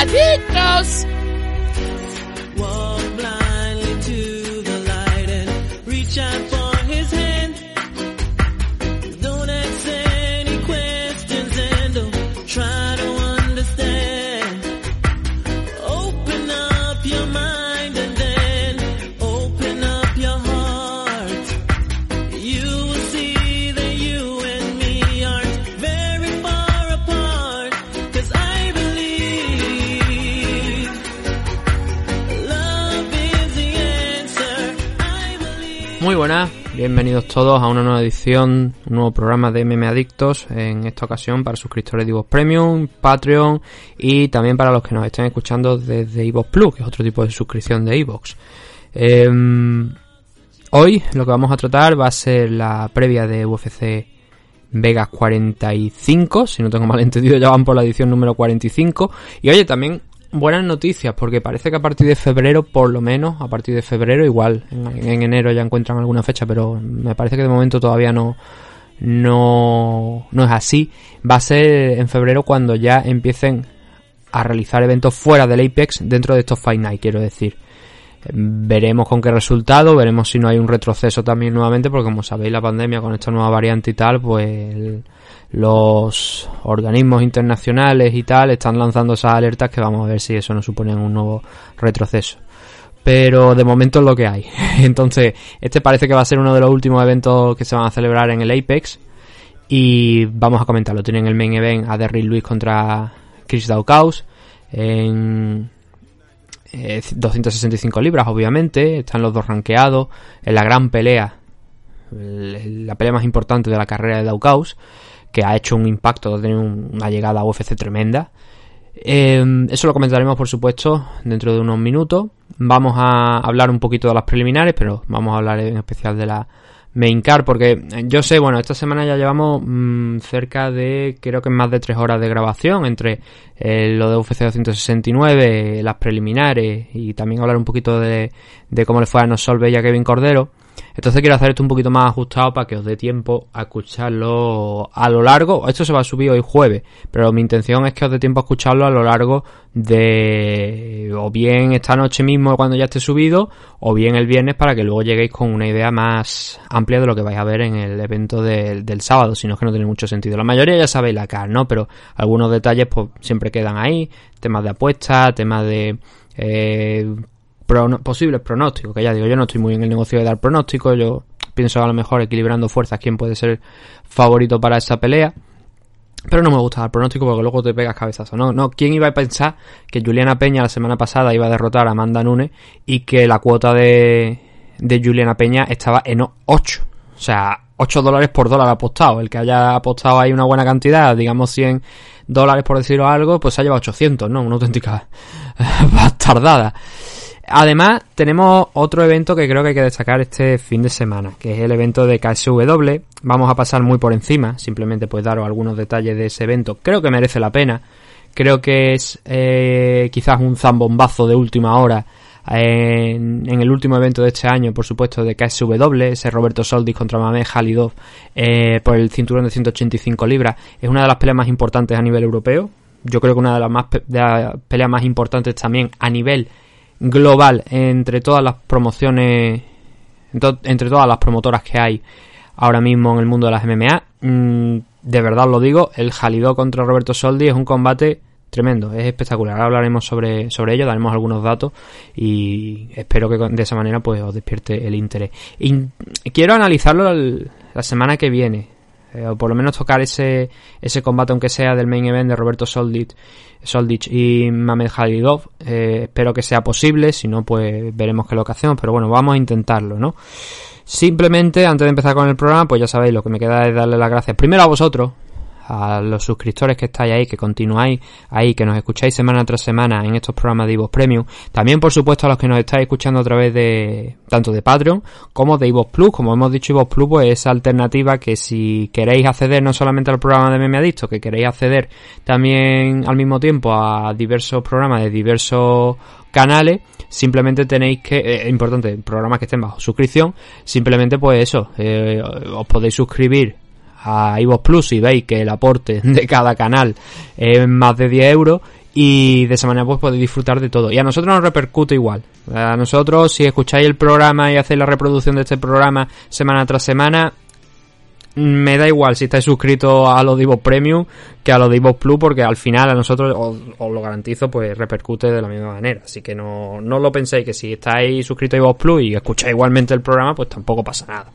Adictos. Buenas, bienvenidos todos a una nueva edición, un nuevo programa de MM Adictos, en esta ocasión para suscriptores de Ivox Premium, Patreon y también para los que nos estén escuchando desde Ivox Plus, que es otro tipo de suscripción de Ivox. Em, hoy lo que vamos a tratar va a ser la previa de UFC Vegas 45, si no tengo mal entendido ya van por la edición número 45 y oye también buenas noticias, porque parece que a partir de febrero, por lo menos, a partir de febrero, igual, en, enero ya encuentran alguna fecha, pero me parece que de momento todavía no, no, no es así. Va a ser en febrero cuando ya empiecen a realizar eventos fuera del Apex dentro de estos Fight Night, quiero decir. Veremos con qué resultado, veremos si no hay un retroceso también nuevamente, porque como sabéis la pandemia con esta nueva variante y tal, pues los organismos internacionales y tal están lanzando esas alertas que vamos a ver si eso nos supone un nuevo retroceso. Pero de momento es lo que hay. Entonces, este parece que va a ser uno de los últimos eventos que se van a celebrar en el Apex. Y vamos a comentarlo. Tienen el main event a Derrick Luis contra Chris Daukaus. En 265 eh, libras, obviamente. Están los dos rankeados. En la gran pelea. La pelea más importante de la carrera de Daukaus que ha hecho un impacto, ha tenido una llegada a UFC tremenda. Eh, eso lo comentaremos, por supuesto, dentro de unos minutos. Vamos a hablar un poquito de las preliminares, pero vamos a hablar en especial de la main car, porque yo sé, bueno, esta semana ya llevamos mm, cerca de, creo que más de tres horas de grabación entre eh, lo de UFC 269, las preliminares y también hablar un poquito de, de cómo le fue a Nosolve y a Kevin Cordero. Entonces quiero hacer esto un poquito más ajustado para que os dé tiempo a escucharlo a lo largo. Esto se va a subir hoy jueves, pero mi intención es que os dé tiempo a escucharlo a lo largo de o bien esta noche mismo cuando ya esté subido o bien el viernes para que luego lleguéis con una idea más amplia de lo que vais a ver en el evento del sábado, si no es que no tiene mucho sentido. La mayoría ya sabéis la cara, ¿no? Pero algunos detalles pues siempre quedan ahí, temas de apuestas, temas de eh, posibles pronósticos, que ya digo, yo no estoy muy en el negocio de dar pronósticos, yo pienso a lo mejor equilibrando fuerzas quién puede ser favorito para esa pelea. Pero no me gusta dar pronóstico porque luego te pegas cabezazo. No, no, ¿quién iba a pensar que Juliana Peña la semana pasada iba a derrotar a Amanda Nunes y que la cuota de, de Juliana Peña estaba en 8? O sea, 8 dólares por dólar apostado. El que haya apostado ahí una buena cantidad, digamos 100 dólares por decirlo algo, pues se ha llevado 800, ¿no? Una auténtica bastardada. Además, tenemos otro evento que creo que hay que destacar este fin de semana, que es el evento de KSW. Vamos a pasar muy por encima, simplemente pues daros algunos detalles de ese evento. Creo que merece la pena. Creo que es eh, quizás un zambombazo de última hora en, el último evento de este año, por supuesto, de KSW, ese Roberto Soldis contra Mamed Halidov eh, por el cinturón de 185 libras. Es una de las peleas más importantes a nivel europeo. Yo creo que una de las, más, de las peleas más importantes también a nivel global entre todas las promociones, entre todas las promotoras que hay ahora mismo en el mundo de las MMA. Mm, de verdad lo digo, el Jalidó contra Roberto Soldi es un combate tremendo, es espectacular. Ahora hablaremos sobre, sobre ello, daremos algunos datos y espero que de esa manera pues os despierte el interés. Quiero analizarlo la semana que viene, eh, o por lo menos tocar ese, ese combate, aunque sea del main event de Roberto Soldic, Soldic y Mamed Khalidov. Eh, espero que sea posible, si no, pues veremos qué es lo que hacemos, pero bueno, vamos a intentarlo, ¿no? Simplemente, antes de empezar con el programa, pues ya sabéis, lo que me queda es darle las gracias primero a vosotros, a los suscriptores que estáis ahí, que continuáis ahí, que nos escucháis semana tras semana en estos programas de Ivox Premium. También, por supuesto, a los que nos estáis escuchando a través de tanto de Patreon como de Ivox Plus. Como hemos dicho, Ivox Plus pues esa alternativa que si queréis acceder no solamente al programa de Meme Adicto, que queréis acceder también al mismo tiempo a diversos programas de diversos canales, simplemente tenéis que, eh, importante, programas que estén bajo suscripción, simplemente pues eso, eh, os podéis suscribir a iVoox Plus y veis que el aporte de cada canal es más de 10 euros y de esa manera pues podéis disfrutar de todo. Y a nosotros nos repercute igual. A nosotros, si escucháis el programa y hacéis la reproducción de este programa semana tras semana, me da igual si estáis suscritos a los Divo Premium que a los Divo Plus, porque al final a nosotros, os, lo garantizo, pues repercute de la misma manera. Así que no, no lo penséis que si estáis suscritos a Divo Plus y escucháis igualmente el programa, pues tampoco pasa nada.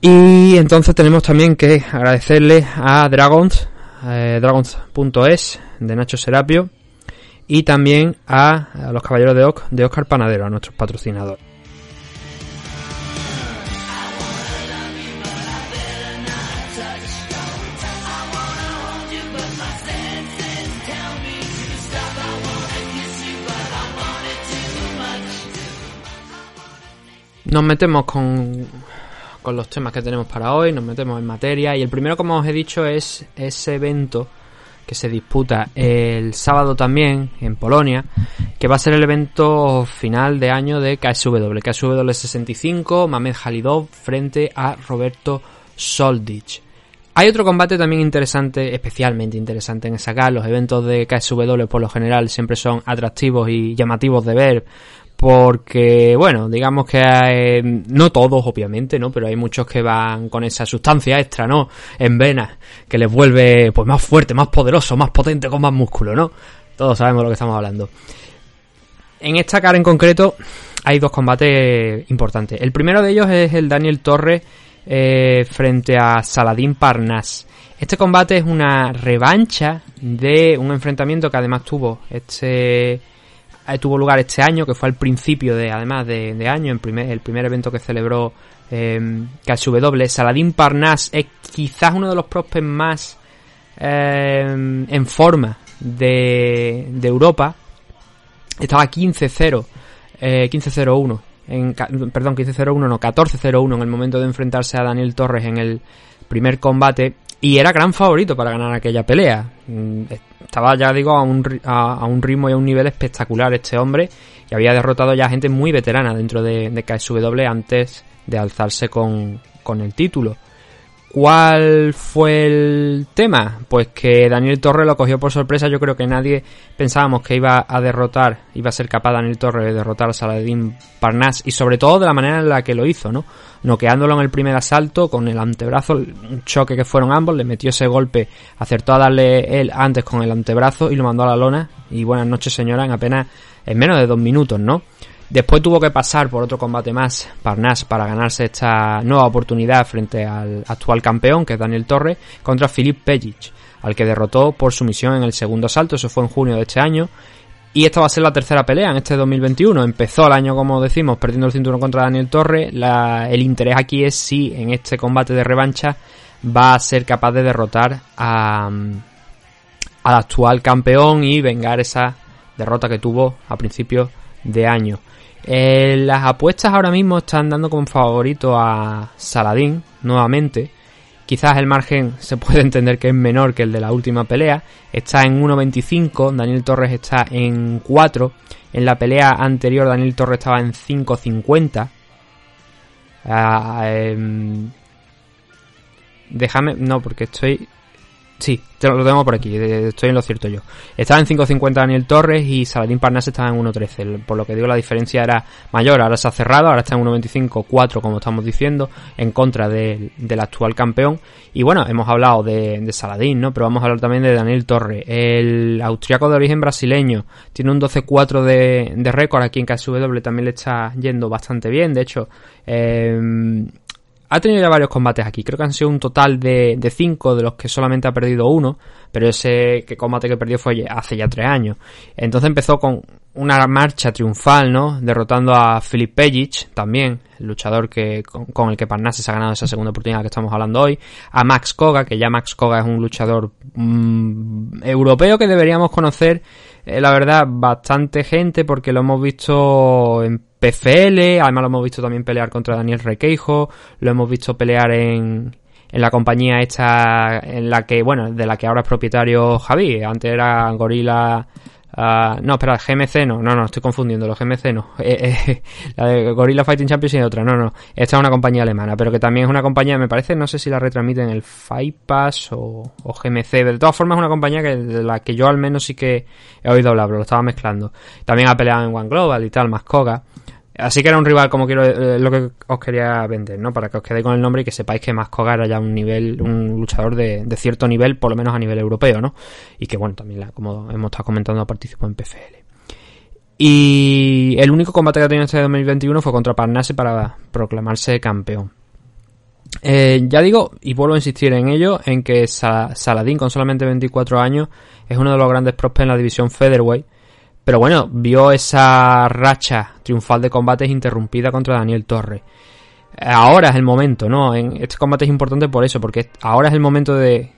Y entonces tenemos también que agradecerle a Dragons, eh, dragons.es de Nacho Serapio y también a, los Caballeros de, Oc, de Oscar Panadero, a nuestros patrocinadores. Nos metemos con con los temas que tenemos para hoy, nos metemos en materia y el primero, como os he dicho, es ese evento que se disputa el sábado también en Polonia, que va a ser el evento final de año de KSW, KSW 65, Mamed Halidov frente a Roberto Soldich. Hay otro combate también interesante, especialmente interesante en sacar. Los eventos de KSW por lo general siempre son atractivos y llamativos de ver porque bueno, digamos que hay, no todos obviamente, ¿no? Pero hay muchos que van con esa sustancia extra, ¿no? En venas, que les vuelve pues más fuerte, más poderoso, más potente, con más músculo, ¿no? Todos sabemos lo que estamos hablando. En esta cara en concreto hay dos combates importantes. El primero de ellos es el Daniel Torres eh, frente a Saladín Parnas. Este combate es una revancha de un enfrentamiento que además tuvo este tuvo lugar este año, que fue al principio de, además de, año, en primer, el primer evento que celebró eh, KSW. Saladin Parnas es quizás uno de los prospects más em, en forma de, de Europa. Estaba 15-0, eh, 15-0-1. En, perdón, 15-0-1, no, 14-0-1 en el momento de enfrentarse a Daniel Torres en el primer combate y era gran favorito para ganar aquella pelea. Estaba, ya digo, a un, a, un ritmo y a un nivel espectacular este hombre y había derrotado ya gente muy veterana dentro de, de KSW antes de alzarse con, con el título. ¿Cuál fue el tema? Pues que Daniel Torre lo cogió por sorpresa. Yo creo que nadie pensábamos que iba a derrotar, iba a ser capaz Daniel Torre de derrotar a Saladin Parnas y sobre todo de la manera en la que lo hizo, ¿no? Noqueándolo en el primer asalto con el antebrazo, un choque que fueron ambos, le metió ese golpe, acertó a darle él antes con el antebrazo y lo mandó a la lona. Y buenas noches señora, en apenas, en menos de dos minutos, ¿no? Después tuvo que pasar por otro combate más, Parnas, para ganarse esta nueva oportunidad frente al actual campeón, que es Daniel Torres, contra Filip Pejic, al que derrotó por sumisión en el segundo asalto, eso fue en junio de este año. Y esta va a ser la tercera pelea en este 2021. Empezó el año, como decimos, perdiendo el cinturón contra Daniel Torres. el interés aquí es si en este combate de revancha va a ser capaz de derrotar a, al actual campeón y vengar esa derrota que tuvo a principios de año. Eh, las apuestas ahora mismo están dando como favorito a Saladín, nuevamente. Quizás el margen se puede entender que es menor que el de la última pelea. Está en 1.25, Daniel Torres está en 4. En la pelea anterior Daniel Torres estaba en 5.50. Ah, em, déjame, no, porque estoy Sí, lo tengo por aquí, estoy en lo cierto yo. Estaba en 5.50 Daniel Torres y Saladín Parnas estaba en 1.13. Por lo que digo, la diferencia era mayor. Ahora se ha cerrado, ahora está en 1.25, 4, como estamos diciendo, en contra del actual campeón. Y bueno, hemos hablado de, Saladín, ¿no? Pero vamos a hablar también de Daniel Torres. El austriaco de origen brasileño tiene un 12-4 de, de récord aquí en KSW, también le está yendo bastante bien. De hecho, eh, ha tenido ya varios combates aquí. Creo que han sido un total de, de cinco, de los que solamente ha perdido uno. Pero ese que combate que perdió fue hace ya tres años. Entonces empezó con una marcha triunfal, ¿no? Derrotando a Filip Pejic, también, el luchador que, con, el que Parnasse se ha ganado esa segunda oportunidad que estamos hablando hoy. A Max Koga, que ya Max Koga es un luchador mm, europeo que deberíamos conocer, la verdad, bastante gente, porque lo hemos visto en PFL, además lo hemos visto también pelear contra Daniel Requeijo, lo hemos visto pelear en, en la compañía esta en la que, bueno, de la que ahora es propietario Javi, antes era Gorila Ah, no, espera, GMC no, no, no, estoy confundiendo, los GMC no. Eh, eh, la de Gorilla Fighting Champions y otra, no, no. Esta es una compañía alemana, pero que también es una compañía, me parece, no sé si la retransmiten el Fight Pass o, GMC. De todas formas, es una compañía que, de la que yo al menos sí que he oído hablar, lo estaba mezclando. También ha peleado en One Global y tal, más Koga. Así que era un rival como quiero eh, lo que os quería vender, ¿no? Para que os quede con el nombre y que sepáis que Mascoga era ya un nivel, un luchador de, cierto nivel, por lo menos a nivel europeo, ¿no? Y que bueno, también como hemos estado comentando, participó en PFL. Y el único combate que ha tenido este 2021 fue contra Parnasse para proclamarse campeón. Eh, ya digo, y vuelvo a insistir en ello, en que Saladín, con solamente 24 años, es uno de los grandes prospects en la división Featherweight pero bueno, vio esa racha triunfal de combates interrumpida contra Daniel Torre. Ahora es el momento, ¿no? En este combate es importante por eso, porque ahora es el momento de,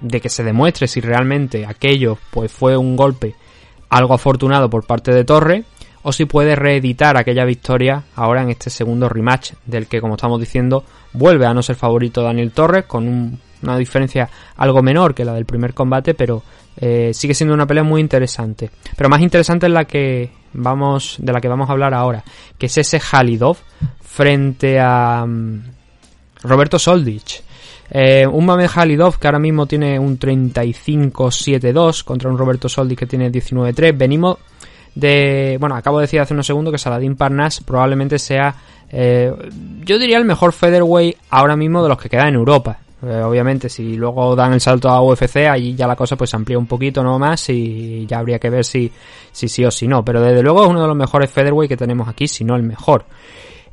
de que se demuestre si realmente aquello pues fue un golpe algo afortunado por parte de Torre o si puede reeditar aquella victoria ahora en este segundo rematch del que como estamos diciendo vuelve a no ser favorito Daniel Torres con una diferencia algo menor que la del primer combate pero eh, sigue siendo una pelea muy interesante. Pero más interesante es la que vamos, de la que vamos a hablar ahora, que es ese Halidov frente a mm, Roberto Soldich. Eh, un Mamed Halidov que ahora mismo tiene un 35-7-2 contra un Roberto Soldich que tiene 19-3. Venimos de. Bueno, acabo de decir hace unos segundos que Saladin Parnas probablemente sea. Eh, yo diría el mejor featherweight ahora mismo de los que quedan en Europa. Eh, obviamente, si luego dan el salto a UFC, ahí ya la cosa pues amplía un poquito no más y ya habría que ver si, si sí o si no. Pero desde luego es uno de los mejores featherweight que tenemos aquí, si no el mejor.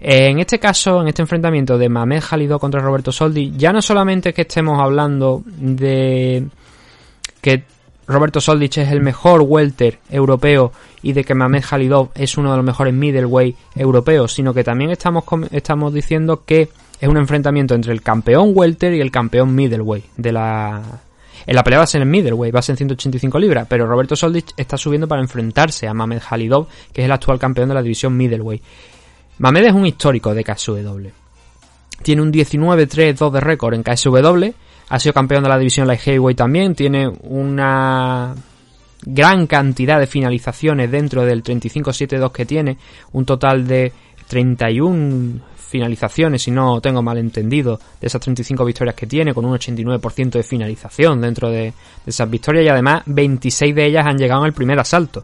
En este caso, en este enfrentamiento de Mamed Jalido contra Roberto Soldi, ya no solamente que estemos hablando de que Roberto Soldich es el mejor welter europeo y de que Mamed Khalidov es uno de los mejores middleweight europeos, sino que también estamos, estamos diciendo que es un enfrentamiento entre el campeón welter y el campeón middleweight de la en la pelea va a ser en middleweight, va a ser en 185 libras, pero Roberto Soldich está subiendo para enfrentarse a Mamed Khalidov, que es el actual campeón de la división middleweight. Mamed es un histórico de KSW. Tiene un 19-3-2 de récord en KSW, ha sido campeón de la división light heavyweight también, tiene una gran cantidad de finalizaciones dentro del 35-7-2 que tiene, un total de 31 finalizaciones, si no tengo mal entendido, de esas 35 victorias que tiene, con un 89% de finalización dentro de, esas victorias y además 26 de ellas han llegado en el primer asalto.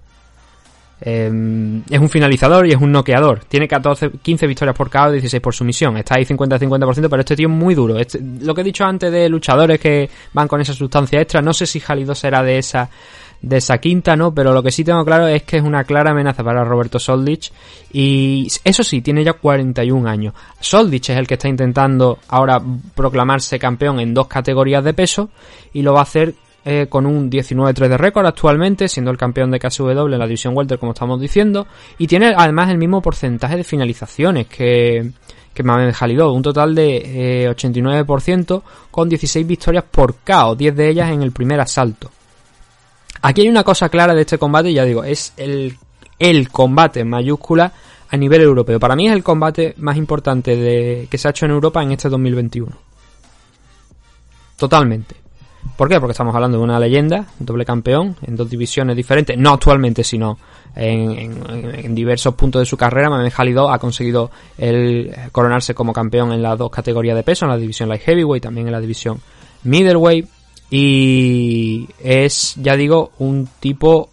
Em, es un finalizador y es un noqueador. Tiene 14, 15 victorias por y 16 por sumisión. Está ahí 50-50%, pero este tío es muy duro. Este, lo que he dicho antes de luchadores que van con esa sustancia extra, no sé si Jalido será de esa de esa quinta, ¿no? Pero lo que sí tengo claro es que es una clara amenaza para Roberto Soldich. Y eso sí, tiene ya 41 años. Soldich es el que está intentando ahora proclamarse campeón en dos categorías de peso. Y lo va a hacer eh, con un 19-3 de récord actualmente, siendo el campeón de KSW en la división Welter, como estamos diciendo. Y tiene además el mismo porcentaje de finalizaciones que, que Mamed Jalidó, un total de 89% eh, con 16 victorias por KO, 10 de ellas en el primer asalto. Aquí hay una cosa clara de este combate, ya digo, es el, el combate mayúscula a nivel europeo. Para mí es el combate más importante de, que se ha hecho en Europa en este 2021. Totalmente. ¿Por qué? Porque estamos hablando de una leyenda, doble campeón, en dos divisiones diferentes, no actualmente, sino en, diversos puntos de su carrera. Mamed Jalidó ha conseguido el coronarse como campeón en las dos categorías de peso, en la división light heavyweight, también en la división middleweight. Y es, ya digo, un tipo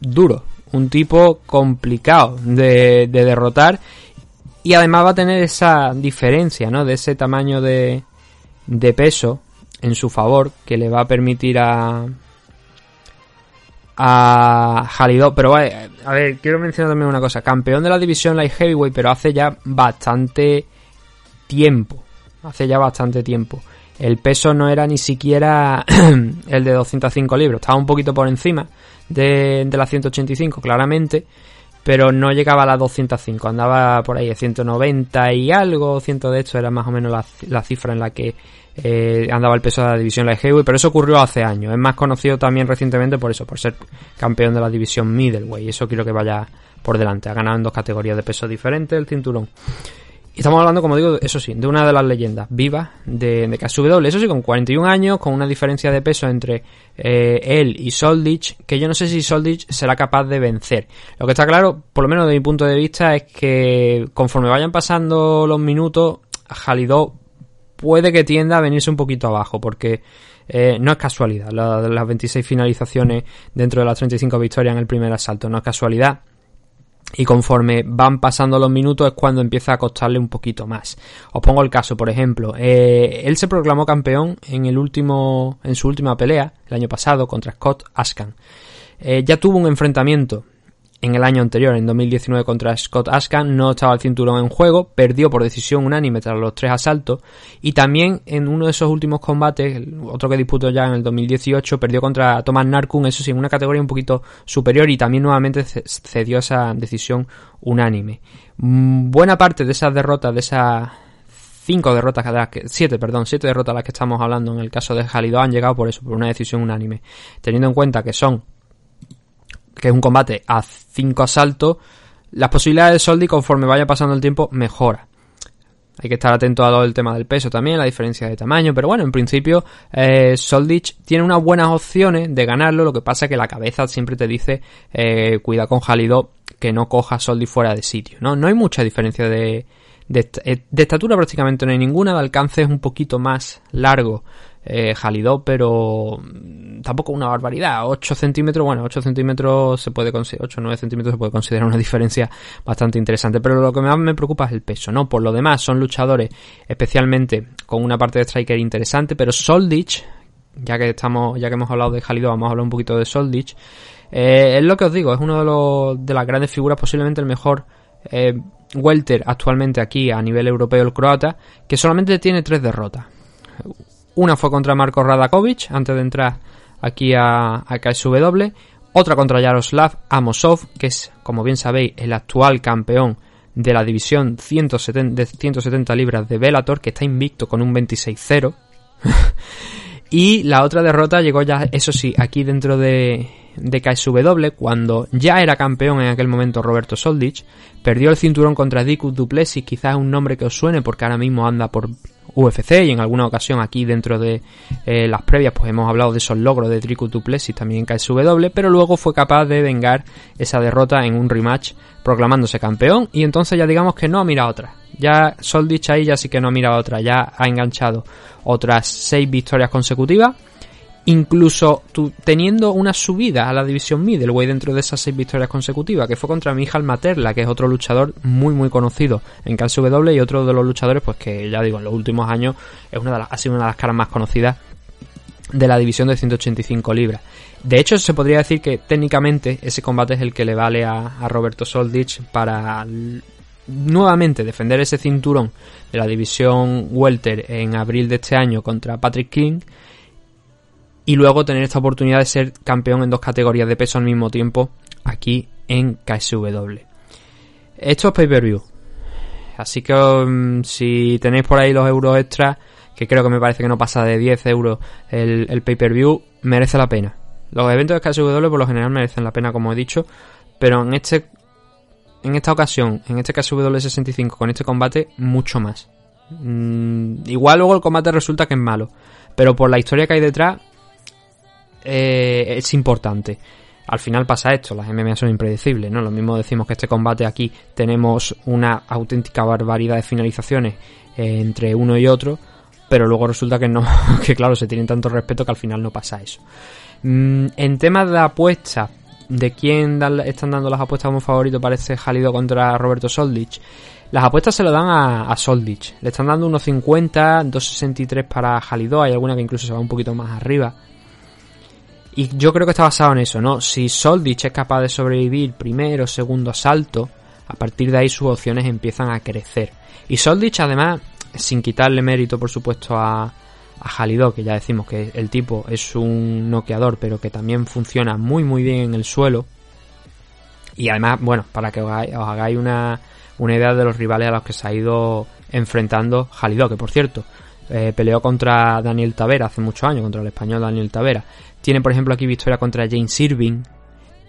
duro, un tipo complicado de, derrotar. Y además va a tener esa diferencia, ¿no? De ese tamaño de, de peso en su favor que le va a permitir a a Jalidó, pero vale, a ver, quiero mencionar también una cosa, campeón de la división light heavyweight, pero hace ya bastante tiempo, hace ya bastante tiempo el peso no era ni siquiera el de 205 libras, estaba un poquito por encima de, de la 185 claramente, pero no llegaba a las 205, andaba por ahí de 190 y algo, 100 de hecho era más o menos la, cifra en la que eh, andaba el peso de la división light heavyweight, pero eso ocurrió hace años, es más conocido también recientemente por eso, por ser campeón de la división middleweight, eso quiero que vaya por delante, ha ganado en dos categorías de peso diferentes el cinturón. Y estamos hablando, como digo, eso sí, de una de las leyendas vivas de, de KSW. Eso sí, con 41 años, con una diferencia de peso entre eh, él y Soldich, que yo no sé si Soldich será capaz de vencer. Lo que está claro, por lo menos de mi punto de vista, es que conforme vayan pasando los minutos, Jalidó puede que tienda a venirse un poquito abajo, porque eh, no es casualidad. las 26 finalizaciones dentro de las 35 victorias en el primer asalto, no es casualidad y conforme van pasando los minutos es cuando empieza a costarle un poquito más. Os pongo el caso, por ejemplo, eh, él se proclamó campeón en el último, en su última pelea el año pasado contra Scott Askan. Eh, ya tuvo un enfrentamiento en el año anterior, en 2019 contra Scott Askan, no estaba el cinturón en juego, perdió por decisión unánime tras los tres asaltos y también en uno de esos últimos combates, otro que disputó ya en el 2018, perdió contra Thomas Narkun, eso sí, en una categoría un poquito superior y también nuevamente cedió esa decisión unánime. Mm, buena parte de esas derrotas, de esas cinco derrotas, cada que, siete, perdón, siete derrotas las que estamos hablando en el caso de Jalido han llegado por eso, por una decisión unánime. Teniendo en cuenta que son que es un combate a 5 asaltos, las posibilidades de Soldi conforme vaya pasando el tiempo mejora. Hay que estar atento a todo el tema del peso también, la diferencia de tamaño, pero bueno, en principio eh, Soldich tiene unas buenas opciones de ganarlo, lo que pasa es que la cabeza siempre te dice eh, cuida con Jalido que no coja Soldi fuera de sitio, ¿no? No hay mucha diferencia de, de, eh, de, estatura prácticamente no hay ninguna, de alcance es un poquito más largo eh, pero tampoco una barbaridad. 8 centímetros, bueno, 8 centímetros se puede considerar, 8 o 9 centímetros se puede considerar una diferencia bastante interesante. Pero lo que más me preocupa es el peso, ¿no? Por lo demás, son luchadores especialmente con una parte de striker interesante, pero Soldich, ya que estamos, ya que hemos hablado de Jalido, vamos a hablar un poquito de Soldich. Eh, es lo que os digo, es uno de, los, de las grandes figuras, posiblemente el mejor eh, welter actualmente aquí a nivel europeo el croata, que solamente tiene tres derrotas. Una fue contra Marco Radakovic antes de entrar aquí a, KSW. Otra contra Yaroslav Amosov, que es, como bien sabéis, el actual campeón de la división 170, de 170 libras de Bellator, que está invicto con un 26-0. y la otra derrota llegó ya, eso sí, aquí dentro de, KSW, cuando ya era campeón en aquel momento Roberto Soldich, perdió el cinturón contra Dicus Duplessis, quizás un nombre que os suene porque ahora mismo anda por UFC y en alguna ocasión aquí dentro de eh, las previas pues hemos hablado de esos logros de Trico Duplessis también en KSW, pero luego fue capaz de vengar esa derrota en un rematch proclamándose campeón y entonces ya digamos que no ha mirado otra. Ya Soldich ahí ya sí que no ha mirado otra, ya ha enganchado otras seis victorias consecutivas incluso teniendo una subida a la división middleweight dentro de esas seis victorias consecutivas, que fue contra Mijal Materla, que es otro luchador muy muy conocido en KSW y otro de los luchadores, pues que ya digo, en los últimos años es una de las, ha sido una de las caras más conocidas de la división de 185 libras. De hecho, se podría decir que técnicamente ese combate es el que le vale a, a Roberto Soldich para nuevamente defender ese cinturón de la división welter en abril de este año contra Patrick King y luego tener esta oportunidad de ser campeón en dos categorías de peso al mismo tiempo aquí en KSW. Esto es pay-per-view. Así que um, si tenéis por ahí los euros extras, que creo que me parece que no pasa de 10 euros el, pay-per-view, merece la pena. Los eventos de KSW por lo general merecen la pena, como he dicho, pero en este en esta ocasión, en este KSW 65, con este combate, mucho más. Mm, igual luego el combate resulta que es malo, pero por la historia que hay detrás, eh, es importante. Al final pasa esto, las MMA son impredecibles, ¿no? Lo mismo decimos que este combate aquí tenemos una auténtica barbaridad de finalizaciones eh, entre uno y otro, pero luego resulta que no, que claro, se tienen tanto respeto que al final no pasa eso. Mm, en temas de apuestas, de quién están dando las apuestas como favorito parece Jalido contra Roberto Soldich. Las apuestas se lo dan a, a Soldich. Le están dando unos 50, 2.63 para Jalido. Hay alguna que incluso se va un poquito más arriba. Y yo creo que está basado en eso, ¿no? Si Soldich es capaz de sobrevivir primero, segundo asalto, a partir de ahí sus opciones empiezan a crecer. Y Soldich, además, sin quitarle mérito, por supuesto, a, a Jalidó, que ya decimos que el tipo es un noqueador, pero que también funciona muy, muy bien en el suelo. Y además, bueno, para que os hagáis, una, una idea de los rivales a los que se ha ido enfrentando Jalidó, que por cierto, eh, peleó contra Daniel Tavera hace muchos años, contra el español Daniel Tavera. Tiene, por ejemplo, aquí victoria contra James Irving.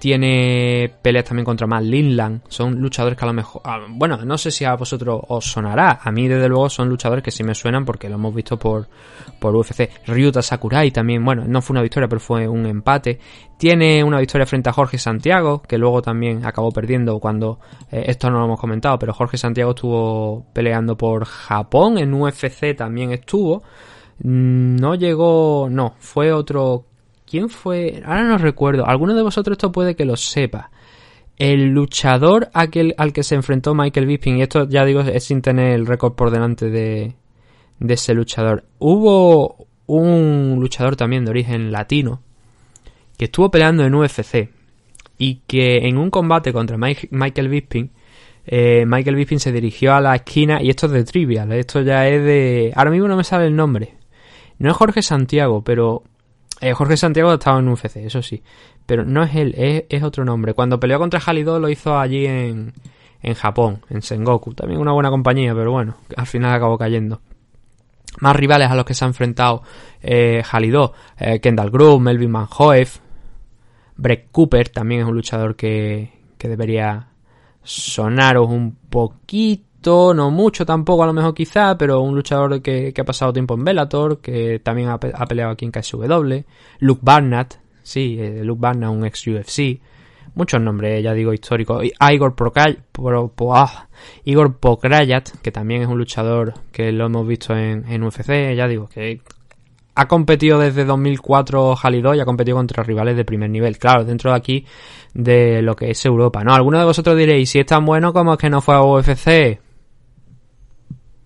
Tiene peleas también contra Matt Linland. Son luchadores que a lo mejor. Ah, bueno, no sé si a vosotros os sonará. A mí, desde luego, son luchadores que sí me suenan porque lo hemos visto por, por UFC. Ryuta Sakurai también, bueno, no fue una victoria, pero fue un empate. Tiene una victoria frente a Jorge Santiago, que luego también acabó perdiendo cuando. Eh, esto no lo hemos comentado, pero Jorge Santiago estuvo peleando por Japón. En UFC también estuvo. Mm, no llegó. No, fue otro ¿Quién fue? Ahora no recuerdo. Alguno de vosotros esto puede que lo sepa. El luchador aquel al que se enfrentó Michael Bisping, y esto ya digo es sin tener el récord por delante de, de ese luchador. Hubo un luchador también de origen latino que estuvo peleando en UFC y que en un combate contra Michael Bisping, eh, Michael Bisping se dirigió a la esquina y esto es de trivial, esto ya es de... Ahora mismo no me sale el nombre. No es Jorge Santiago, pero eh, Jorge Santiago ha estado en UFC, eso sí. Pero no es él, es, otro nombre. Cuando peleó contra Halido lo hizo allí en, en Japón, en Sengoku. También una buena compañía, pero bueno, al final acabó cayendo. Más rivales a los que se ha enfrentado eh, eh Kendall Groove, Melvin Manhoef, Breck Cooper, también es un luchador que, que debería sonaros un poquito no mucho tampoco a lo mejor quizá, pero un luchador que, ha pasado tiempo en Bellator, que también ha, peleado aquí en KSW, Luke Barnett, sí, eh, Luke Barnett, un ex UFC, muchos nombres, ya digo, históricos, Igor ah, Igor Pokrayat, que también es un luchador que lo hemos visto en, en UFC, ya digo, que ha competido desde 2004 Jalido y ha competido contra rivales de primer nivel. Claro, dentro de aquí de lo que es Europa, ¿no? Algunos de vosotros diréis, si es tan bueno como es que no fue a UFC,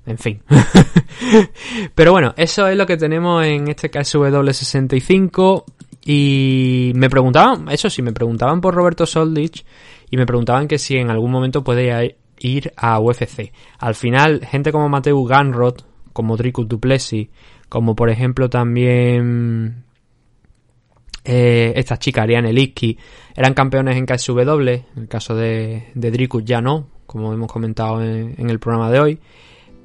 en fin. Pero bueno, eso es lo que tenemos en este KSW65. Y me preguntaban, eso sí, me preguntaban por Roberto Soldich y me preguntaban que si en algún momento puede ir a UFC. Al final, gente como Mateo Ganrod, como Drico Duplessis, como por ejemplo también eh, esta chica Ariane Liski, eran campeones en KSW. En el caso de, de ya no, como hemos comentado en el programa de hoy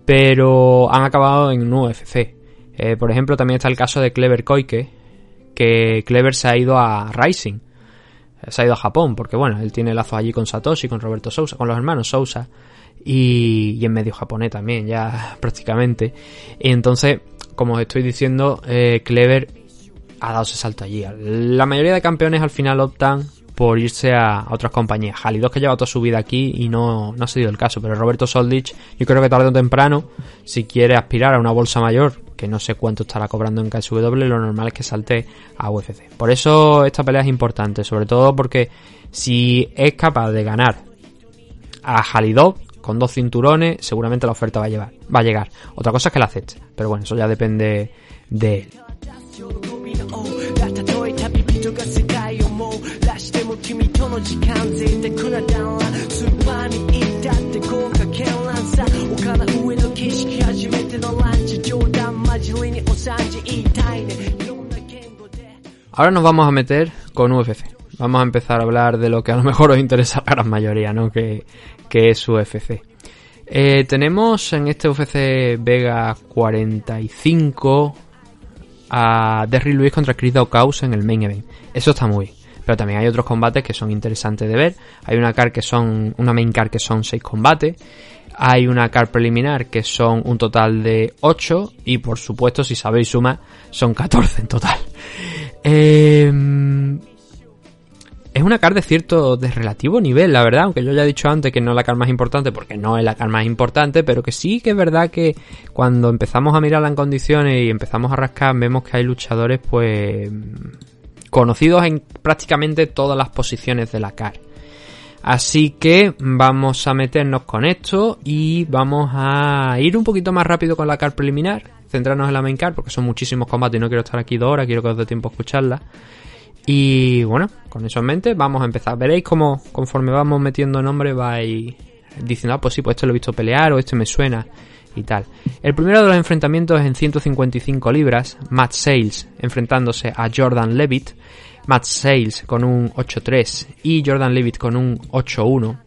pero han acabado en un UFC. Eh, por ejemplo, también está el caso de Clever Koike, que Clever se ha ido a Rising, se ha ido a Japón, porque bueno, él tiene lazo allí con Satoshi, con Roberto Sousa, con los hermanos Sousa, y, en medio japonés también, ya prácticamente. Y entonces, como os estoy diciendo, eh, Clever ha dado ese salto allí. La mayoría de campeones al final optan por irse a, otras compañías. Halidos que lleva toda su vida aquí y no, no ha sido el caso, pero Roberto Soldich, yo creo que tarde o temprano, si quiere aspirar a una bolsa mayor, que no sé cuánto estará cobrando en KSW, lo normal es que salte a UFC. Por eso esta pelea es importante, sobre todo porque si es capaz de ganar a Halidov con dos cinturones, seguramente la oferta va a, llevar, va a llegar. Otra cosa es que la acepte, pero bueno, eso ya depende de él. Ahora nos vamos a meter con UFC. Vamos a empezar a hablar de lo que a lo mejor os interesa a la gran mayoría, ¿no? Que, es UFC. Eh, tenemos en este UFC Vega 45 a Derry Lewis contra Chris Daukaus en el main event. Eso está muy bien. Pero también hay otros combates que son interesantes de ver. Hay una car que son, una main car que son 6 combates. Hay una car preliminar que son un total de 8. Y por supuesto, si sabéis sumar, son 14 en total. Em, es una car de cierto, de relativo nivel, la verdad, aunque yo ya he dicho antes que no es la car más importante, porque no es la car más importante, pero que sí que es verdad que cuando empezamos a mirarla en condiciones y empezamos a rascar, vemos que hay luchadores, pues, conocidos en prácticamente todas las posiciones de la CAR. Así que vamos a meternos con esto y vamos a ir un poquito más rápido con la CAR preliminar, centrarnos en la main CAR porque son muchísimos combates y no quiero estar aquí dos horas, quiero que os dé tiempo a escucharla. Y bueno, con eso en mente vamos a empezar. Veréis cómo conforme vamos metiendo nombres vais diciendo, ah, pues sí, pues este lo he visto pelear o este me suena y tal. El primero de los enfrentamientos en 155 libras, Matt Sales enfrentándose a Jordan Levitt, Matt Sales con un 8-3 y Jordan Levitt con un 8-1.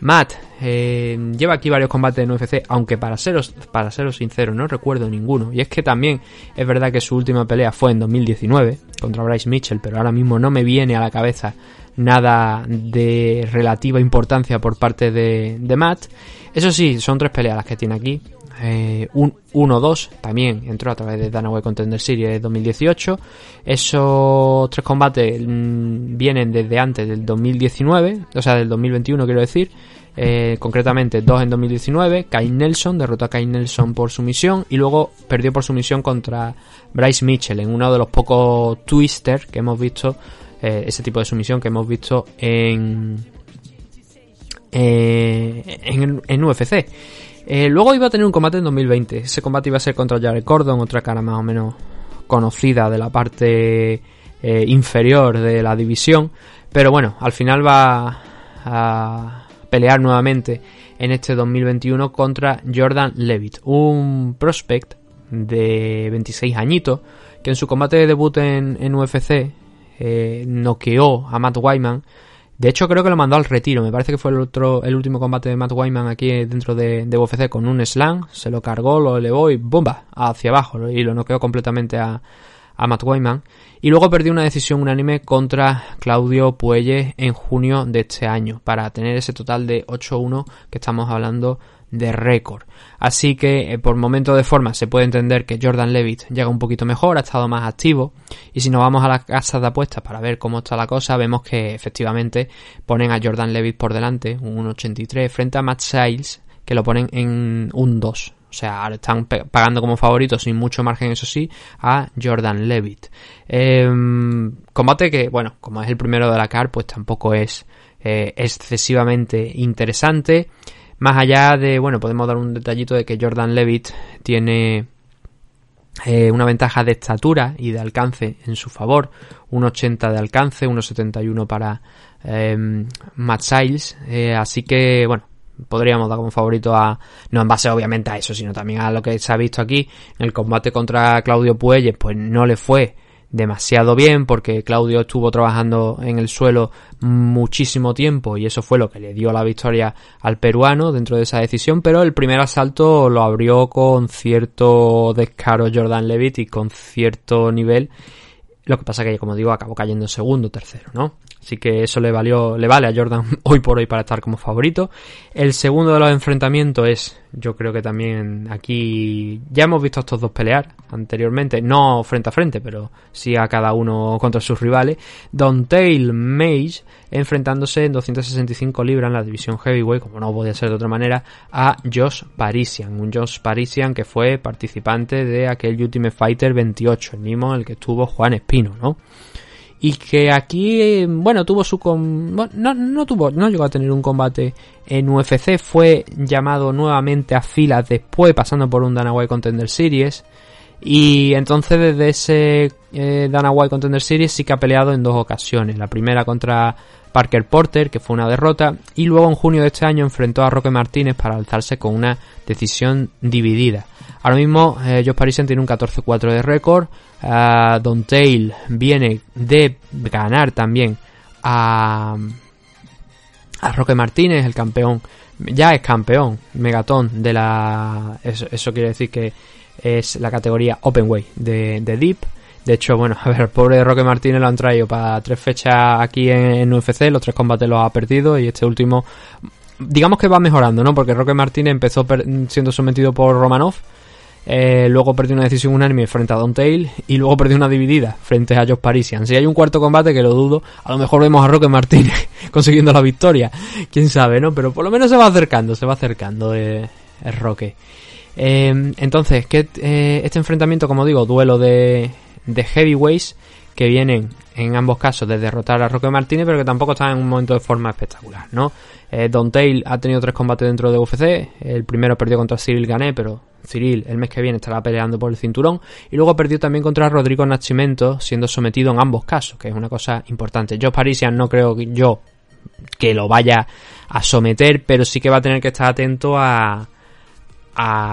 Matt eh, lleva aquí varios combates en UFC, aunque para seros, para seros sincero no recuerdo ninguno. Y es que también es verdad que su última pelea fue en 2019 contra Bryce Mitchell, pero ahora mismo no me viene a la cabeza nada de relativa importancia por parte de, de Matt. Eso sí, son tres peleas las que tiene aquí. Eh, un 1-2 también entró a través de Danaway Contender Series 2018. Esos tres combates mm, vienen desde antes del 2019, o sea, del 2021 quiero decir. Eh, concretamente dos en 2019, Kai Nelson derrotó a Kai Nelson por sumisión y luego perdió por sumisión contra Bryce Mitchell en uno de los pocos twisters que hemos visto, eh, ese tipo de sumisión que hemos visto en, en, en UFC. Eh, luego iba a tener un combate en 2020. Ese combate iba a ser contra Jared Cordon, otra cara más o menos conocida de la parte eh, inferior de la división. Pero bueno, al final va a pelear nuevamente en este 2021 contra Jordan Levitt, un prospect de 26 añitos que en su combate de debut en, UFC eh, noqueó a Matt Wyman de hecho, creo que lo mandó al retiro. Me parece que fue el otro, el último combate de Matt Wyman aquí dentro de, de UFC con un slam. Se lo cargó, lo elevó y ¡bomba! hacia abajo. Y lo noqueó completamente a, Matt Wyman. Y luego perdió una decisión unánime contra Claudio Puelles en junio de este año. Para tener ese total de 8-1 que estamos hablando de récord. Así que eh, por momento de forma se puede entender que Jordan Levitt llega un poquito mejor, ha estado más activo y si nos vamos a las casas de apuestas para ver cómo está la cosa, vemos que efectivamente ponen a Jordan Levitt por delante, un 1.83 frente a Matt Siles que lo ponen en un 2. O sea, están pagando como favorito sin mucho margen, eso sí, a Jordan Levitt. Em, combate que, bueno, como es el primero de la CAR, pues tampoco es eh, excesivamente interesante. Más allá de, bueno, podemos dar un detallito de que Jordan Levitt tiene eh, una ventaja de estatura y de alcance en su favor. 1,80 de alcance, 1,71 para eh, Matt Siles. Eh, así que, bueno, podríamos dar como favorito a, no en base obviamente a eso, sino también a lo que se ha visto aquí en el combate contra Claudio Puelles, pues no le fue demasiado bien porque Claudio estuvo trabajando en el suelo muchísimo tiempo y eso fue lo que le dio la victoria al peruano dentro de esa decisión, pero el primer asalto lo abrió con cierto descaro Jordan Levitt y con cierto nivel. Lo que pasa que, como digo, acabó cayendo en segundo, tercero, ¿no? Así que eso le valió, le vale a Jordan hoy por hoy para estar como favorito. El segundo de los enfrentamientos es, yo creo que también aquí ya hemos visto a estos dos pelear anteriormente, no frente a frente, pero sí a cada uno contra sus rivales. Don Tail Mage enfrentándose en 265 libras en la división heavyweight, como no podía ser de otra manera, a Josh Parisian, un Josh Parisian que fue participante de aquel Ultimate Fighter 28, el mismo en el que estuvo Juan Espino, ¿no? Y que aquí, bueno, tuvo su... no, no tuvo, no llegó a tener un combate en UFC, fue llamado nuevamente a filas después, pasando por un Dana White Contender Series, y entonces desde ese eh, Dana White Contender Series sí que ha peleado en dos ocasiones, la primera contra Parker Porter, que fue una derrota, y luego en junio de este año enfrentó a Roque Martínez para alzarse con una decisión dividida. Ahora mismo eh, Josh Parisian tiene un 14-4 de récord. Uh, Don Tail viene de ganar también a, a Roque Martínez, el campeón. Ya es campeón, megatón de la... Eso, quiere decir que es la categoría Openweight de, de Deep. De hecho, bueno, a ver, el pobre Roque Martínez lo han traído para tres fechas aquí en, UFC, los tres combates los ha perdido y este último, digamos que va mejorando, ¿no? Porque Roque Martínez empezó siendo sometido por Romanov eh, luego perdió una decisión unánime frente a Don Tail y luego perdió una dividida frente a Josh Parisian. Si hay un cuarto combate, que lo dudo, a lo mejor vemos a Roque Martínez consiguiendo la victoria. Quién sabe, ¿no? Pero por lo menos se va acercando, se va acercando eh, el Roque. Eh, entonces, que este enfrentamiento, como digo, duelo de, de heavyweights que vienen en ambos casos de derrotar a Roque Martínez, pero que tampoco están en un momento de forma espectacular, ¿no? Eh, Don Tail ha tenido tres combates dentro de UFC, el primero perdió contra Cyril Gané, pero Cyril el mes que viene estará peleando por el cinturón, y luego perdió también contra Rodrigo Nascimento, siendo sometido en ambos casos, que es una cosa importante. Joe Parisian no creo que yo que lo vaya a someter, pero sí que va a tener que estar atento a,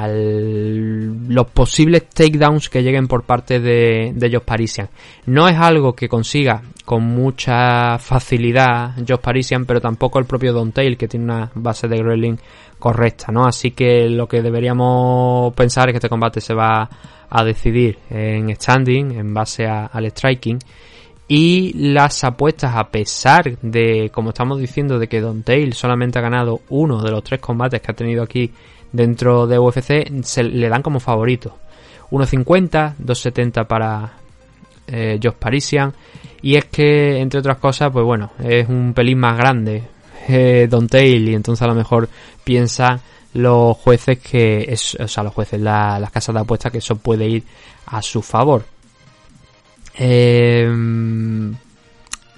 los posibles takedowns que lleguen por parte de, de Josh Parisian. No es algo que consiga con mucha facilidad Josh Parisian, pero tampoco el propio Don Tail, que tiene una base de grappling correcta, ¿no? Así que lo que deberíamos pensar es que este combate se va a decidir en standing, en base al striking. Y las apuestas, a pesar de, como estamos diciendo, de que Don Tail solamente ha ganado uno de los tres combates que ha tenido aquí dentro de UFC, se le dan como favorito. 1.50, 2.70 para eh, Josh Parisian. Y es que, entre otras cosas, pues bueno, es un pelín más grande eh, Don Tail y entonces a lo mejor piensa los jueces que, es, o sea, los jueces, las casas de apuestas que eso puede ir a su favor. Eh,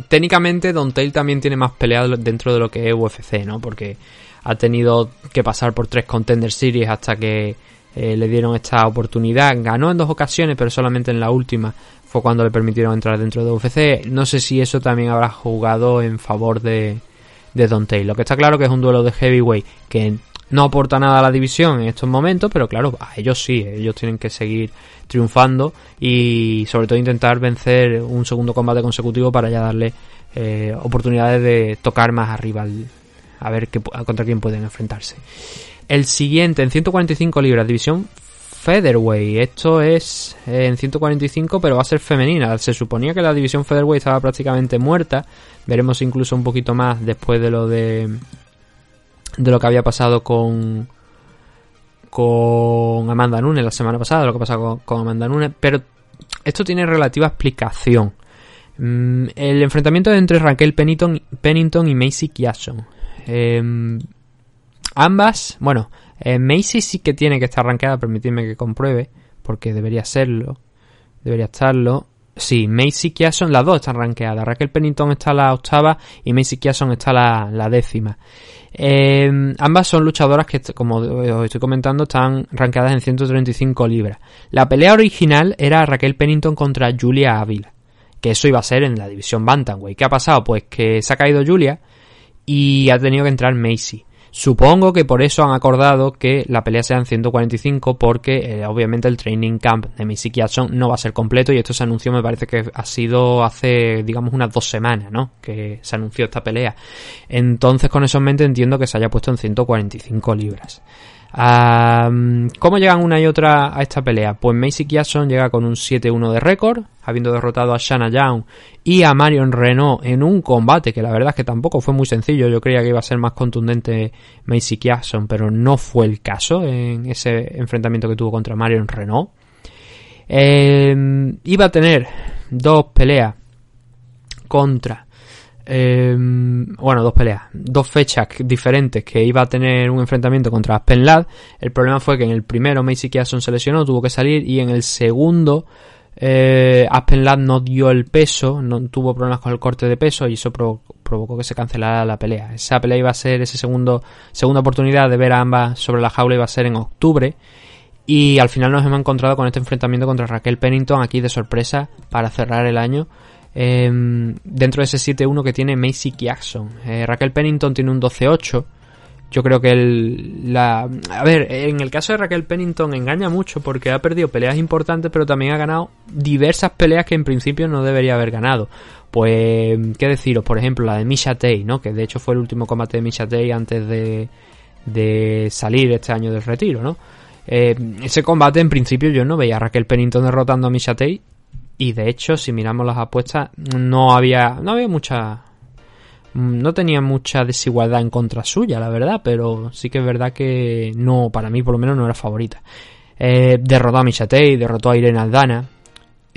técnicamente Don Tail también tiene más peleas dentro de lo que es UFC, ¿no? Porque ha tenido que pasar por tres Contender Series hasta que eh, le dieron esta oportunidad. Ganó en dos ocasiones, pero solamente en la última cuando le permitieron entrar dentro de UFC. No sé si eso también habrá jugado en favor de, de Don Tail. Lo que está claro que es un duelo de heavyweight que no aporta nada a la división en estos momentos, pero claro, a ellos sí, ellos tienen que seguir triunfando y sobre todo intentar vencer un segundo combate consecutivo para ya darle eh, oportunidades de tocar más arriba a ver contra quién pueden enfrentarse. El siguiente en 145 libras, división Featherweight. Esto es eh, en 145, pero va a ser femenina. Se suponía que la división Featherweight estaba prácticamente muerta. Veremos incluso un poquito más después de lo de de lo que había pasado con con Amanda Nunes la semana pasada, lo que pasado con, con Amanda Nunes, pero esto tiene relativa explicación. Mm, el enfrentamiento entre Raquel Pennington, y Macy Kiasson. Em, ambas, bueno, eh, Macy sí que tiene que estar rankeada, permitidme que compruebe, porque debería serlo, debería estarlo. Sí, Macy Kiasson, las dos están rankeadas. Raquel Pennington está la octava y Macy Kiasson está la, la décima. Eh, ambas son luchadoras que, como os estoy comentando, están rankeadas en 135 libras. La pelea original era Raquel Pennington contra Julia Ávila, que eso iba a ser en la división Bantamweight. ¿Qué ha pasado? Pues que se ha caído Julia y ha tenido que entrar Macy. Supongo que por eso han acordado que la pelea sea en 145 porque eh, obviamente el training camp de Missy Jackson no va a ser completo y esto se anunció me parece que ha sido hace digamos unas dos semanas, ¿no? Que se anunció esta pelea. Entonces con eso en mente entiendo que se haya puesto en 145 libras. ¿Cómo llegan una y otra a esta pelea? Pues Macy Kiasson llega con un 7-1 de récord, habiendo derrotado a Shanna Young y a Marion Renault en un combate que la verdad es que tampoco fue muy sencillo. Yo creía que iba a ser más contundente Macy Kiasson, pero no fue el caso en ese enfrentamiento que tuvo contra Marion Renault. Em, iba a tener dos peleas contra Em, bueno, dos peleas, dos fechas diferentes que iba a tener un enfrentamiento contra Aspen Ladd. El problema fue que en el primero Macy Kiason se lesionó, tuvo que salir, y en el segundo eh, Aspen Ladd no dio el peso, no tuvo problemas con el corte de peso y eso provocó que se cancelara la pelea. Esa pelea iba a ser, esa segunda oportunidad de ver a ambas sobre la jaula iba a ser en octubre. Y al final nos hemos encontrado con este enfrentamiento contra Raquel Pennington aquí de sorpresa para cerrar el año Em, dentro de ese 7-1 que tiene Macy Jackson. Eh, Raquel Pennington tiene un 12-8. Yo creo que el. A ver, en el caso de Raquel Pennington engaña mucho porque ha perdido peleas importantes, pero también ha ganado diversas peleas que en principio no debería haber ganado. Pues, ¿qué deciros? Por ejemplo, la de Misha Tate, ¿no? Que de hecho fue el último combate de Misha Tate antes de, de salir este año del retiro, ¿no? Eh, ese combate en principio yo no veía a Raquel Pennington derrotando a Misha Tate y de hecho, si miramos las apuestas, no había, no había mucha, no tenía mucha desigualdad en contra suya, la verdad, pero sí que es verdad que no, para mí por lo menos no era favorita. Eh, derrotó a Michatei, derrotó a Irene Aldana.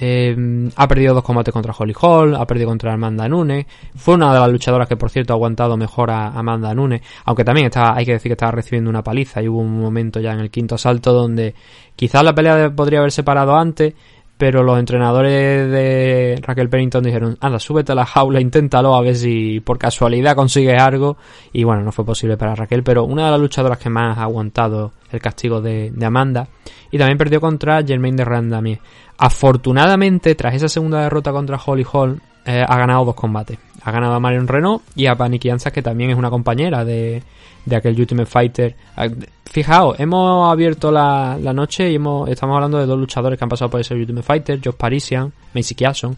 Eh, ha perdido dos combates contra Holly Hall, ha perdido contra Amanda Nunes. Fue una de las luchadoras que, por cierto, ha aguantado mejor a Amanda Nunes. Aunque también estaba, hay que decir que estaba recibiendo una paliza. Y hubo un momento ya en el quinto asalto donde quizás la pelea podría haber separado antes pero los entrenadores de Raquel Pennington dijeron, anda, súbete a la jaula, inténtalo a ver si por casualidad consigues algo. Y bueno, no fue posible para Raquel, pero una de las luchadoras que más ha aguantado el castigo de, Amanda. Y también perdió contra Germaine de Randamier. Afortunadamente, tras esa segunda derrota contra Holly Hall, eh, ha ganado dos combates. Ha ganado a Marion Renault y a Paniki que también es una compañera de, de aquel Ultimate Fighter. Ah, fijaos, hemos abierto la, noche y hemos, estamos hablando de dos luchadores que han pasado por ese Ultimate Fighter, Josh Parisian, Macy Kiason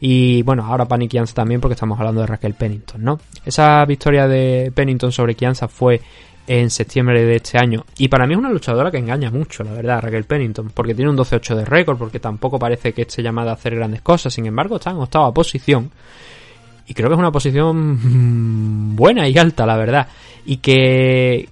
y bueno, ahora Pani también porque estamos hablando de Raquel Pennington, ¿no? Esa victoria de Pennington sobre Kianza fue en septiembre de este año. Y para mí es una luchadora que engaña mucho, la verdad, Raquel Pennington, porque tiene un 12-8 de récord, porque tampoco parece que esté llamada a hacer grandes cosas. Sin embargo, está en octava posición. Y creo que es una posición buena y alta, la verdad. Y que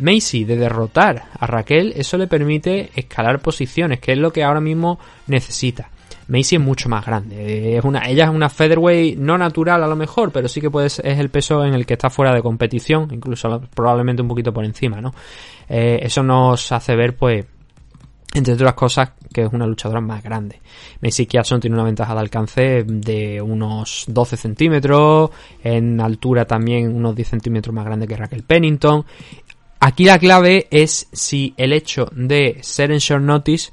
Macy de derrotar a Raquel, eso le permite escalar posiciones, que es lo que ahora mismo necesita. Macy es mucho más grande. Es una, ella es una featherweight no natural a lo mejor, pero sí que puede, es el peso en el que está fuera de competición, incluso probablemente un poquito por encima, ¿no? Eh, eso nos hace ver, pues, entre otras cosas, que es una luchadora más grande. Macy Kiason tiene una ventaja de alcance de unos 12 centímetros, en altura también unos 10 centímetros más grande que Raquel Pennington. Aquí la clave es si el hecho de ser en short notice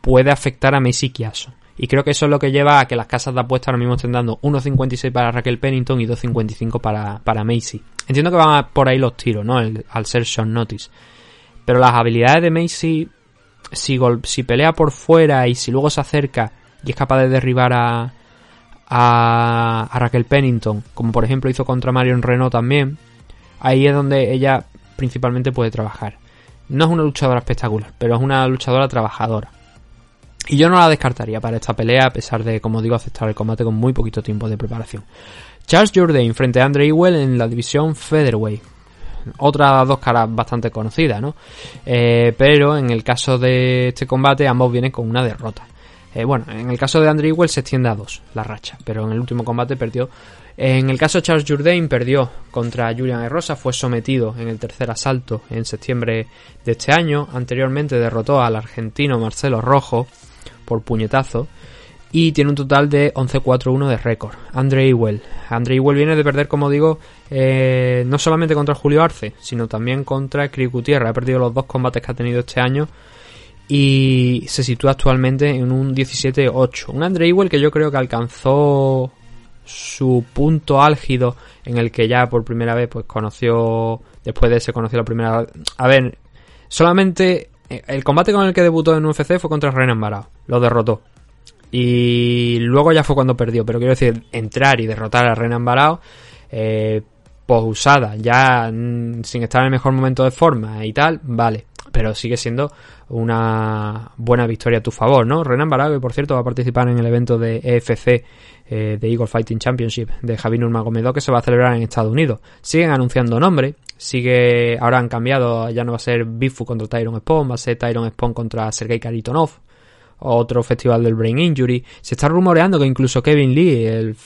puede afectar a Macy Kiason. Y creo que eso es lo que lleva a que las casas de apuestas ahora mismo estén dando 1.56 para Raquel Pennington y 2.55 para, para Macy. Entiendo que van por ahí los tiros, ¿no? al ser short notice. Pero las habilidades de Macy, si, si pelea por fuera y si luego se acerca y es capaz de derribar a, a, a Raquel Pennington, como por ejemplo hizo contra Marion Renault también, ahí es donde ella principalmente puede trabajar. No es una luchadora espectacular, pero es una luchadora trabajadora. Y yo no la descartaría para esta pelea, a pesar de, como digo, aceptar el combate con muy poquito tiempo de preparación. Charles Jourdain frente a Andre Ewell en la división Featherweight. Otra dos caras bastante conocidas, ¿no? Eh, pero en el caso de este combate ambos vienen con una derrota. Eh, bueno, en el caso de Andre Ewell se extiende a dos la racha, pero en el último combate perdió en el caso de Charles Jourdain perdió contra Julian Rosa, fue sometido en el tercer asalto en septiembre de este año. Anteriormente derrotó al argentino Marcelo Rojo por puñetazo y tiene un total de 11-4-1 de récord. Andre Ewell. Andre Ewell viene de perder, como digo, eh, no solamente contra Julio Arce, sino también contra Chris Gutiérrez. Ha perdido los dos combates que ha tenido este año y se sitúa actualmente en un 17-8. Un Andre Ewell que yo creo que alcanzó su punto álgido en el que ya por primera vez pues conoció después de se conoció la primera a ver solamente eh, el combate con el que debutó en UFC fue contra Renan Barao lo derrotó. Y luego ya fue cuando perdió pero quiero decir entrar y derrotar a Renan Barao eh, pues usada ya mm, sin estar en el mejor momento de forma y tal vale. Pero sigue siendo una buena victoria a tu favor, ¿no? Renan Barao, que por cierto va a participar en el evento de EFC eh, de Eagle Fighting Championship de Javi Nurmagomedov que se va a celebrar en Estados Unidos. Siguen anunciando nombre, sigue, ahora han cambiado, ya no va a ser Bifu contra Tyron Spawn, va a ser Tyron Spawn contra Sergei Karitonov, otro festival del Brain Injury. Se está rumoreando que incluso Kevin Lee, el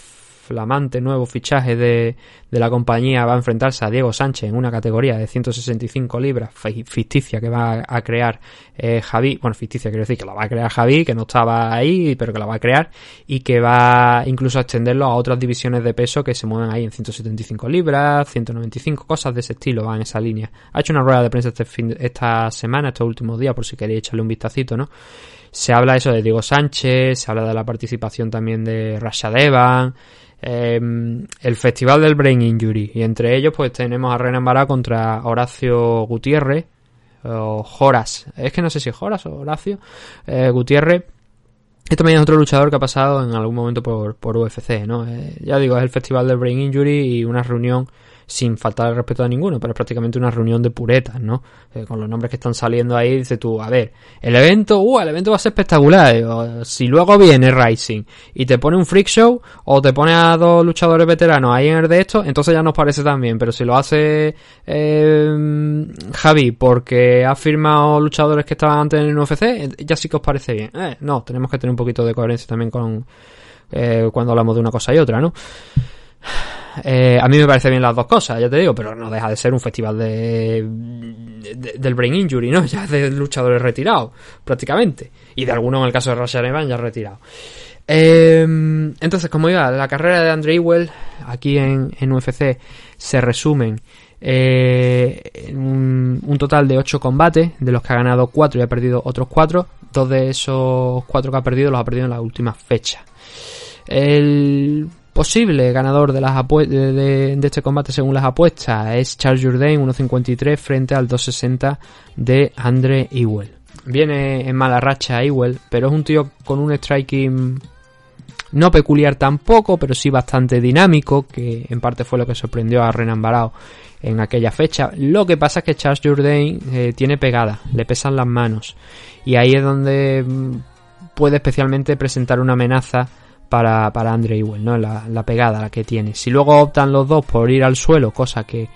flamante nuevo fichaje de, de, la compañía va a enfrentarse a Diego Sánchez en una categoría de 165 libras ficticia que va a crear eh, Javi, bueno, ficticia quiero decir que la va a crear Javi, que no estaba ahí, pero que la va a crear y que va incluso a extenderlo a otras divisiones de peso que se mueven ahí en 175 libras, 195, cosas de ese estilo van en esa línea. Ha hecho una rueda de prensa este fin, esta semana, estos últimos días, por si queréis echarle un vistacito, ¿no? Se habla eso de Diego Sánchez, se habla de la participación también de Rasha Devan, Em, el Festival del Brain Injury. Y entre ellos, pues tenemos a Renan Bará contra Horacio Gutiérrez. O Horas. Es que no sé si es Horas o Horacio. Eh, Gutiérrez. Este también es otro luchador que ha pasado en algún momento por, por UFC, ¿no? Eh, ya digo, es el Festival del Brain Injury y una reunión sin faltar el respeto a ninguno, pero es prácticamente una reunión de puretas, ¿no? Eh, con los nombres que están saliendo ahí, dices tú, a ver, el evento, uh, el evento va a ser espectacular. si luego viene Rising y te pone un freak show o te pone a dos luchadores veteranos ahí en el de esto, entonces ya nos parece tan bien, pero si lo hace eh, Javi porque ha firmado luchadores que estaban antes en el UFC, eh, ya sí que os parece bien. Eh, no, tenemos que tener un poquito de coherencia también con cuando hablamos de una cosa y otra, ¿no? Eh, a mí me parece bien las dos cosas, ya te digo, pero no deja de ser un festival de, del brain injury, ¿no? Ya de luchadores retirados, prácticamente. Y de algunos, en el caso de Rashad Evans, ya retirados. Eh, entonces, como iba, la carrera de Andre Ewell aquí en, en UFC se resumen eh, un, un, total de 8 combates, de los que ha ganado 4 y ha perdido otros 4. Dos de esos 4 que ha perdido los ha perdido en la última fecha. El posible ganador de, las de, este combate según las apuestas es Charles Jourdain 1.53 frente al 2.60 de Andre Ewell. Viene en mala racha Ewell, pero es un tío con un striking no peculiar tampoco, pero sí bastante dinámico, que en parte fue lo que sorprendió a Renan Barao en aquella fecha. Lo que pasa es que Charles Jourdain eh, tiene pegada, le pesan las manos, y ahí es donde mm, puede especialmente presentar una amenaza para, para Andre Ewell, ¿no? La, la, pegada la que tiene. Si luego optan los dos por ir al suelo, cosa que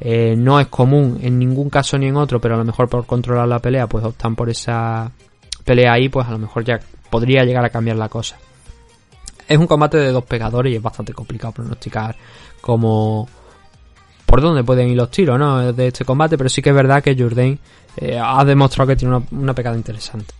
eh, no es común en ningún caso ni en otro, pero a lo mejor por controlar la pelea, pues optan por esa pelea ahí, pues a lo mejor ya podría llegar a cambiar la cosa. Es un combate de dos pegadores y es bastante complicado pronosticar como por dónde pueden ir los tiros ¿no? de este combate, pero sí que es verdad que Jourdain eh, ha demostrado que tiene una, una pegada interesante.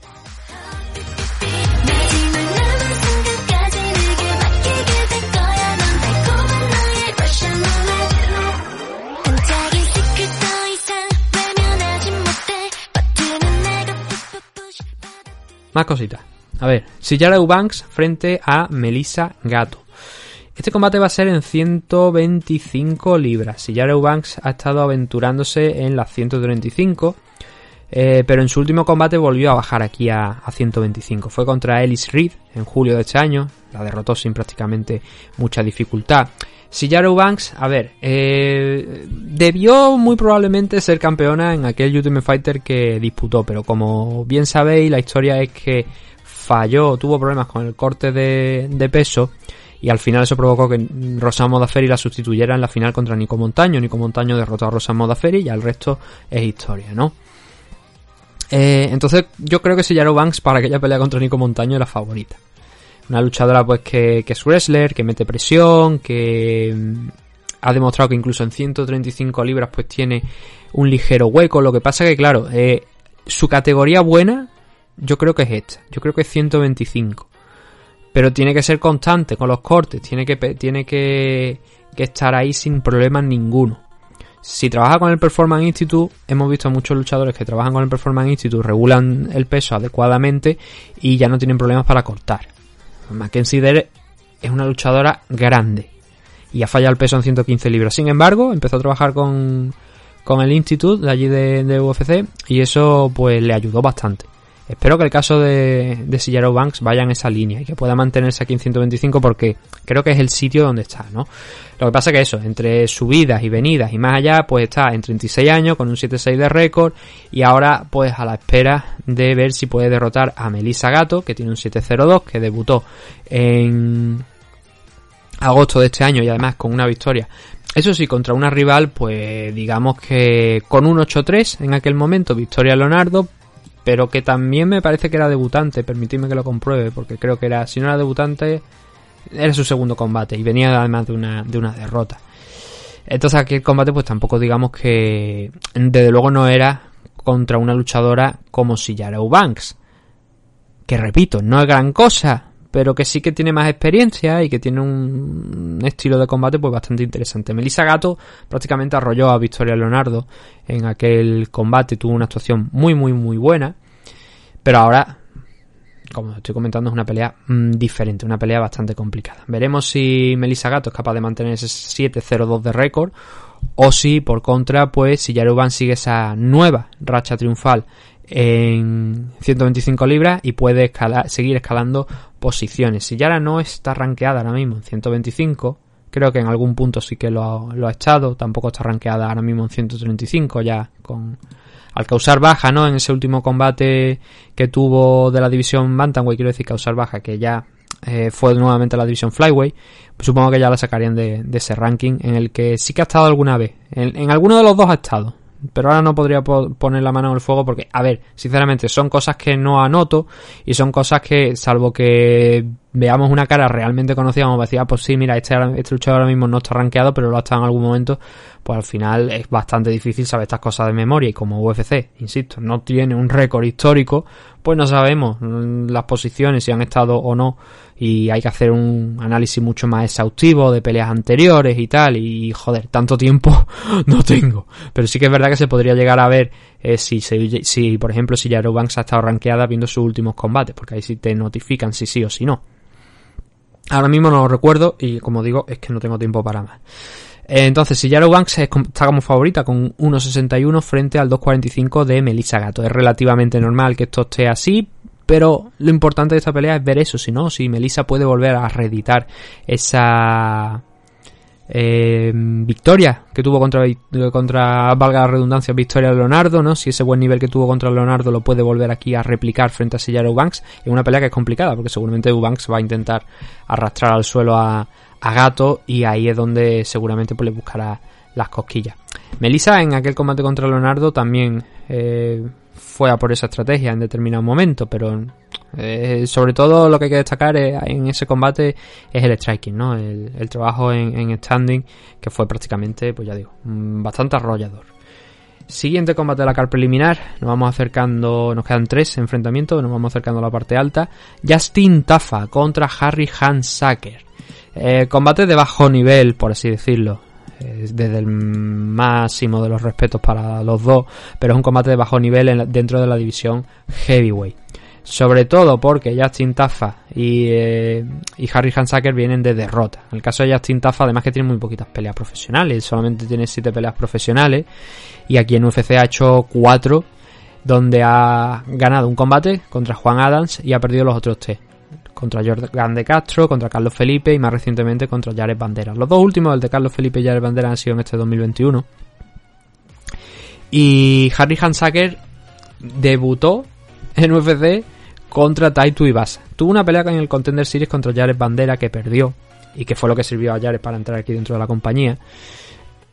Más cositas. A ver, Sillara Eubanks frente a Melissa Gato. Este combate va a ser en 125 libras. Sillara Eubanks ha estado aventurándose en las 135, eh, pero en su último combate volvió a bajar aquí a, 125. Fue contra Ellis Reed en julio de este año. La derrotó sin prácticamente mucha dificultad. Sillara Eubanks, a ver, eh, debió muy probablemente ser campeona en aquel Ultimate Fighter que disputó, pero como bien sabéis, la historia es que falló, tuvo problemas con el corte de, peso y al final eso provocó que Rosa Modafferi la sustituyera en la final contra Nico Montaño. Nico Montaño derrotó a Rosa Modafferi y el resto es historia, ¿no? Eh, entonces yo creo que Sillaro Banks para aquella pelea contra Nico Montaño era favorita. Una luchadora pues que, que es wrestler, que mete presión, que mm, ha demostrado que incluso en 135 libras pues tiene un ligero hueco. Lo que pasa que claro, eh, su categoría buena yo creo que es esta. Yo creo que es 125. Pero tiene que ser constante con los cortes. Tiene que, tiene que, estar ahí sin problemas ninguno. Si trabaja con el Performance Institute, hemos visto a muchos luchadores que trabajan con el Performance Institute, regulan el peso adecuadamente y ya no tienen problemas para cortar. Mackenzie Dere es una luchadora grande y ha fallado el peso en 115 libras. Sin embargo, empezó a trabajar con, con el Institute de allí de, de UFC y eso pues le ayudó bastante. Espero que el caso de, de Sillaro Banks vaya en esa línea y que pueda mantenerse aquí en 125 porque creo que es el sitio donde está, ¿no? Lo que pasa que eso, entre subidas y venidas y más allá, pues está en 36 años con un 7-6 de récord y ahora pues a la espera de ver si puede derrotar a Melissa Gato, que tiene un 7-0-2, que debutó en agosto de este año y además con una victoria eso sí, contra una rival, pues digamos que con un 8-3 en aquel momento, Victoria Leonardo, pero que también me parece que era debutante, permitidme que lo compruebe, porque creo que era, si no era debutante, era su segundo combate y venía además de una, de una derrota. Entonces aquel combate pues tampoco digamos que desde luego no era contra una luchadora como Sillara Banks. Que repito, no es gran cosa, pero que sí que tiene más experiencia y que tiene un estilo de combate pues bastante interesante. Melissa Gato prácticamente arrolló a Victoria Leonardo en aquel combate, tuvo una actuación muy muy muy buena, pero ahora como estoy comentando, es una pelea mm, diferente, una pelea bastante complicada. Veremos si Melissa Gato es capaz de mantener ese 7-0-2 de récord o si, por contra, pues si Yaruban sigue esa nueva racha triunfal en 125 libras y puede seguir escalando posiciones. Si Yara no está rankeada ahora mismo en 125, creo que en algún punto sí que lo, ha echado, tampoco está rankeada ahora mismo en 135 ya con al causar baja, ¿no? En ese último combate que tuvo de la división Bantamweight, quiero decir causar baja, que ya eh, fue nuevamente la división Flyway, pues supongo que ya la sacarían de, ese ranking en el que sí que ha estado alguna vez. en alguno de los dos ha estado pero ahora no podría poner la mano en el fuego porque, a ver, sinceramente, son cosas que no anoto y son cosas que, salvo que veamos una cara realmente conocida, como decía, pues sí, mira, este, este luchador ahora mismo no está rankeado, pero lo ha estado en algún momento, pues al final es bastante difícil saber estas cosas de memoria y como UFC, insisto, no tiene un récord histórico, pues no sabemos las posiciones, si han estado o no, y hay que hacer un análisis mucho más exhaustivo de peleas anteriores y tal, y joder, tanto tiempo no tengo, pero sí que es verdad que se podría llegar a ver eh, si, si, por ejemplo, si Yaro Banks ha estado rankeada viendo sus últimos combates, porque ahí sí te notifican si sí o si no. Ahora mismo no lo recuerdo y como digo es que no tengo tiempo para más. Entonces, si Banks está como favorita con 1.61 frente al 2.45 de Melissa Gato. Es relativamente normal que esto esté así. Pero lo importante de esta pelea es ver eso, si no, si Melissa puede volver a reeditar esa eh, victoria que tuvo contra, contra, valga la redundancia, victoria de Leonardo, ¿no? Si ese buen nivel que tuvo contra Leonardo lo puede volver aquí a replicar frente a Sillar Eubanks, en una pelea que es complicada, porque seguramente Eubanks va a intentar arrastrar al suelo a, a Gato y ahí es donde seguramente pues, le buscará las cosquillas. Melissa en aquel combate contra Leonardo también eh, fue a por esa estrategia en determinado momento, pero eh, sobre todo lo que hay que destacar en ese combate es el striking, ¿no? El, trabajo en, standing que fue prácticamente, pues ya digo, mm, bastante arrollador. Siguiente combate de la car preliminar, nos vamos acercando, nos quedan tres enfrentamientos, nos vamos acercando a la parte alta. Justin Tafa contra Harry Hansacker. Eh, combate de bajo nivel, por así decirlo desde el máximo de los respetos para los dos, pero es un combate de bajo nivel dentro de la división heavyweight. Sobre todo porque Justin Taffa y, eh, y Harry Hansacker vienen de derrota. En el caso de Justin Taffa, además que tiene muy poquitas peleas profesionales, solamente tiene 7 peleas profesionales y aquí en UFC ha hecho 4 donde ha ganado un combate contra Juan Adams y ha perdido los otros 3 contra Jordan de Castro, contra Carlos Felipe y más recientemente contra Jared Bandera. Los dos últimos, el de Carlos Felipe y Jared Bandera, han sido en este 2021. Y Harry Hansacker debutó en UFC contra Taito Ibasa. Tuvo una pelea en el Contender Series contra Jared Bandera que perdió y que fue lo que sirvió a Jared para entrar aquí dentro de la compañía.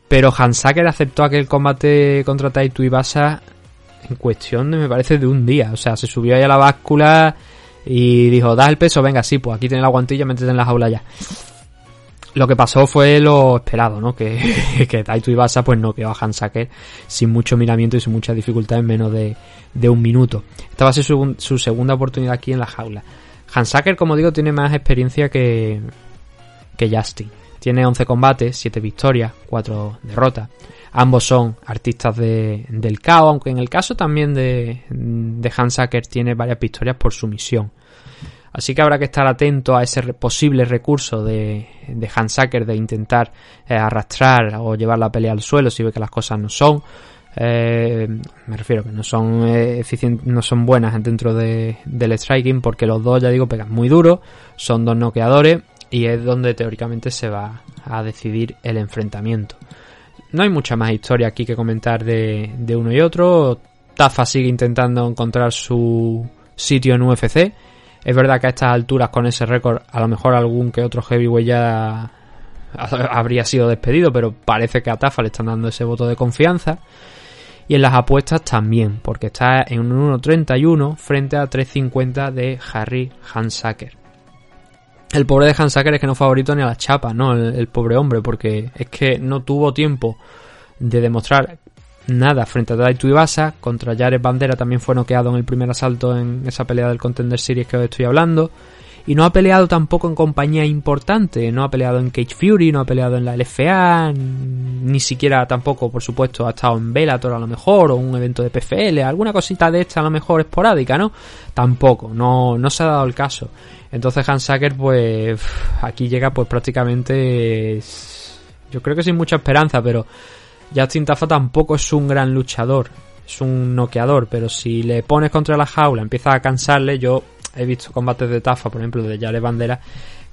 Pero Hansacker aceptó aquel combate contra Taito Ibasa en cuestión de, me parece, de un día. O sea, se subió ahí a la báscula y dijo, da el peso, venga, sí, pues aquí tiene la guantilla, métete en la jaula ya. Lo que pasó fue lo esperado, ¿no? Que, que Taito Ibasa pues no quedó a Hansaker sin mucho miramiento y sin mucha dificultad en menos de, un minuto. Esta va a ser su, segunda oportunidad aquí en la jaula. Hansaker, como digo, tiene más experiencia que, que Justin. Tiene 11 combates, 7 victorias, 4 derrotas. Ambos son artistas de, del caos, aunque en el caso también de, de Hansaker tiene varias victorias por sumisión. Así que habrá que estar atento a ese posible recurso de, de Hansaker de intentar eh, arrastrar o llevar la pelea al suelo si ve que las cosas no son. Eh, me refiero que no son eh, no son buenas dentro de, del striking porque los dos ya digo pegan muy duro son dos noqueadores y es donde teóricamente se va a decidir el enfrentamiento no hay mucha más historia aquí que comentar de, uno y otro. Tafa sigue intentando encontrar su sitio en UFC. Es verdad que a estas alturas con ese récord a lo mejor algún que otro heavyweight ya habría sido despedido, pero parece que a Tafa le están dando ese voto de confianza. Y en las apuestas también, porque está en un 1.31 frente a 3.50 de Harry Hansacker. El pobre de Hansaker es que no favorito ni a la chapa, ¿no? El, pobre hombre, porque es que no tuvo tiempo de demostrar nada frente a Daito Ibasa. Contra Jared Bandera también fue noqueado en el primer asalto en esa pelea del Contender Series que os estoy hablando. Y no ha peleado tampoco en compañía importante. No ha peleado en Cage Fury, no ha peleado en la LFA, ni siquiera tampoco, por supuesto, ha estado en Bellator a lo mejor, o un evento de PFL, alguna cosita de esta a lo mejor esporádica, ¿no? Tampoco, no, no se ha dado el caso. Entonces Hansaker, pues aquí llega pues prácticamente... Yo creo que sin mucha esperanza, pero Justin Tafa tampoco es un gran luchador. Es un noqueador, pero si le pones contra la jaula, empieza a cansarle. Yo he visto combates de Tafa, por ejemplo, de Yale Bandera,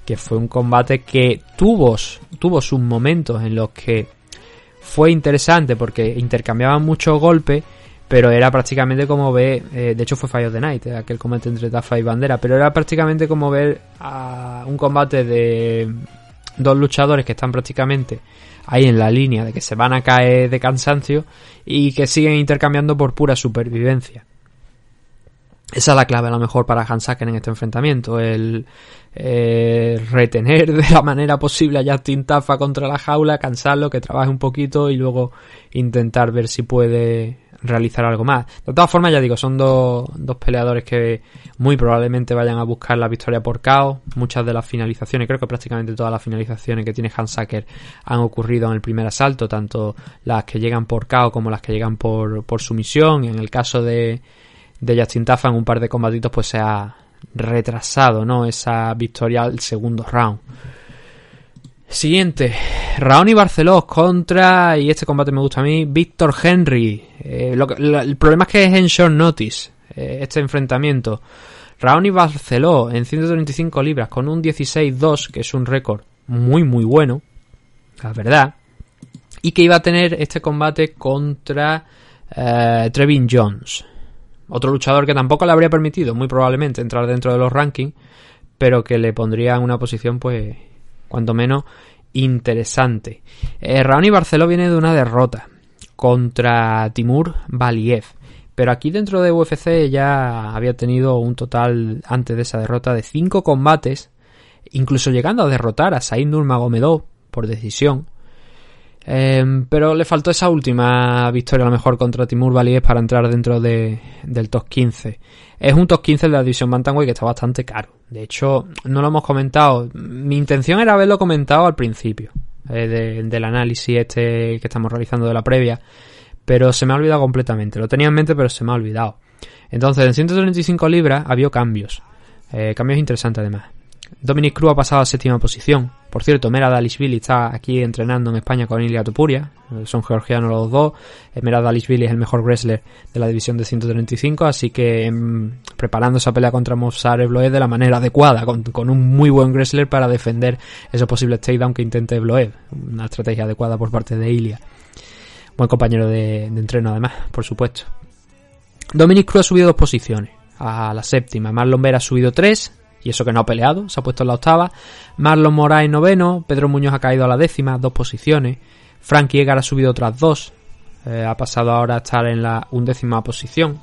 que fue un combate que tuvo, tuvo sus momentos en los que fue interesante porque intercambiaban muchos golpes pero era prácticamente como ver, eh, de hecho fue Fire of the Night, eh, aquel combate entre Tafa y Bandera, pero era prácticamente como ver a un combate de dos luchadores que están prácticamente ahí en la línea de que se van a caer de cansancio y que siguen intercambiando por pura supervivencia. Esa es la clave a lo mejor para Hansaken en este enfrentamiento, el eh, retener de la manera posible a Justin Tafa contra la jaula, cansarlo, que trabaje un poquito y luego intentar ver si puede realizar algo más. De todas formas, ya digo, son dos, dos peleadores que muy probablemente vayan a buscar la victoria por KO. Muchas de las finalizaciones, creo que prácticamente todas las finalizaciones que tiene Hansaker han ocurrido en el primer asalto, tanto las que llegan por KO como las que llegan por, por sumisión. En el caso de, de Justin Tafa, en un par de combatitos, pues se ha retrasado, ¿no? Esa victoria al segundo round. Siguiente, Raoni Barceló contra, y este combate me gusta a mí, Víctor Henry. Eh, el problema es que es en short notice eh, este enfrentamiento. Raoni Barceló en 135 libras con un 16-2, que es un récord muy muy bueno, la verdad, y que iba a tener este combate contra eh, Trevin Jones, otro luchador que tampoco le habría permitido, muy probablemente, entrar dentro de los rankings, pero que le pondría en una posición, pues, cuanto menos interesante. Eh, Raoni Barceló viene de una derrota contra Timur Valiev. Pero aquí dentro de UFC ya había tenido un total antes de esa derrota de 5 combates, incluso llegando a derrotar a Said Nurmagomedov por decisión. Em, pero le faltó esa última victoria a lo mejor contra Timur Valiev para entrar dentro de, del top 15. Es un top 15 de la división Bantamweight que está bastante caro. De hecho, no lo hemos comentado. Mi intención era haberlo comentado al principio eh, del análisis este que estamos realizando de la previa pero se me ha olvidado completamente. Lo tenía en mente, pero se me ha olvidado. Entonces, en 135 libras había cambios. Eh, cambios interesantes además. Dominic Cruz ha pasado a séptima posición. Por cierto, Mera Dalishvili está aquí entrenando en España con Ilia Topuria. Eh, son georgianos los dos. Eh, Mera es el mejor wrestler de la división de 135. Así que em, preparando esa pelea contra Mozart Bloed de la manera adecuada. Con, un muy buen wrestler para defender esos posibles takedown que intente Bloed. Una estrategia adecuada por parte de Ilia. Buen compañero de, entreno, además, por supuesto. Dominic Cruz ha subido dos posiciones a la séptima. Marlon Vera ha subido tres, y eso que no ha peleado, se ha puesto en la octava. Marlon Moraes noveno, Pedro Muñoz ha caído a la décima, dos posiciones. Frankie Egar ha subido otras dos, eh, ha pasado ahora a estar en la undécima posición.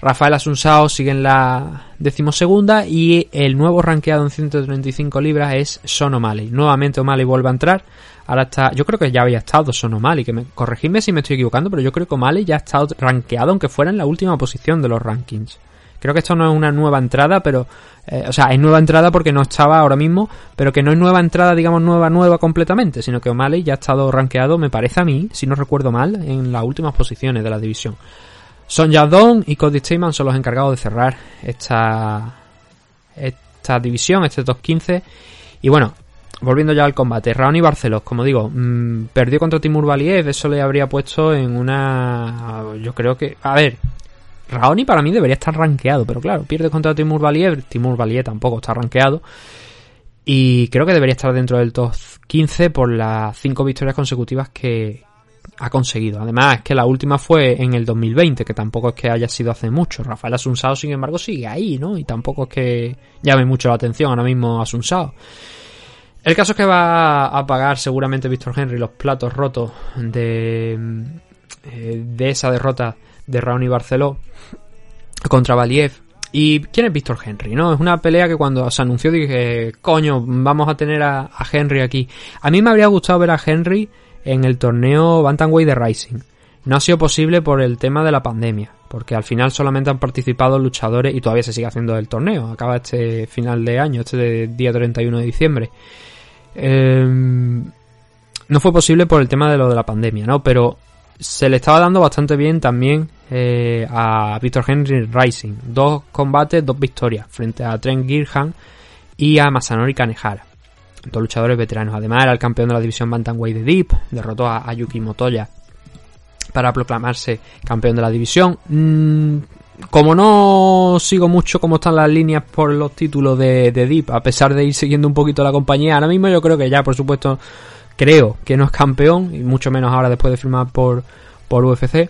Rafael Asunsao sigue en la decimosegunda y el nuevo rankeado en 135 libras es Son O'Malley. Nuevamente O'Malley vuelve a entrar. Ahora está, yo creo que ya había estado Son que me, corregidme si me estoy equivocando, pero yo creo que O'Malley ya ha estado rankeado aunque fuera en la última posición de los rankings. Creo que esto no es una nueva entrada, pero, eh, o sea, es nueva entrada porque no estaba ahora mismo, pero que no es nueva entrada, digamos, nueva, nueva completamente, sino que O'Malley ya ha estado rankeado, me parece a mí, si no recuerdo mal, en las últimas posiciones de la división. Son Yadon y Cody Stateman son los encargados de cerrar esta, esta división, este top 15. Y bueno, volviendo ya al combate, Raoni Barcelos, como digo, mmm, perdió contra Timur Valiev, eso le habría puesto en una... Yo creo que... A ver, Raoni para mí debería estar rankeado, pero claro, pierde contra Timur Valiev, Timur Valiev tampoco está rankeado. Y creo que debería estar dentro del top 15 por las 5 victorias consecutivas que, ha conseguido. Además, es que la última fue en el 2020, que tampoco es que haya sido hace mucho. Rafael Asunsao, sin embargo, sigue ahí, ¿no? Y tampoco es que llame mucho la atención ahora mismo Asunsao. El caso es que va a pagar seguramente Víctor Henry los platos rotos de, eh, de esa derrota de Raoni Barceló contra Valiev. ¿Y quién es Víctor Henry? ¿No? Es una pelea que cuando se anunció dije, coño, vamos a tener a, a Henry aquí. A mí me habría gustado ver a Henry en el torneo Bantamweight de Rising. No ha sido posible por el tema de la pandemia, porque al final solamente han participado luchadores y todavía se sigue haciendo el torneo. Acaba este final de año, este día 31 de diciembre. Em, no fue posible por el tema de lo de la pandemia, ¿no? Pero se le estaba dando bastante bien también eh, a Victor Henry Rising. Dos combates, dos victorias frente a Trent Girhan y a Masanori Kanehara dos luchadores veteranos. Además, era el campeón de la división Bantamweight de Deep, derrotó a, Yuki Motoya para proclamarse campeón de la división. Mm, como no sigo mucho cómo están las líneas por los títulos de, Deep, a pesar de ir siguiendo un poquito la compañía, ahora mismo yo creo que ya, por supuesto, creo que no es campeón, y mucho menos ahora después de firmar por, por UFC.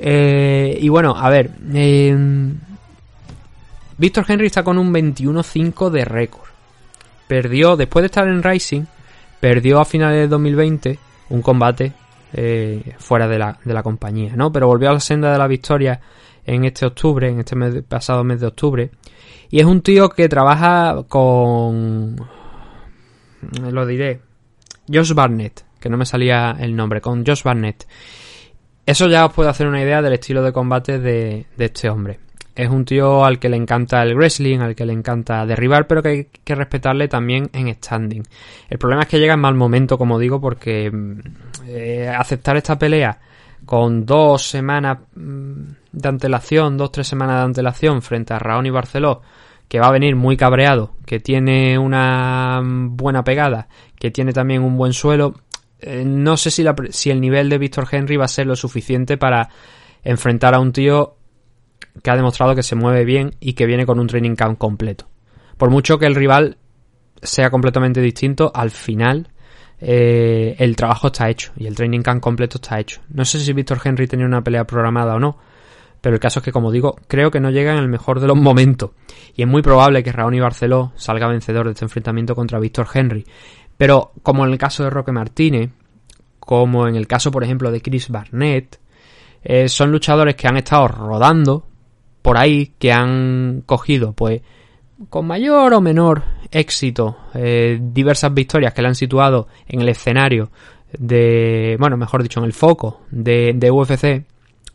Eh, y bueno, a ver, eh, Víctor Henry está con un 21-5 de récord perdió, después de estar en Rising, perdió a finales de 2020 un combate eh, fuera de la, de la compañía, ¿no? Pero volvió a la senda de la victoria en este octubre, en este pasado mes de octubre. Y es un tío que trabaja con... Lo diré. Josh Barnett, que no me salía el nombre, con Josh Barnett. Eso ya os puede hacer una idea del estilo de combate de este hombre. Es un tío al que le encanta el wrestling, al que le encanta derribar, pero que hay que respetarle también en standing. El problema es que llega en mal momento, como digo, porque mm, eh, aceptar esta pelea con dos semanas mm, de antelación, dos, tres semanas de antelación frente a Raón y Barceló, que va a venir muy cabreado, que tiene una buena pegada, que tiene también un buen suelo, eh, no sé si, si el nivel de Víctor Henry va a ser lo suficiente para enfrentar a un tío que ha demostrado que se mueve bien y que viene con un training camp completo. Por mucho que el rival sea completamente distinto, al final eh, el trabajo está hecho y el training camp completo está hecho. No sé si Víctor Henry tenía una pelea programada o no, pero el caso es que, como digo, creo que no llega en el mejor de los momentos. Y es muy probable que Raoni Barceló salga vencedor de este enfrentamiento contra Víctor Henry. Pero, como en el caso de Roque Martínez, como en el caso, por ejemplo, de Chris Barnett, eh, son luchadores que han estado rodando por ahí, que han cogido, pues, con mayor o menor éxito, eh, diversas victorias que le han situado en el escenario de, bueno, mejor dicho, en el foco de, de UFC.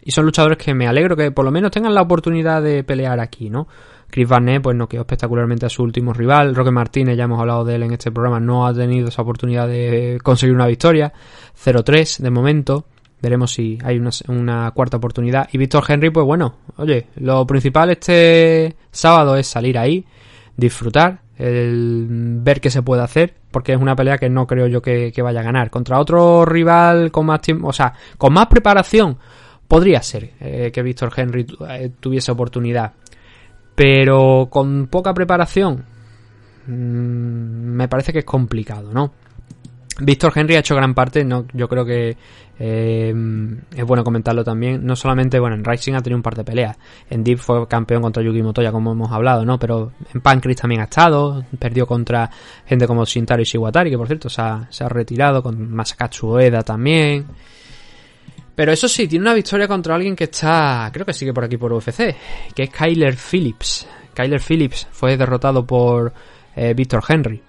Y son luchadores que me alegro que por lo menos tengan la oportunidad de pelear aquí, ¿no? Chris Barnett, pues no quedó espectacularmente a su último rival. Roque Martínez, ya hemos hablado de él en este programa, no ha tenido esa oportunidad de conseguir una victoria. 0-3 de momento. Veremos si hay una, una, cuarta oportunidad. Y Víctor Henry, pues bueno, oye, lo principal este sábado es salir ahí, disfrutar, el ver qué se puede hacer, porque es una pelea que no creo yo que vaya a ganar. Contra otro rival con más tiempo, o sea, con más preparación, podría ser eh, que Víctor Henry eh, tuviese oportunidad. Pero con poca preparación, mmm, me parece que es complicado, ¿no? Víctor Henry ha hecho gran parte, no, yo creo que eh, es bueno comentarlo también. No solamente, bueno, en Rising ha tenido un par de peleas. En Deep fue campeón contra Yuki Motoya, como hemos hablado, ¿no? Pero en Pancris también ha estado. Perdió contra gente como Shintaro Shiwatari, que por cierto se ha, se ha retirado. Con Masakatsu Ueda también. Pero eso sí, tiene una victoria contra alguien que está, creo que sigue por aquí por UFC, que es Kyler Phillips. Kyler Phillips fue derrotado por eh, Víctor Henry.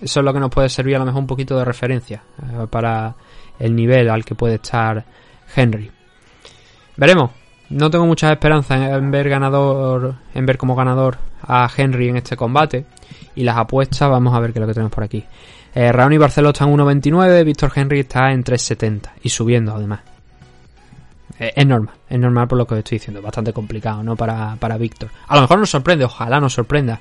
Eso es lo que nos puede servir a lo mejor un poquito de referencia eh, para el nivel al que puede estar Henry. Veremos. No tengo muchas esperanzas en ver ganador, en ver como ganador a Henry en este combate. Y las apuestas, vamos a ver qué es lo que tenemos por aquí. Eh, Raoni Barceló está en 1.29, Víctor Henry está en 3.70 y subiendo además. Eh, es normal, es normal por lo que os estoy diciendo, bastante complicado, ¿no? Para, para Víctor. A lo mejor nos sorprende, ojalá nos sorprenda.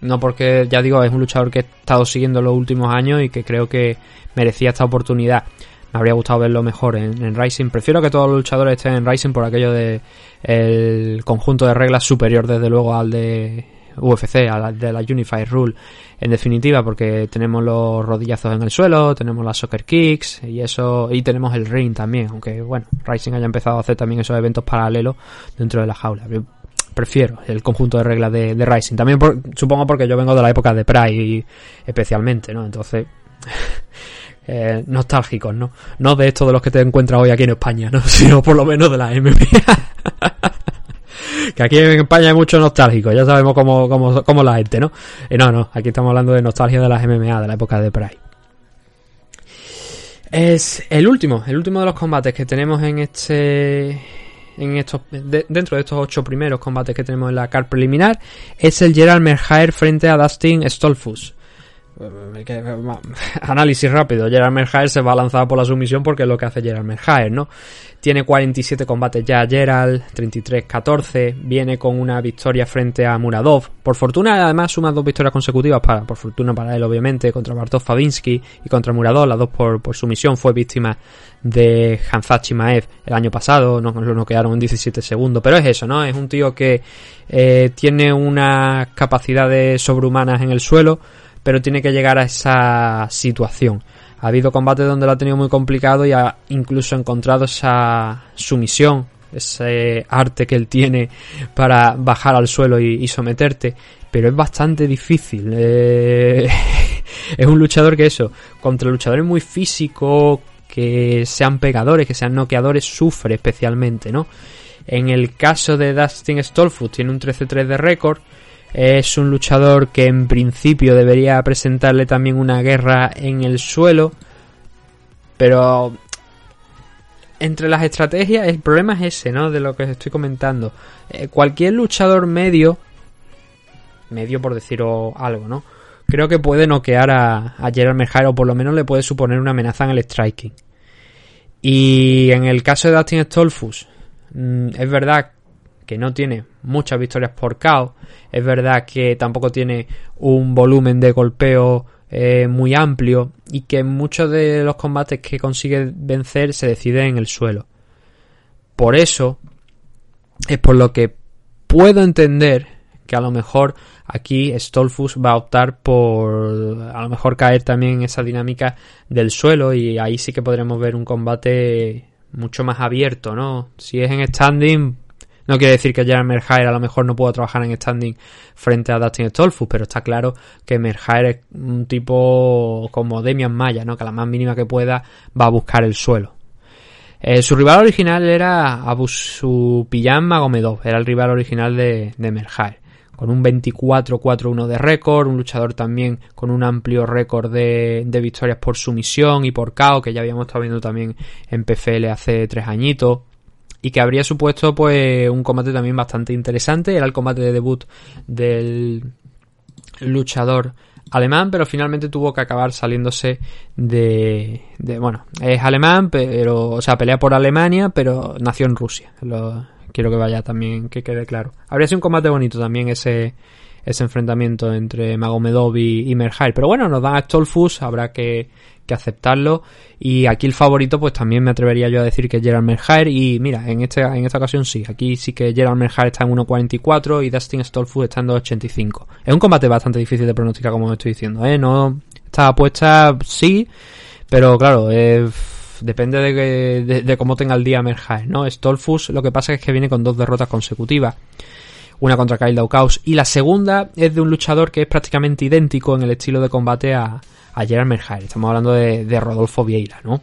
No porque, ya digo, es un luchador que he estado siguiendo los últimos años y que creo que merecía esta oportunidad me habría gustado verlo mejor en, en, Rising. Prefiero que todos los luchadores estén en Rising por aquello de el conjunto de reglas superior desde luego al de UFC, al de la Unified Rule. En definitiva, porque tenemos los rodillazos en el suelo, tenemos las soccer kicks y eso, y tenemos el ring también, aunque bueno, Rising haya empezado a hacer también esos eventos paralelos dentro de la jaula. Yo prefiero el conjunto de reglas de, Rising. También por, supongo porque yo vengo de la época de Pride especialmente, ¿no? Entonces eh, nostálgicos, ¿no? No de estos de los que te encuentras hoy aquí en España, ¿no? Sino por lo menos de la MMA. que aquí en España hay mucho nostálgico, ya sabemos cómo, cómo, cómo la gente, ¿no? Eh, no, no, aquí estamos hablando de nostalgia de las MMA, de la época de Pride. Es el último, el último de los combates que tenemos en este en estos de, dentro de estos ocho primeros combates que tenemos en la car preliminar es el Gerald Merhaer frente a Dustin Stolfus análisis rápido. Gerard Merhaer se va a lanzar por la sumisión porque es lo que hace Gerard Merhaer, ¿no? Tiene 47 combates ya Gerald, 33-14, viene con una victoria frente a Muradov. Por fortuna, además, suma dos victorias consecutivas, para, por fortuna para él, obviamente, contra Bartov Fabinsky y contra Muradov, las dos por, por sumisión. Fue víctima de Hanzachi Maev el año pasado, no, lo noquearon en 17 segundos. Pero es eso, ¿no? Es un tío que eh, tiene unas capacidades sobrehumanas en el suelo pero tiene que llegar a esa situación. Ha habido combates donde lo ha tenido muy complicado y ha incluso encontrado esa sumisión, ese arte que él tiene para bajar al suelo y, someterte, pero es bastante difícil. Eh, es un luchador que eso, contra luchadores muy físicos, que sean pegadores, que sean noqueadores, sufre especialmente, ¿no? En el caso de Dustin Stolfus tiene un 13-3 de récord, es un luchador que en principio debería presentarle también una guerra en el suelo. Pero entre las estrategias, el problema es ese, ¿no? De lo que os estoy comentando. Eh, cualquier luchador medio, medio por decir algo, ¿no? Creo que puede noquear a, a Gerard Merjar o por lo menos le puede suponer una amenaza en el striking. Y en el caso de Dustin Stolfus, mmm, es verdad que no tiene muchas victorias por KO. Es verdad que tampoco tiene un volumen de golpeo eh, muy amplio y que muchos de los combates que consigue vencer se deciden en el suelo. Por eso es por lo que puedo entender que a lo mejor aquí Stolfus va a optar por a lo mejor caer también en esa dinámica del suelo y ahí sí que podremos ver un combate mucho más abierto, ¿no? Si es en standing, no quiere decir que Gerard Merhair a lo mejor no pueda trabajar en standing frente a Dustin Stolfus, pero está claro que Merhair es un tipo como Demian Maya, ¿no? Que a la más mínima que pueda va a buscar el suelo. Eh, su rival original era Abusupiyam Magomedov, era el rival original de, de con un 24-4-1 de récord, un luchador también con un amplio récord de, victorias por sumisión y por KO, que ya habíamos estado viendo también en PFL hace tres añitos, y que habría supuesto pues un combate también bastante interesante, era el combate de debut del luchador alemán, pero finalmente tuvo que acabar saliéndose de, de, bueno, es alemán, pero, o sea, pelea por Alemania, pero nació en Rusia. Quiero que vaya también, que quede claro. Habría sido un combate bonito también ese, ese enfrentamiento entre Magomedov y, y Pero bueno, nos dan a Stolfus, habrá que, que, aceptarlo. Y aquí el favorito, pues también me atrevería yo a decir que es Gerald Merhair. Y mira, en, este, en esta ocasión sí, aquí sí que Gerald Merhair está en 1.44 y Dustin Stolfus está en 2.85. Es un combate bastante difícil de pronosticar, como estoy diciendo, ¿eh? No, esta apuesta sí, pero claro, es depende de, cómo tenga el día Merhaer, ¿no? Stolfus lo que pasa es que viene con dos derrotas consecutivas. Una contra Kyle Daukaus y la segunda es de un luchador que es prácticamente idéntico en el estilo de combate a, a Gerard Merhaer. Estamos hablando de, Rodolfo Vieira, ¿no?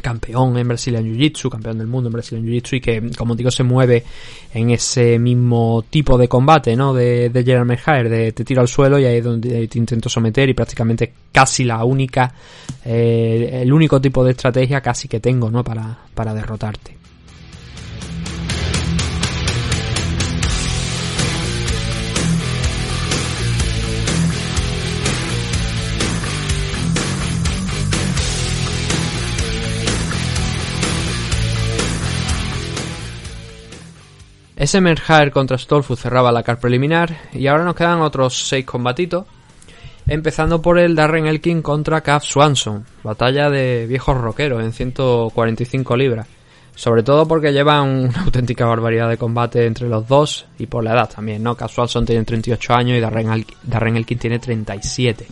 campeón en Brazilian Jiu-Jitsu, campeón del mundo en Brazilian Jiu-Jitsu y que, como digo, se mueve en ese mismo tipo de combate, ¿no? De, de Gerard de te tiro al suelo y ahí es donde te intento someter y prácticamente casi la única, eh, el único tipo de estrategia casi que tengo, ¿no? Para, para derrotarte. Ese Merhaer contra Stolfus cerraba la car preliminar y ahora nos quedan otros 6 combatitos. Empezando por el Darren Elkin contra Cav Swanson, batalla de viejos rockeros en 145 libras. Sobre todo porque llevan una auténtica barbaridad de combate entre los dos y por la edad también, ¿no? Cav Swanson tiene 38 años y Darren, Darren Elkin tiene 37.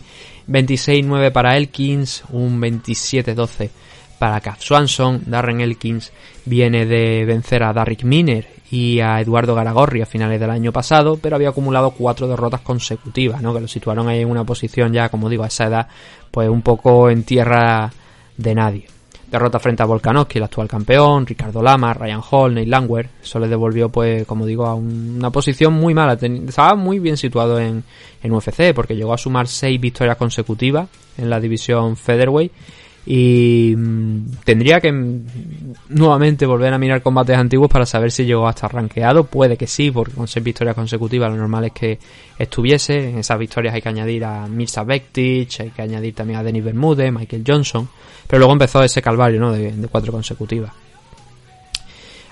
26-9 para Elkins, un 27-12 para Cav Swanson. Darren Elkins viene de vencer a Darrick Miner y a Eduardo Garagorri a finales del año pasado, pero había acumulado cuatro derrotas consecutivas, ¿no? que lo situaron ahí en una posición ya, como digo, a esa edad, pues un poco en tierra de nadie. Derrota frente a Volkanovski, el actual campeón, Ricardo Lama, Ryan Hall, Neil Langwer. Eso le devolvió, pues, como digo, a una posición muy mala. Estaba muy bien situado en, en UFC, porque llegó a sumar seis victorias consecutivas en la división Featherweight y mm, tendría que mm, nuevamente volver a mirar combates antiguos para saber si llegó hasta rankeado. Puede que sí, porque con seis victorias consecutivas lo normal es que estuviese. En esas victorias hay que añadir a Mirza Bektic, hay que añadir también a Denis Bermúdez, Michael Johnson. Pero luego empezó ese calvario ¿no? de, cuatro consecutivas.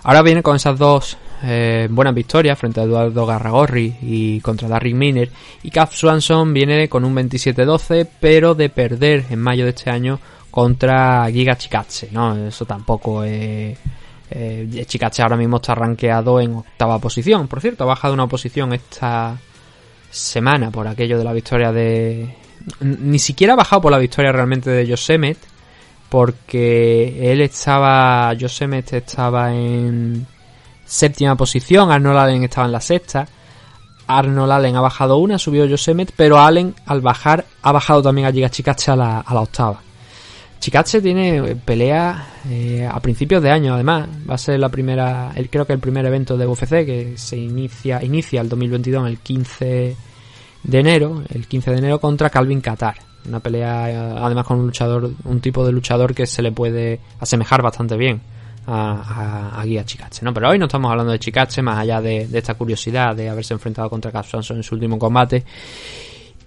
Ahora viene con esas dos eh, buenas victorias frente a Eduardo Garragorri y contra Darry Miner. Y Cap Swanson viene con un 27-12, pero de perder en mayo de este año contra Giga Chikatse, ¿no? Eso tampoco es... Eh, ahora mismo está rankeado en octava posición. Por cierto, ha bajado una posición esta semana por aquello de la victoria de... Ni siquiera ha bajado por la victoria realmente de Yosemite, porque él estaba... Yosemite estaba en séptima posición, Arnold Allen estaba en la sexta. Arnold Allen ha bajado una, ha subido Yosemite, pero Allen al bajar ha bajado también a Giga a la, a la octava. Chikatse tiene pelea eh, a principios de año, además. Va a ser la primera, el, creo que el primer evento de UFC que se inicia, inicia el 2022 el 15 de enero, el 15 de enero contra Calvin Qatar. Una pelea, además con un luchador, un tipo de luchador que se le puede asemejar bastante bien a, a, Guía Chikatse, ¿no? Pero hoy no estamos hablando de Chikatse, más allá de, esta curiosidad de haberse enfrentado contra Cap en su último combate.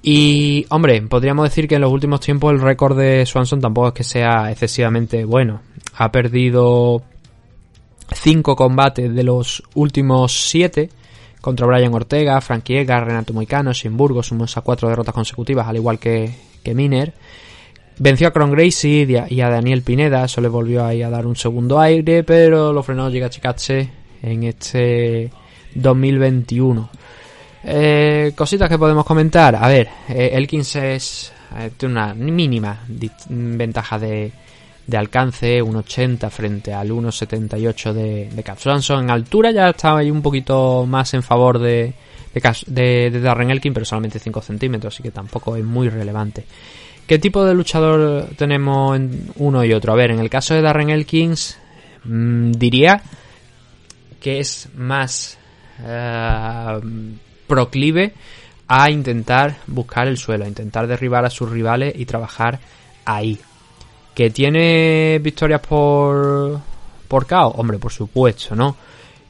Y, hombre, podríamos decir que en los últimos tiempos el récord de Swanson tampoco es que sea excesivamente bueno. Ha perdido 5 combates de los últimos 7 contra Brian Ortega, Frankie Edgar, Renato Moicano, Simburgo, a 4 derrotas consecutivas, al igual que, que Miner. Venció a Cron Gracie y a Daniel Pineda, eso le volvió a dar un segundo aire, pero lo frenó Giga Chikatse en este 2021. Eh, cositas que podemos comentar. A ver, eh, Elkins es, eh, tiene una mínima ventaja de, de alcance, 1.80 frente al 1.78 de, de. En altura ya estaba ahí un poquito más en favor de, de, Darren Elkin, pero solamente 5 centímetros, así que tampoco es muy relevante. ¿Qué tipo de luchador tenemos en uno y otro? A ver, en el caso de Darren Elkins, mmm, diría que es más uh, proclive a intentar buscar el suelo, a intentar derribar a sus rivales y trabajar ahí. ¿Que tiene victorias por, por KO? Hombre, por supuesto, ¿no?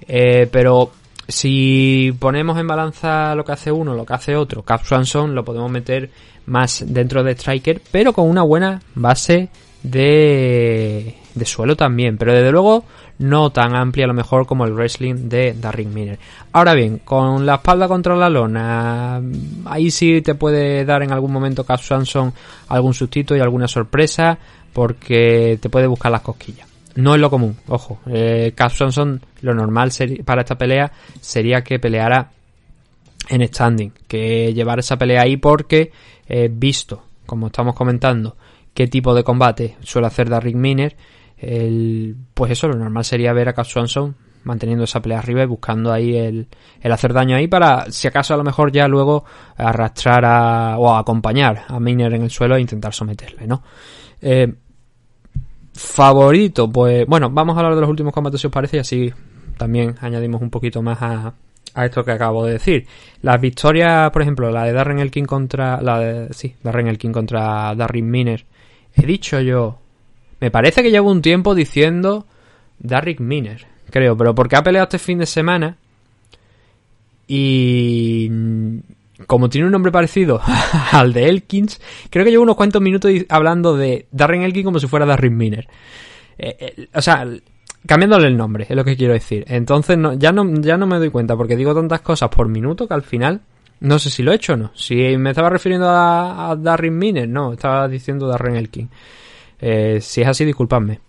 Eh, pero si ponemos en balanza lo que hace uno, lo que hace otro, Cap Swanson lo podemos meter más dentro de Striker, pero con una buena base de, de suelo también. Pero desde luego no tan amplia a lo mejor como el wrestling de Darren Miller. Ahora bien, con la espalda contra la lona, ahí sí te puede dar en algún momento Cap Swanson algún sustito y alguna sorpresa porque te puede buscar las cosquillas. No es lo común, ojo. Eh, Swanson, lo normal para esta pelea sería que peleara en standing, que llevar esa pelea ahí porque, visto, como estamos comentando, qué tipo de combate suele hacer Darren Miner, el, pues eso, lo normal sería ver a Cap Swanson manteniendo esa pelea arriba y buscando ahí el, el, hacer daño ahí para, si acaso a lo mejor ya luego arrastrar a, o acompañar a Miner en el suelo e intentar someterle, ¿no? Eh, favorito, pues bueno, vamos a hablar de los últimos combates si os parece y así también añadimos un poquito más a, a esto que acabo de decir. Las victorias, por ejemplo, la de Darren Elkin contra, la de, sí, Darren Elkin contra Darren Miner, he dicho yo me parece que llevo un tiempo diciendo Darrick Miner, creo, pero porque ha peleado este fin de semana y como tiene un nombre parecido al de Elkins, creo que llevo unos cuantos minutos hablando de Darren Elkins como si fuera Darrick Miner. Eh, eh, o sea, cambiándole el nombre, es lo que quiero decir. Entonces no, ya, no, ya no me doy cuenta porque digo tantas cosas por minuto que al final no sé si lo he hecho o no. Si me estaba refiriendo a, a Darren Miner, no, estaba diciendo Darren Elkins. Eh, si es así, disculpadme.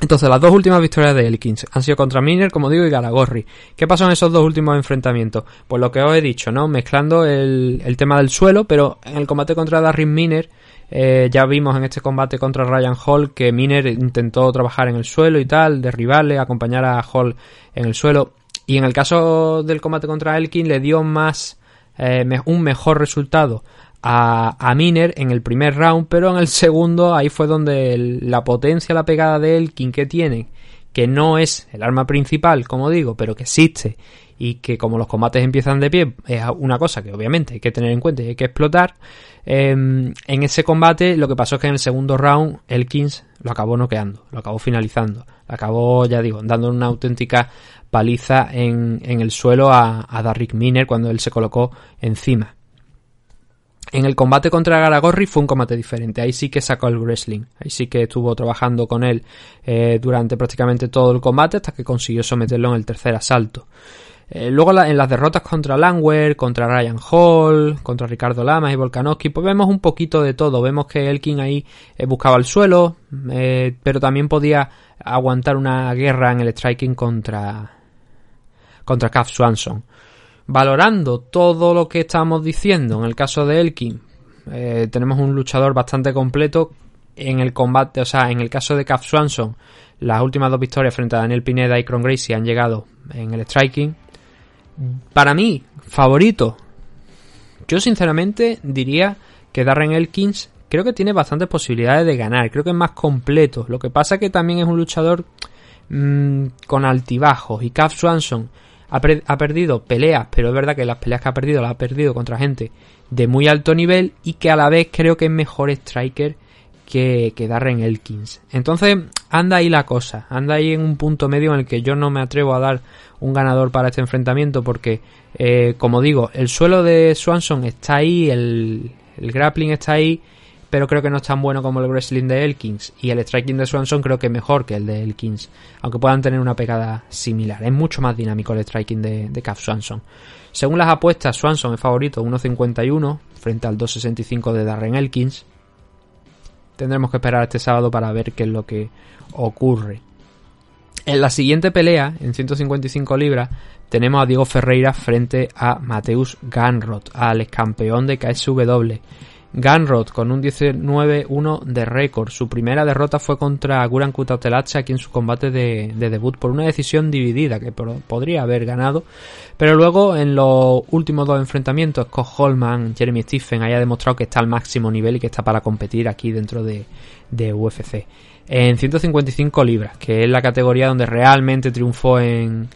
Entonces, las dos últimas victorias de Elkins han sido contra Miner, como digo, y Galagorri. ¿Qué pasó en esos dos últimos enfrentamientos? Pues lo que os he dicho, ¿no? Mezclando el, el tema del suelo, pero en el combate contra Darren Miner, eh, ya vimos en este combate contra Ryan Hall que Miner intentó trabajar en el suelo y tal, derribarle, acompañar a Hall en el suelo. Y en el caso del combate contra Elkin le dio más, eh, un mejor resultado a, Miner en el primer round, pero en el segundo ahí fue donde la potencia, la pegada de Elkin que tiene, que no es el arma principal, como digo, pero que existe y que como los combates empiezan de pie, es una cosa que obviamente hay que tener en cuenta y hay que explotar. Em, en ese combate lo que pasó es que en el segundo round Elkins lo acabó noqueando, lo acabó finalizando, lo acabó, ya digo, dando una auténtica paliza en, en el suelo a, a Darrick Miner cuando él se colocó encima. En el combate contra Garagorri fue un combate diferente. Ahí sí que sacó el wrestling. Ahí sí que estuvo trabajando con él eh, durante prácticamente todo el combate hasta que consiguió someterlo en el tercer asalto. Eh, luego en las derrotas contra Langwer, contra Ryan Hall, contra Ricardo Lamas y Volkanovski, pues vemos un poquito de todo. Vemos que Elkin ahí eh, buscaba el suelo, pero también podía aguantar una guerra en el striking contra contra Swanson valorando todo lo que estamos diciendo, en el caso de Elkin, eh, tenemos un luchador bastante completo en el combate, o sea, en el caso de Cap Swanson, las últimas dos victorias frente a Daniel Pineda y Cron Gracie han llegado en el striking. Para mí, favorito. Yo sinceramente diría que Darren Elkins creo que tiene bastantes posibilidades de ganar, creo que es más completo. Lo que pasa que también es un luchador mmm, con altibajos y Cap Swanson ha, perdido peleas, pero es verdad que las peleas que ha perdido las ha perdido contra gente de muy alto nivel y que a la vez creo que es mejor striker que, Darren Elkins. Entonces anda ahí la cosa, anda ahí en un punto medio en el que yo no me atrevo a dar un ganador para este enfrentamiento porque, eh, como digo, el suelo de Swanson está ahí, el, el grappling está ahí pero creo que no es tan bueno como el wrestling de Elkins. Y el striking de Swanson creo que es mejor que el de Elkins, aunque puedan tener una pegada similar. Es mucho más dinámico el striking de, de Swanson. Según las apuestas, Swanson es favorito 1.51 frente al 2.65 de Darren Elkins. Tendremos que esperar este sábado para ver qué es lo que ocurre. En la siguiente pelea, en 155 libras, tenemos a Diego Ferreira frente a Mateus Ganrot, al campeón de KSW. Ganrod con un 19-1 de récord. Su primera derrota fue contra Guran Kutatelatse aquí en su combate de, debut por una decisión dividida que podría haber ganado. Pero luego en los últimos dos enfrentamientos, Scott Holman, Jeremy Stephen haya demostrado que está al máximo nivel y que está para competir aquí dentro de, de UFC. En 155 libras, que es la categoría donde realmente triunfó en,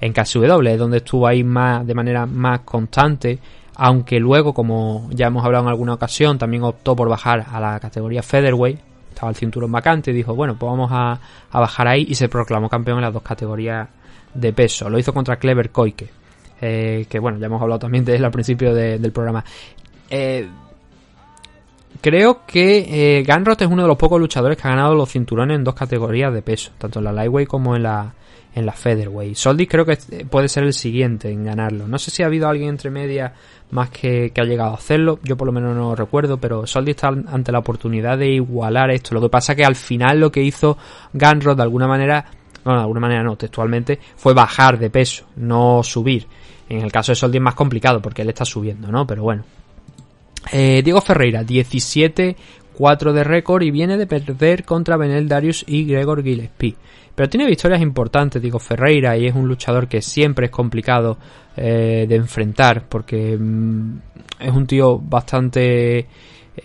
en KSW, donde estuvo ahí más, de manera más constante aunque luego, como ya hemos hablado en alguna ocasión, también optó por bajar a la categoría featherweight, estaba el cinturón vacante y dijo, bueno, pues vamos a, bajar ahí y se proclamó campeón en las dos categorías de peso. Lo hizo contra Clever Koike, eh, que bueno, ya hemos hablado también de él al principio del programa. Eh, creo que eh, Ganrot es uno de los pocos luchadores que ha ganado los cinturones en dos categorías de peso, tanto en la lightweight como en la, en la featherweight. Soldis creo que puede ser el siguiente en ganarlo. No sé si ha habido alguien entre medias más que, ha llegado a hacerlo. Yo por lo menos no recuerdo, pero Soldi está ante la oportunidad de igualar esto. Lo que pasa que al final lo que hizo Ganrod de alguna manera, no, de alguna manera no, textualmente, fue bajar de peso, no subir. En el caso de Soldi es más complicado porque él está subiendo, ¿no? Pero bueno. Eh, Diego Ferreira, 17 4 de récord y viene de perder contra Benel Darius y Gregor Gillespie. Pero tiene victorias importantes, digo, Ferreira, y es un luchador que siempre es complicado eh, de enfrentar, porque mm, es un tío bastante...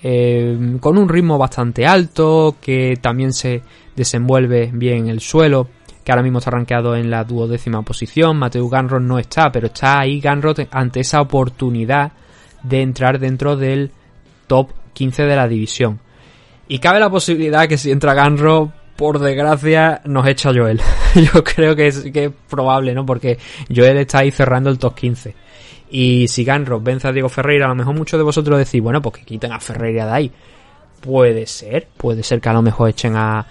Eh, con un ritmo bastante alto, que también se desenvuelve bien en el suelo, que ahora mismo está rankeado en la duodécima posición. Mateo Ganrod no está, pero está ahí Ganrod ante esa oportunidad de entrar dentro del top 15 de la división. Y cabe la posibilidad que si entra Ganro, por desgracia, nos echa Joel. Yo creo que es, probable, ¿no? Porque Joel está ahí cerrando el top 15. Y si Ganro vence a Diego Ferreira, a lo mejor muchos de vosotros decís, bueno, pues que quiten a Ferreira de ahí. Puede ser, puede ser que a lo mejor echen a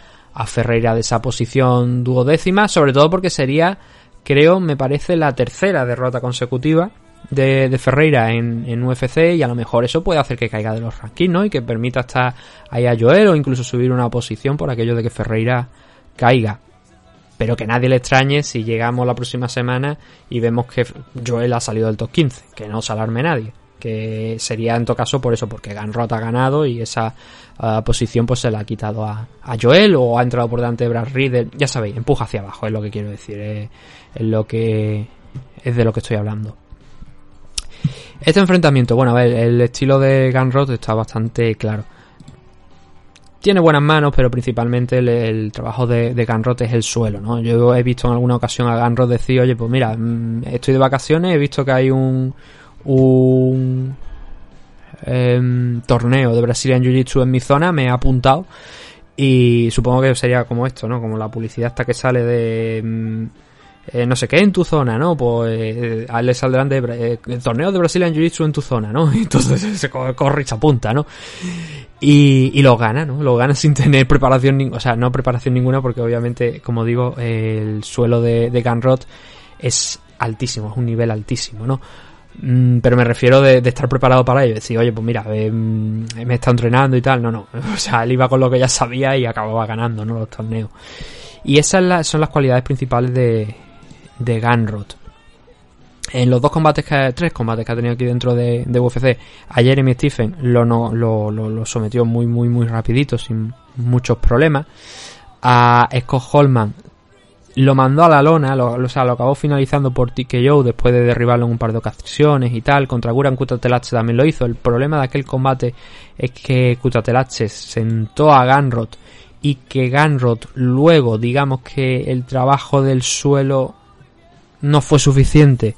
Ferreira de esa posición duodécima, sobre todo porque sería, creo, me parece la tercera derrota consecutiva de, Ferreira en, UFC y a lo mejor eso puede hacer que caiga de los rankings, ¿no? Y que permita estar ahí a Joel o incluso subir una posición por aquello de que Ferreira caiga. Pero que nadie le extrañe si llegamos la próxima semana y vemos que Joel ha salido del top 15, que no se alarme nadie. Que sería en todo caso por eso, porque Ganrot ha ganado y esa ah, posición pues se la ha quitado a, Joel o ha entrado por delante de Brad Reader. Ya sabéis, empuja hacia abajo, es lo que quiero decir, es lo que es de lo que estoy hablando. Este enfrentamiento, bueno, a ver, el estilo de Gunrod está bastante claro. Tiene buenas manos, pero principalmente el, trabajo de, de es el suelo, ¿no? Yo he visto en alguna ocasión a Gunrod decir, oye, pues mira, mm, estoy de vacaciones, he visto que hay un, un em, torneo de Brazilian Jiu-Jitsu en mi zona, me he apuntado y supongo que sería como esto, ¿no? Como la publicidad hasta que sale de... Eh, no sé qué en tu zona, ¿no? Pues eh, le saldrán de eh, el torneo de Brazilian Jiu-Jitsu en tu zona, ¿no? Entonces se corre y se apunta, ¿no? Y, y lo gana, ¿no? Lo gana sin tener preparación, o sea, no preparación ninguna porque obviamente, como digo, el suelo de, de Gunrod es altísimo, es un nivel altísimo, ¿no? Mm, pero me refiero de, estar preparado para ello. Decir, oye, pues mira, mm, me está entrenando y tal. No, no. O sea, él iba con lo que ya sabía y acababa ganando, ¿no? Los torneos. Y esas son las cualidades principales de, de Ganrod. En los dos combates que tres combates que ha tenido aquí dentro de, UFC, a Jeremy Stephen lo, no, lo, lo, sometió muy muy muy rapidito, sin muchos problemas. A Scott Holman lo mandó a la lona, lo, o sea, lo acabó finalizando por TKO después de derribarlo en un par de ocasiones y tal. Contra Guran Kutatelache también lo hizo. El problema de aquel combate es que Kutatelache sentó a Ganrod y que Ganrod luego, digamos que el trabajo del suelo no fue suficiente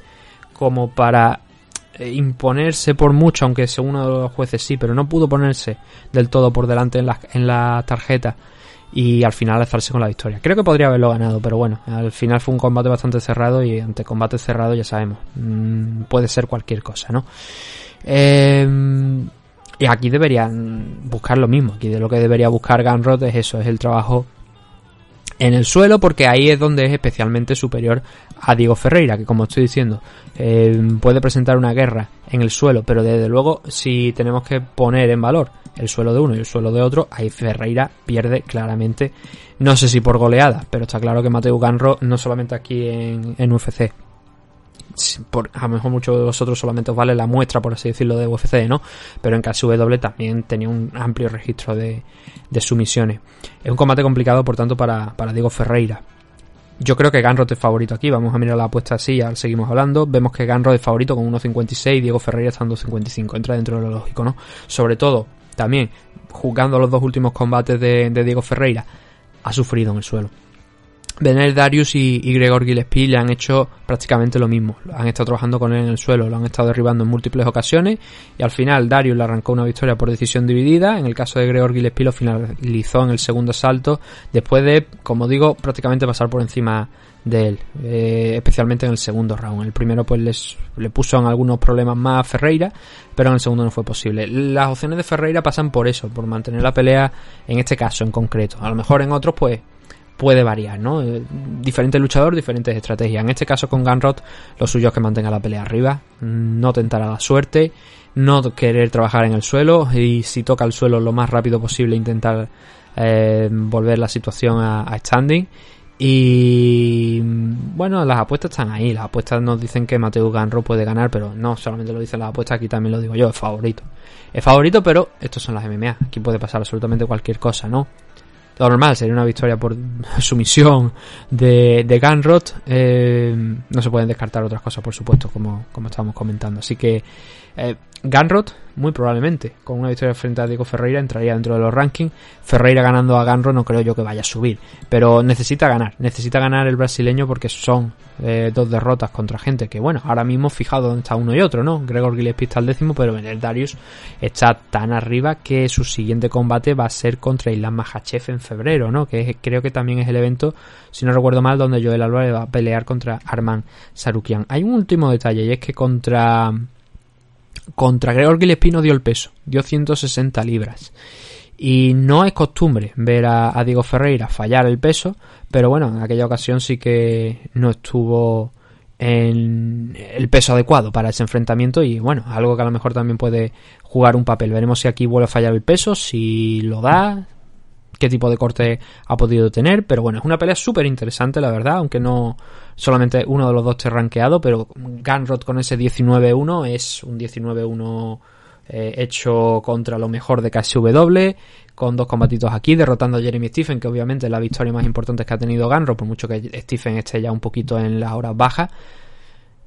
como para eh, imponerse por mucho, aunque según uno de los jueces sí, pero no pudo ponerse del todo por delante en la, en la tarjeta y al final alzarse con la victoria. Creo que podría haberlo ganado, pero bueno, al final fue un combate bastante cerrado y ante combate cerrado ya sabemos, mm, puede ser cualquier cosa, ¿no? Em, y aquí deberían buscar lo mismo, aquí de lo que debería buscar Gunrod es eso, es el trabajo en el suelo porque ahí es donde es especialmente superior a Diego Ferreira, que como estoy diciendo, eh, puede presentar una guerra en el suelo, pero desde luego si tenemos que poner en valor el suelo de uno y el suelo de otro, ahí Ferreira pierde claramente, no sé si por goleada, pero está claro que Mateo Ganro no solamente aquí en, en UFC, a lo mejor muchos de vosotros solamente os vale la muestra, por así decirlo, de UFC, ¿no? Pero en KSW también tenía un amplio registro de, de sumisiones. Es un combate complicado, por tanto, para, para Diego Ferreira. Yo creo que Ganro es favorito aquí. Vamos a mirar la apuesta así, ya seguimos hablando. Vemos que Ganro es favorito con 1.56, Diego Ferreira está en 2.55. Entra dentro de lo lógico, ¿no? Sobre todo, también, jugando los dos últimos combates de, de Diego Ferreira, ha sufrido en el suelo. Benel Darius y, Gregor Gillespie le han hecho prácticamente lo mismo. Han estado trabajando con él en el suelo, lo han estado derribando en múltiples ocasiones y al final Darius le arrancó una victoria por decisión dividida. En el caso de Gregor Gillespie lo finalizó en el segundo asalto después de, como digo, prácticamente pasar por encima de él, eh, especialmente en el segundo round. El primero pues les, le puso en algunos problemas más a Ferreira, pero en el segundo no fue posible. Las opciones de Ferreira pasan por eso, por mantener la pelea en este caso en concreto. A lo mejor en otros pues puede variar, ¿no? Eh, diferente luchador, diferentes estrategias. En este caso con Gunrod, lo suyo es que mantenga la pelea arriba, no tentar a la suerte, no querer trabajar en el suelo y si toca el suelo lo más rápido posible intentar eh, volver la situación a, standing. Y bueno, las apuestas están ahí. Las apuestas nos dicen que Mateo Ganro puede ganar, pero no solamente lo dicen las apuestas, aquí también lo digo yo, es favorito. Es favorito, pero estos son las MMA. Aquí puede pasar absolutamente cualquier cosa, ¿no? Lo normal sería una victoria por sumisión de, de Gunrod. Eh, no se pueden descartar otras cosas, por supuesto, como, como estábamos comentando. Así que eh, muy probablemente, con una victoria frente a Diego Ferreira, entraría dentro de los rankings. Ferreira ganando a Gunrod no creo yo que vaya a subir, pero necesita ganar, necesita ganar el brasileño porque son eh, dos derrotas contra gente que, bueno, ahora mismo fijado dónde está uno y otro, ¿no? Gregor Gillespie al décimo, pero el Darius está tan arriba que su siguiente combate va a ser contra Islam Mahachev en febrero, ¿no? Que creo que también es el evento, si no recuerdo mal, donde Joel Álvarez va a pelear contra Arman Sarukian. Hay un último detalle y es que contra contra Gregor Gillespie no dio el peso, dio 160 libras. Y no es costumbre ver a, Diego Ferreira fallar el peso, pero bueno, en aquella ocasión sí que no estuvo en el peso adecuado para ese enfrentamiento y bueno, algo que a lo mejor también puede jugar un papel. Veremos si aquí vuelve a fallar el peso, si lo da, qué tipo de corte ha podido tener, pero bueno, es una pelea súper interesante, la verdad, aunque no solamente uno de los dos esté rankeado, pero Gunrod con ese 19-1 es un 19-1 eh, hecho contra lo mejor de KSW, con dos combatitos aquí, derrotando a Jeremy Stephen, que obviamente es la victoria más importante que ha tenido Ganro, por mucho que Stephen esté ya un poquito en las horas bajas.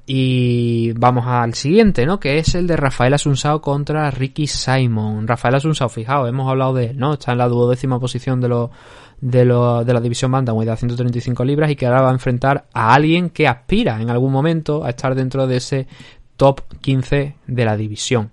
Y vamos al siguiente, ¿no? Que es el de Rafael Asunsao contra Ricky Simon. Rafael Asunsao, fijaos, hemos hablado de él, ¿no? Está en la duodécima posición de, lo, de, lo, de la división Bantamweight de 135 libras y que ahora va a enfrentar a alguien que aspira en algún momento a estar dentro de ese top 15 de la división.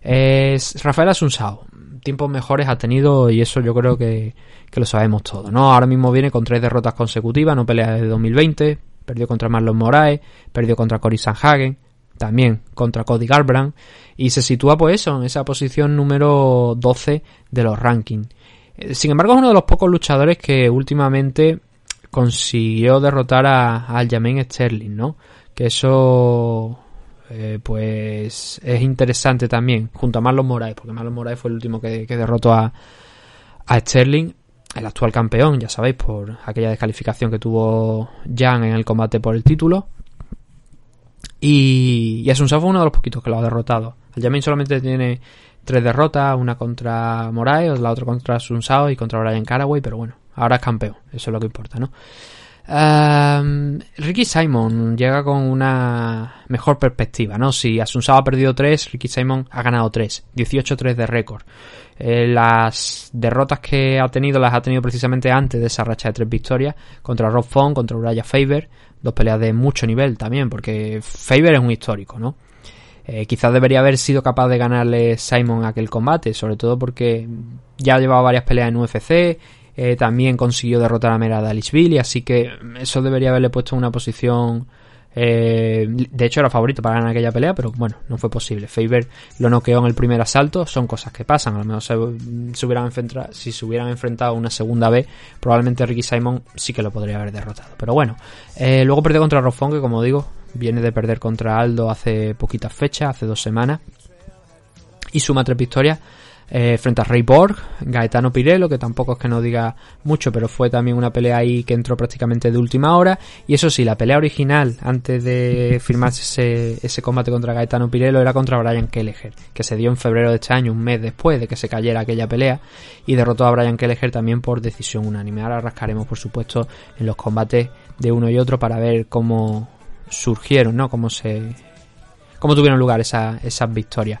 Es Rafael Asunsao. Tiempos mejores ha tenido y eso yo creo que, que lo sabemos todo, ¿no? Ahora mismo viene con tres derrotas consecutivas, no pelea desde 2020, perdió contra Marlon Moraes, perdió contra Cory Sanhagen, también contra Cody Garbrandt y se sitúa pues eso, en esa posición número 12 de los rankings. Eh, sin embargo, es uno de los pocos luchadores que últimamente consiguió derrotar a, Aljamain Sterling, ¿no? Que eso eh, pues es interesante también, junto a Marlon Moraes, porque Marlon Moraes fue el último que, derrotó a, a Sterling, el actual campeón, ya sabéis, por aquella descalificación que tuvo Jan en el combate por el título. Y, y Asunción fue uno de los poquitos que lo ha derrotado. El Jamin solamente tiene tres derrotas, una contra Moraes, la otra contra Sunsao y contra Brian Caraway, pero bueno, ahora es campeón, eso es lo que importa, ¿no? Ricky Simon llega con una mejor perspectiva, ¿no? Si Asunsao ha perdido 3, Ricky Simon ha ganado 3, 18-3 de récord. Eh, las derrotas que ha tenido las ha tenido precisamente antes de esa racha de tres victorias contra Rob Fong, contra Uriah Faber, dos peleas de mucho nivel también, porque Faber es un histórico, ¿no? Eh, quizás debería haber sido capaz de ganarle Simon aquel combate, sobre todo porque ya ha llevado varias peleas en UFC, eh, también consiguió derrotar a Mera Dalishvili, así que eso debería haberle puesto en una posición Eh, de hecho era favorito para ganar aquella pelea, pero bueno, no fue posible. Faber lo noqueó en el primer asalto, son cosas que pasan. A lo mejor se, hubieran enfrentado, si se hubieran enfrentado una segunda vez, probablemente Ricky Simon sí que lo podría haber derrotado. Pero bueno, eh, luego perdió contra Rofón, que como digo, viene de perder contra Aldo hace poquitas fechas, hace dos semanas. Y suma tres victorias eh, frente a Ray Borg, Gaetano Pirello, que tampoco es que no diga mucho, pero fue también una pelea ahí que entró prácticamente de última hora. Y eso sí, la pelea original, antes de firmarse ese, combate contra Gaetano Pirello, era contra Brian Kelleher, que se dio en febrero de este año, un mes después de que se cayera aquella pelea, y derrotó a Brian Kelleher también por decisión unánime. Ahora rascaremos, por supuesto, en los combates de uno y otro para ver cómo surgieron, ¿no? Cómo se, cómo tuvieron lugar esas victorias.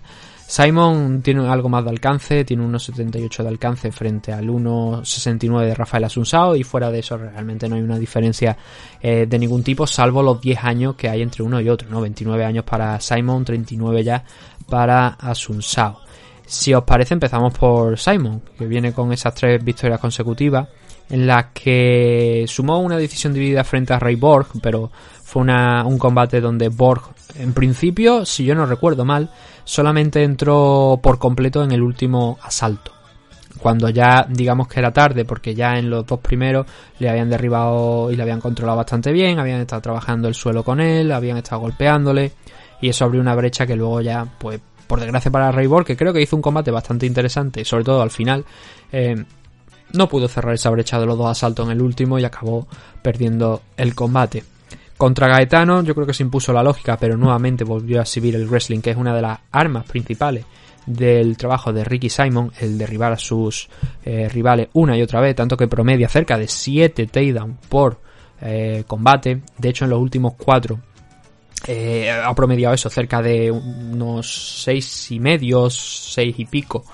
Simon tiene algo más de alcance, tiene 1.78 de alcance frente al 1.69 de Rafael Asunsao y fuera de eso realmente no hay una diferencia eh, de ningún tipo salvo los 10 años que hay entre uno y otro, ¿no? 29 años para Simon, 39 ya para Asunsao. Si os parece empezamos por Simon, que viene con esas tres victorias consecutivas en las que sumó una decisión dividida frente a Ray Borg, pero fue un combate donde Borg en principio, si yo no recuerdo mal, solamente entró por completo en el último asalto. Cuando ya digamos que era tarde, porque ya en los dos primeros le habían derribado y le habían controlado bastante bien, habían estado trabajando el suelo con él, habían estado golpeándole, y eso abrió una brecha que luego ya, pues, por desgracia para Raybor, que creo que hizo un combate bastante interesante, sobre todo al final, eh, no pudo cerrar esa brecha de los dos asaltos en el último y acabó perdiendo el combate. Contra Gaetano yo creo que se impuso la lógica, pero nuevamente volvió a exhibir el wrestling, que es una de las armas principales del trabajo de Ricky Simon, el derribar a sus eh, rivales una y otra vez, tanto que promedia cerca de 7 takedowns por eh, combate. De hecho, en los últimos 4 eh, ha promediado eso, cerca de unos 6 y medio, 6 y pico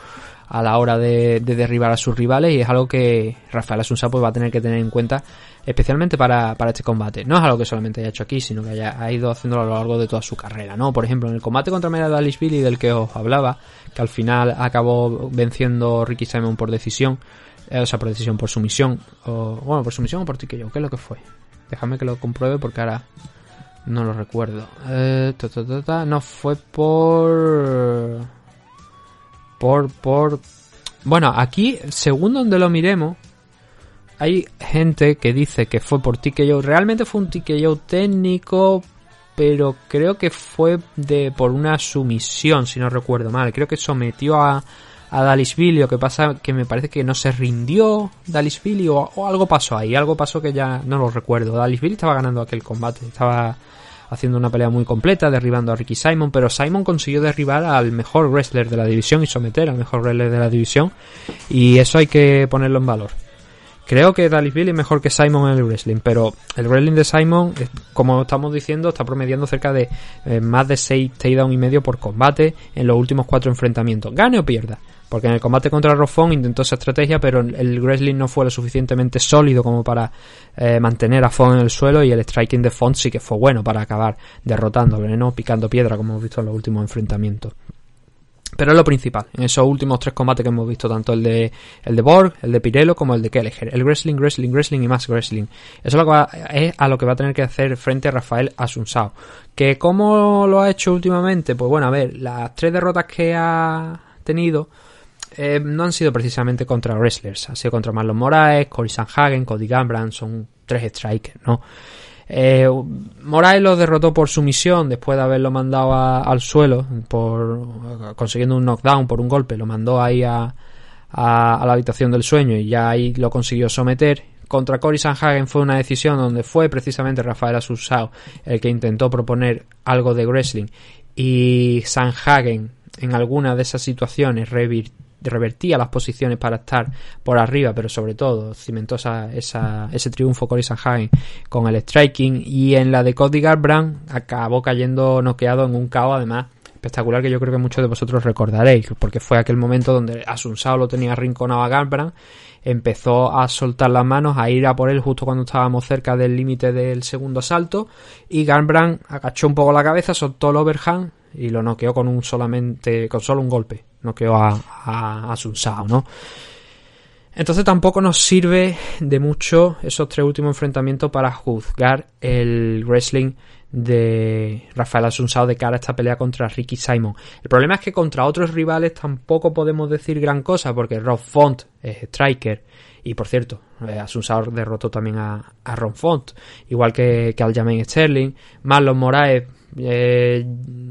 a la hora de, derribar a sus rivales y es algo que Rafael Asunsa pues, va a tener que tener en cuenta especialmente para, este combate. No es algo que solamente haya hecho aquí, sino que haya, ha ido haciéndolo a lo largo de toda su carrera, ¿no? Por ejemplo, en el combate contra Mera Billy del que os hablaba, que al final acabó venciendo Ricky Simon por decisión, eh, o sea, por decisión, por sumisión, o, bueno, por sumisión o por yo ¿qué es lo que fue? Déjame que lo compruebe porque ahora no lo recuerdo. Eh, no fue por... Por, por... Bueno, aquí, según donde lo miremos, hay gente que dice que fue por TKO. Realmente fue un TKO técnico, pero creo que fue de por una sumisión, si no recuerdo mal. Creo que sometió a, a Dalisvili, o que pasa que me parece que no se rindió Dalisvili, o, o algo pasó ahí, algo pasó que ya no lo recuerdo. Dalisvili estaba ganando aquel combate, estaba haciendo una pelea muy completa, derribando a Ricky Simon, pero Simon consiguió derribar al mejor wrestler de la división y someter al mejor wrestler de la división, y eso hay que ponerlo en valor. Creo que Billy es mejor que Simon en el wrestling, pero el wrestling de Simon, como estamos diciendo, está promediando cerca de eh, más de 6 takedown y medio por combate en los últimos 4 enfrentamientos. Gane o pierda. Porque en el combate contra Rofón intentó esa estrategia, pero el wrestling no fue lo suficientemente sólido como para eh, mantener a Fon en el suelo y el striking de Font sí que fue bueno para acabar derrotándolo, ¿no? Picando piedra, como hemos visto en los últimos enfrentamientos. Pero es lo principal, en esos últimos tres combates que hemos visto, tanto el de, el de Borg, el de Pirello, como el de Kelleher. El wrestling, wrestling, wrestling y más wrestling. Eso es, a lo que va a tener que hacer frente a Rafael Asunsao. ¿Que cómo lo ha hecho últimamente? Pues bueno, a ver, las tres derrotas que ha tenido eh, no han sido precisamente contra wrestlers. Ha sido contra Marlon Moraes, Cory Sanhagen, Cody Gambran, son tres strikers, ¿no? Eh, Moraes lo derrotó por sumisión después de haberlo mandado al suelo, por consiguiendo un knockdown por un golpe, lo mandó ahí a, a, la habitación del sueño y ya ahí lo consiguió someter. Contra Cory Sanhagen fue una decisión donde fue precisamente Rafael Asusao el que intentó proponer algo de wrestling y Sanhagen en alguna de esas situaciones revirtió revertía las posiciones para estar por arriba, pero sobre todo cimentó esa, ese triunfo Cory Sanhagen con el striking. Y en la de Cody Garbrandt acabó cayendo noqueado en un KO además espectacular que yo creo que muchos de vosotros recordaréis porque fue aquel momento donde Asunsao lo tenía rinconado a Garbrandt empezó a soltar las manos, a ir a por él justo cuando estábamos cerca del límite del segundo salto y Garbrandt agachó un poco la cabeza, soltó el overhand y lo noqueó con un solamente con solo un golpe noqueó a, a, a Sao, ¿no? Entonces tampoco nos sirve de mucho esos tres últimos enfrentamientos para juzgar el wrestling de Rafael Asunsao de cara a esta pelea contra Ricky Simon. El problema es que contra otros rivales tampoco podemos decir gran cosa porque Rob Font es striker y por cierto, eh, Asunsao derrotó también a, Ron Font, igual que, que Aljamain Sterling. Marlon Moraes eh,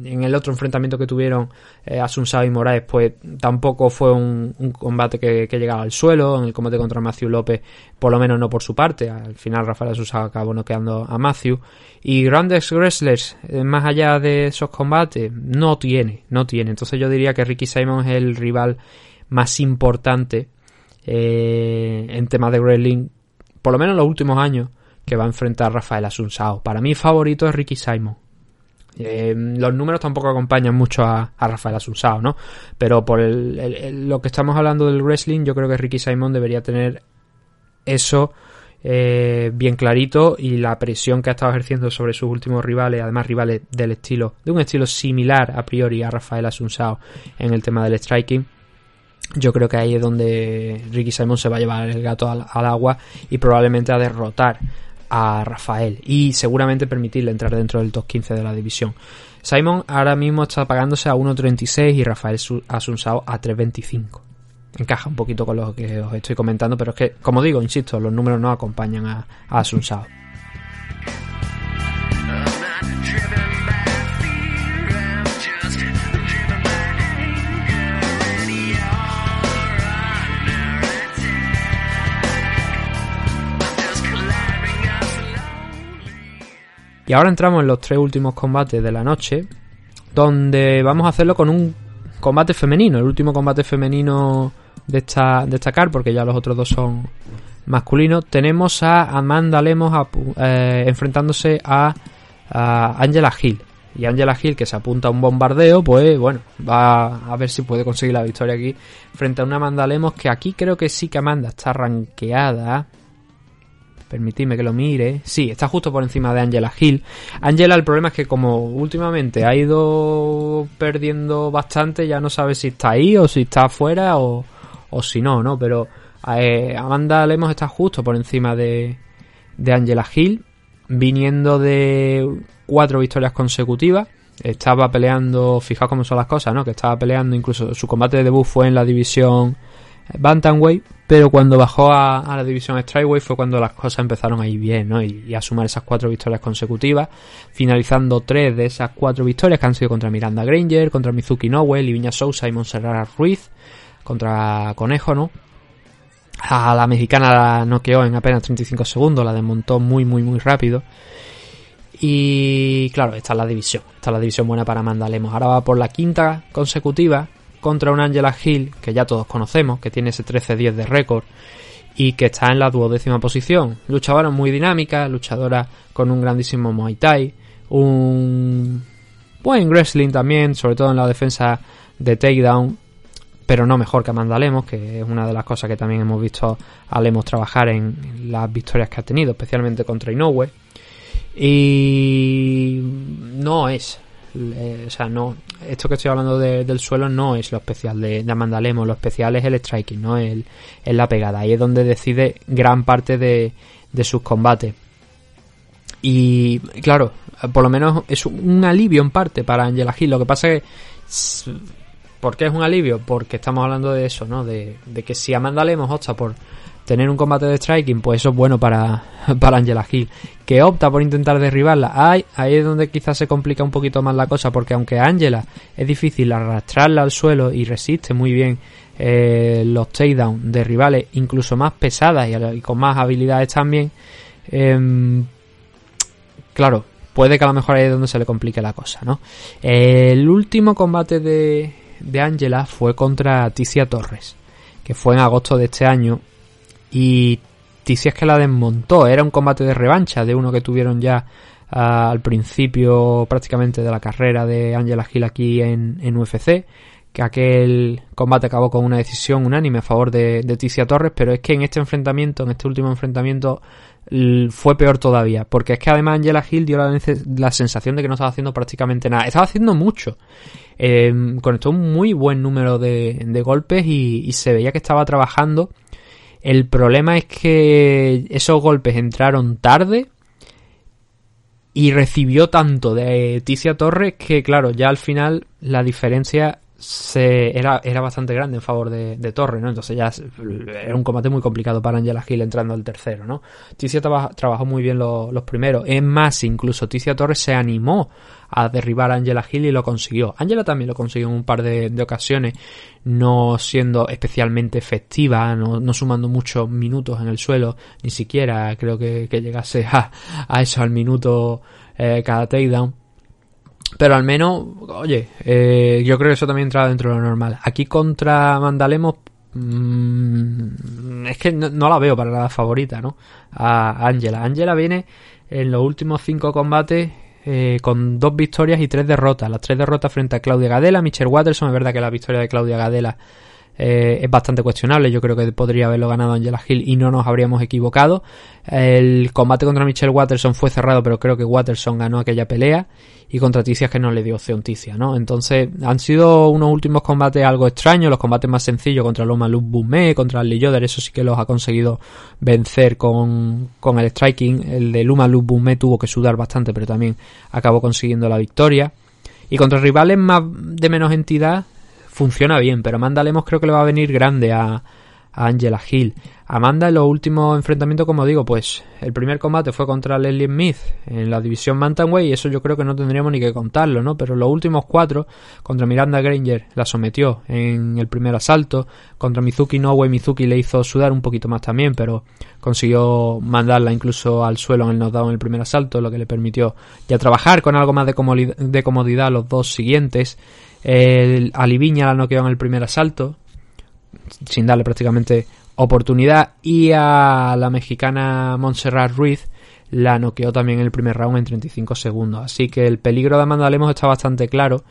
en el otro enfrentamiento que tuvieron eh, Asunsao y Moraes, pues tampoco fue un, combate que, llegaba al suelo. En el combate contra Matthew López, por lo menos no por su parte. Al final, Rafael Asunsao acabó noqueando a Matthew. Y grandes wrestlers, eh, más allá de esos combates, no tiene, no tiene. Entonces, yo diría que Ricky Simon es el rival más importante eh, en temas de wrestling, por lo menos en los últimos años, que va a enfrentar Rafael Asunsao. Para mí, favorito es Ricky Simon. Eh, los números tampoco acompañan mucho a, Rafael Asunsao, ¿no? Pero por lo que estamos hablando del wrestling, yo creo que Ricky Simon debería tener eso eh, bien clarito y la presión que ha estado ejerciendo sobre sus últimos rivales, además rivales del estilo, de un estilo similar a priori a Rafael Asunsao en el tema del striking. Yo creo que ahí es donde Ricky Simon se va a llevar el gato al agua y probablemente a derrotar a Rafael y seguramente permitirle entrar dentro del top 15 de la división. Simon ahora mismo está pagándose a 1.36 y Rafael Asunsao a 3.25. Encaja un poquito con lo que os estoy comentando, pero es que, como digo, insisto, los números no acompañan a, a Asunsao. Y ahora entramos en los tres últimos combates de la noche, donde vamos a hacerlo con un combate femenino, el último combate femenino de esta, destacar, porque ya los otros dos son masculinos. Tenemos a Amanda Lemos eh, enfrentándose a, Angela Hill. Y Angela Hill, que se apunta a un bombardeo, pues bueno, va a ver si puede conseguir la victoria aquí frente a una Amanda Lemos que aquí creo que sí que Amanda está ranqueada Permitidme que lo mire. Sí, está justo por encima de Angela Hill. Angela, el problema es que como últimamente ha ido perdiendo bastante, ya no sabe si está ahí o si está afuera o, o si no, ¿no? Pero eh, Amanda Lemos está justo por encima de, de Angela Hill, viniendo de cuatro victorias consecutivas. Estaba peleando, fijaos cómo son las cosas, ¿no? Que estaba peleando, incluso su combate de debut fue en la división Bantamweight, pero cuando bajó a, la división Strikeway fue cuando las cosas empezaron a ir bien, ¿no? Y, a sumar esas cuatro victorias consecutivas, finalizando tres de esas cuatro victorias que han sido contra Miranda Granger, contra Mizuki Nowe, Liviña Sousa y Montserrat Ruiz, contra Conejo, ¿no? A la mexicana la noqueó en apenas 35 segundos, la desmontó muy, muy, muy rápido. Y claro, esta es la división. Esta es la división buena para Amanda Lemos. Ahora va por la quinta consecutiva contra un Angela Hill que ya todos conocemos, que tiene ese 13-10 de récord y que está en la duodécima posición. Luchadora muy dinámica, luchadora con un grandísimo Muay Thai, un buen wrestling también, sobre todo en la defensa de takedown, pero no mejor que Amanda Lemos, que es una de las cosas que también hemos visto a Lemos trabajar en las victorias que ha tenido, especialmente contra Inoue. Y no es o sea, no, esto que estoy hablando del suelo no es lo especial de, de lo especial es el striking, no es, la pegada. Ahí es donde decide gran parte de, sus combates. Y claro, por lo menos es un alivio en parte para Angela Hill. Lo que pasa es que. ¿Por qué es un alivio? Porque estamos hablando de eso, ¿no? De, de que si Amanda Lemos opta por tener un combate de striking, pues eso es bueno para, para Angela Hill. Que opta por intentar derribarla, ahí, ahí es donde quizás se complica un poquito más la cosa, porque aunque Angela es difícil arrastrarla al suelo y resiste muy bien eh, los takedowns de rivales, incluso más pesadas y, con más habilidades también, em, claro, puede que a lo mejor ahí es donde se le complique la cosa, ¿no? el último combate de, de Angela fue contra Ticia Torres, que fue en agosto de este año y es que la desmontó. Era un combate de revancha de uno que tuvieron ya ah, al principio prácticamente de la carrera de Angela Hill aquí en, en, UFC. Que aquel combate acabó con una decisión unánime a favor de, de Ticia Torres, pero es que en este enfrentamiento, en este último enfrentamiento, fue peor todavía, porque es que además Angela Hill dio la, sensación de que no estaba haciendo prácticamente nada, estaba haciendo mucho, eh, conectó un muy buen número de, golpes y, se veía que estaba trabajando El problema es que esos golpes entraron tarde y recibió tanto de Ticia Torres que, claro, ya al final la diferencia se, era, era bastante grande en favor de, de Torres, ¿no? Entonces ya era un combate muy complicado para Angela Gil entrando al tercero, ¿no? Ticia trabajó muy bien los primeros. Es más, incluso Ticia Torres se animó a derribar a Angela Gil y lo consiguió. Angela también lo consiguió en un par de, ocasiones, no siendo especialmente efectiva, no, sumando muchos minutos en el suelo, ni siquiera creo que, llegase a, a, eso al minuto eh, cada takedown pero al menos, oye, eh, yo creo que eso también entra dentro de lo normal. Aquí contra Mandalemos, mmm, es que no, la veo para la favorita, ¿no? A Angela. Angela viene en los últimos cinco combates eh, con dos victorias y tres derrotas. Las tres derrotas frente a Claudia Gadela, Michelle Watterson. Es verdad que la victoria de Claudia Gadela eh, es bastante cuestionable. Yo creo que podría haberlo ganado Angela Hill y no nos habríamos equivocado. El combate contra Michelle Watterson fue cerrado, pero creo que Watterson ganó aquella pelea. Y contra Ticia que no le dio opción Ticia, ¿no? Entonces han sido unos últimos combates algo extraños. Los combates más sencillos contra Loma Luz Bumé, contra Lee Yoder, eso sí que los ha conseguido vencer con, con el striking. El de Luma Luz Bumé tuvo que sudar bastante, pero también acabó consiguiendo la victoria. Y contra rivales más de menos entidad, funciona bien, pero Amanda Lemos creo que le va a venir grande a, Angela Hill. Amanda en los últimos enfrentamientos, como digo, pues el primer combate fue contra Leslie Smith en la división Bantamweight y eso yo creo que no tendríamos ni que contarlo, ¿no? Pero los últimos cuatro, contra Miranda Granger la sometió en el primer asalto, contra Mizuki Nowe Mizuki le hizo sudar un poquito más también, pero consiguió mandarla incluso al suelo en el knockdown en el primer asalto, lo que le permitió ya trabajar con algo más de comodidad los dos siguientes. El Aliviña la noqueó en el primer asalto, sin darle prácticamente oportunidad. Y a la mexicana Montserrat Ruiz la noqueó también en el primer round en 35 segundos. Así que el peligro de Amanda Lemos está bastante claro.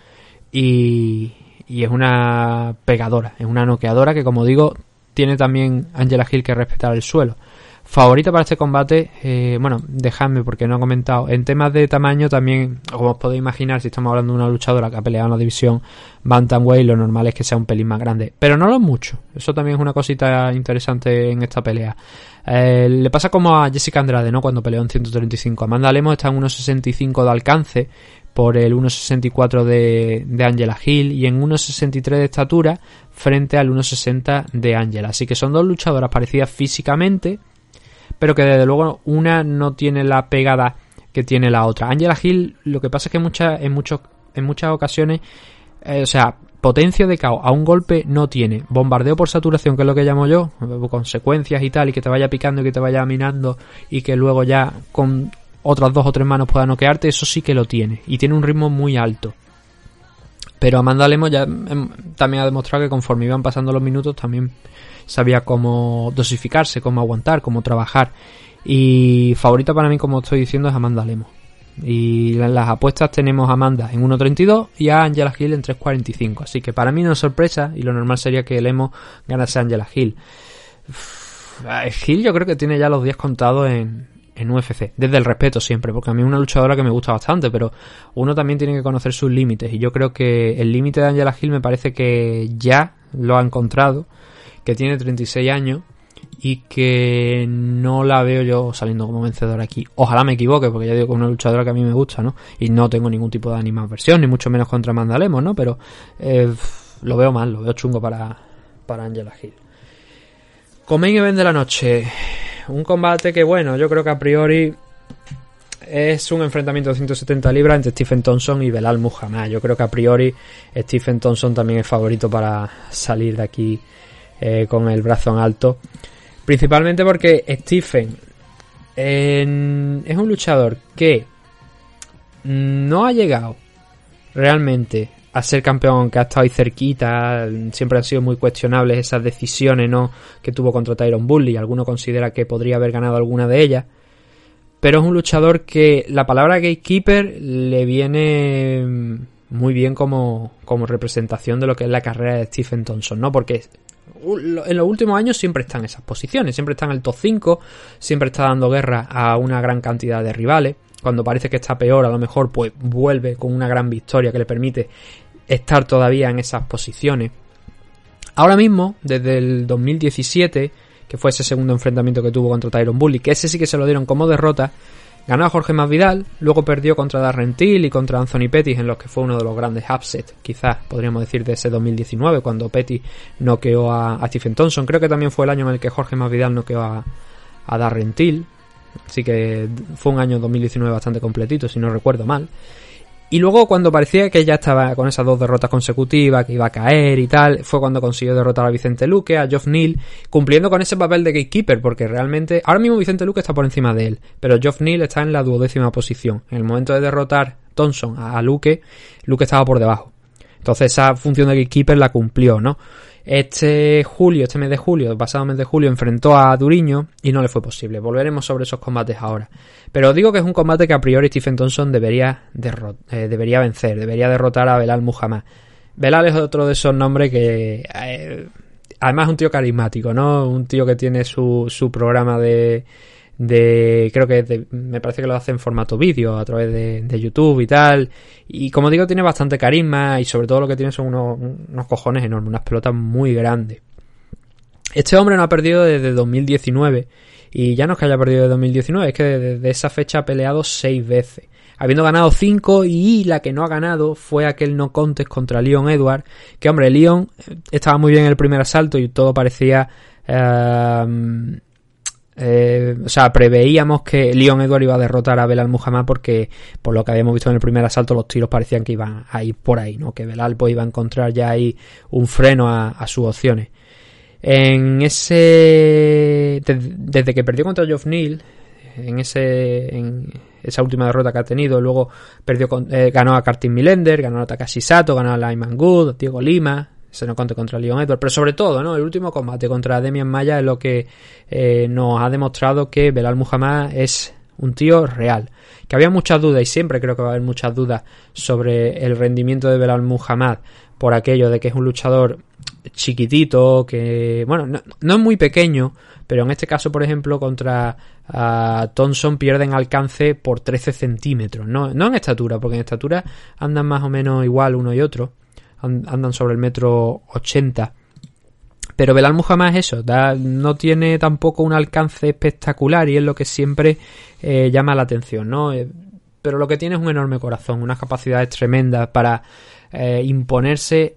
Y, y es una pegadora, es una noqueadora que, como digo, tiene también Angela Hill que respetar el suelo. Favorita para este combate, eh, bueno, dejadme porque no he comentado. En temas de tamaño también, como os podéis imaginar, si estamos hablando de una luchadora que ha peleado en la división Bantamweight, lo normal es que sea un pelín más grande. Pero no lo mucho. Eso también es una cosita interesante en esta pelea. Eh, le pasa como a Jessica Andrade, ¿no? Cuando peleó en 135. Amanda Lemos está en 1.65 de alcance por el 1.64 de, de Angela Hill y en 1.63 de estatura frente al 1.60 de Angela. Así que son dos luchadoras parecidas físicamente pero que desde luego una no tiene la pegada que tiene la otra. Angela Hill, lo que pasa es que en, en muchas ocasiones, eh, o sea, potencia de caos a un golpe no tiene. Bombardeo por saturación, que es lo que llamo yo, consecuencias y tal, y que te vaya picando y que te vaya minando y que luego ya con otras dos o tres manos pueda noquearte, eso sí que lo tiene. Y tiene un ritmo muy alto. Pero Amanda Lemos ya em, también ha demostrado que conforme iban pasando los minutos también sabía cómo dosificarse, cómo aguantar, cómo trabajar. Y favorita para mí, como estoy diciendo, es Amanda Lemos. Y las apuestas tenemos a Amanda en 1.32 y a Angela Hill en 3.45. Así que para mí no es sorpresa y lo normal sería que Lemos ganase a Angela Hill. Hill yo creo que tiene ya los días contados en, en UFC, desde el respeto siempre, porque a mí es una luchadora que me gusta bastante, pero uno también tiene que conocer sus límites y yo creo que el límite de Angela Hill me parece que ya lo ha encontrado que tiene 36 años y que no la veo yo saliendo como vencedora aquí. Ojalá me equivoque, porque ya digo que es una luchadora que a mí me gusta, ¿no? Y no tengo ningún tipo de animadversión, ni mucho menos contra Mandalemos, ¿no? Pero eh, lo veo mal, lo veo chungo para, para Angela Hill. Comen Event de la noche. Un combate que, bueno, yo creo que a priori es un enfrentamiento de 170 libras entre Stephen Thompson y Belal Muhammad. Yo creo que a priori Stephen Thompson también es favorito para salir de aquí eh, con el brazo en alto. Principalmente porque Stephen es un luchador que no ha llegado realmente a ser campeón, que ha estado ahí cerquita, siempre han sido muy cuestionables esas decisiones ¿no? que tuvo contra Tyron Bully, alguno considera que podría haber ganado alguna de ellas, pero es un luchador que la palabra gatekeeper le viene muy bien como, como representación de lo que es la carrera de Stephen Thompson, ¿no? Porque en los últimos años siempre está en esas posiciones, siempre está en el top 5, siempre está dando guerra a una gran cantidad de rivales. Cuando parece que está peor, a lo mejor pues vuelve con una gran victoria que le permite estar todavía en esas posiciones. Ahora mismo, desde el 2017, que fue ese segundo enfrentamiento que tuvo contra Tyron Bully, que ese sí que se lo dieron como derrota. Ganó a Jorge Masvidal, luego perdió contra Darren Till y contra Anthony Pettis, en los que fue uno de los grandes upsets, quizás podríamos decir, de ese 2019, cuando Pettis noqueó a, a Stephen Thompson. Creo que también fue el año en el que Jorge Masvidal noqueó a, a Darren Till. Así que fue un año 2019 bastante completito, si no recuerdo mal. Y luego cuando parecía que ya estaba con esas dos derrotas consecutivas, que iba a caer y tal, fue cuando consiguió derrotar a Vicente Luque, a Geoff Neal, cumpliendo con ese papel de gatekeeper, porque realmente ahora mismo Vicente Luque está por encima de él, pero Geoff Neal está en la duodécima posición. En el momento de derrotar Thompson a Luque, Luque estaba por debajo. Entonces esa función de gatekeeper la cumplió, ¿no? Este julio, este mes de julio, pasado mes de julio, enfrentó a Duriño y no le fue posible. Volveremos sobre esos combates ahora. Pero digo que es un combate que a priori Stephen Thompson debería, eh, debería vencer, debería derrotar a Belal Muhammad. Belal es otro de esos nombres que... Eh, además es un tío carismático, ¿no? Un tío que tiene su, su programa de de creo que me parece que lo hace en formato vídeo a través de, YouTube y tal. Y como digo tiene bastante carisma y sobre todo lo que tiene son unos, unos cojones enormes unas pelotas muy grandes este hombre no ha perdido desde 2019 y ya no es que haya perdido desde 2019 es que desde esa fecha ha peleado seis veces. Habiendo ganado cinco y la que no ha ganado fue aquel no contest contra Leon Edward que hombre Leon estaba muy bien en el primer asalto y todo parecía eh, eh, o sea, preveíamos que Leon Edward iba a derrotar a Belal Muhammad porque, por lo que habíamos visto en el primer asalto, los tiros parecían que iban a ir por ahí, ¿no? Que Belal pues, iba a encontrar ya ahí un freno a, sus opciones. En ese. Desde, que perdió contra Geoff Neal, en ese. En esa última derrota que ha tenido, luego perdió eh, ganó a Cartin Millender, ganó a Takashi Sato, ganó a Lyman Good, Diego Lima, se nos conte contra Leon Edward, pero sobre todo, ¿no? El último combate contra Demian Maya es lo que eh, nos ha demostrado que Belal Muhammad es un tío real. Que había muchas dudas y siempre creo que va a haber muchas dudas sobre el rendimiento de Belal Muhammad por aquello de que es un luchador chiquitito, que, bueno, no, es muy pequeño, pero en este caso, por ejemplo, contra Thompson pierden alcance por 13 centímetros, no, no en estatura, porque en estatura andan más o menos igual uno y otro andan sobre el metro 80. Pero Belal Muhammad es eso, no tiene tampoco un alcance espectacular y es lo que siempre eh, llama la atención, ¿no? Eh, pero lo que tiene es un enorme corazón, unas capacidades tremendas para eh, imponerse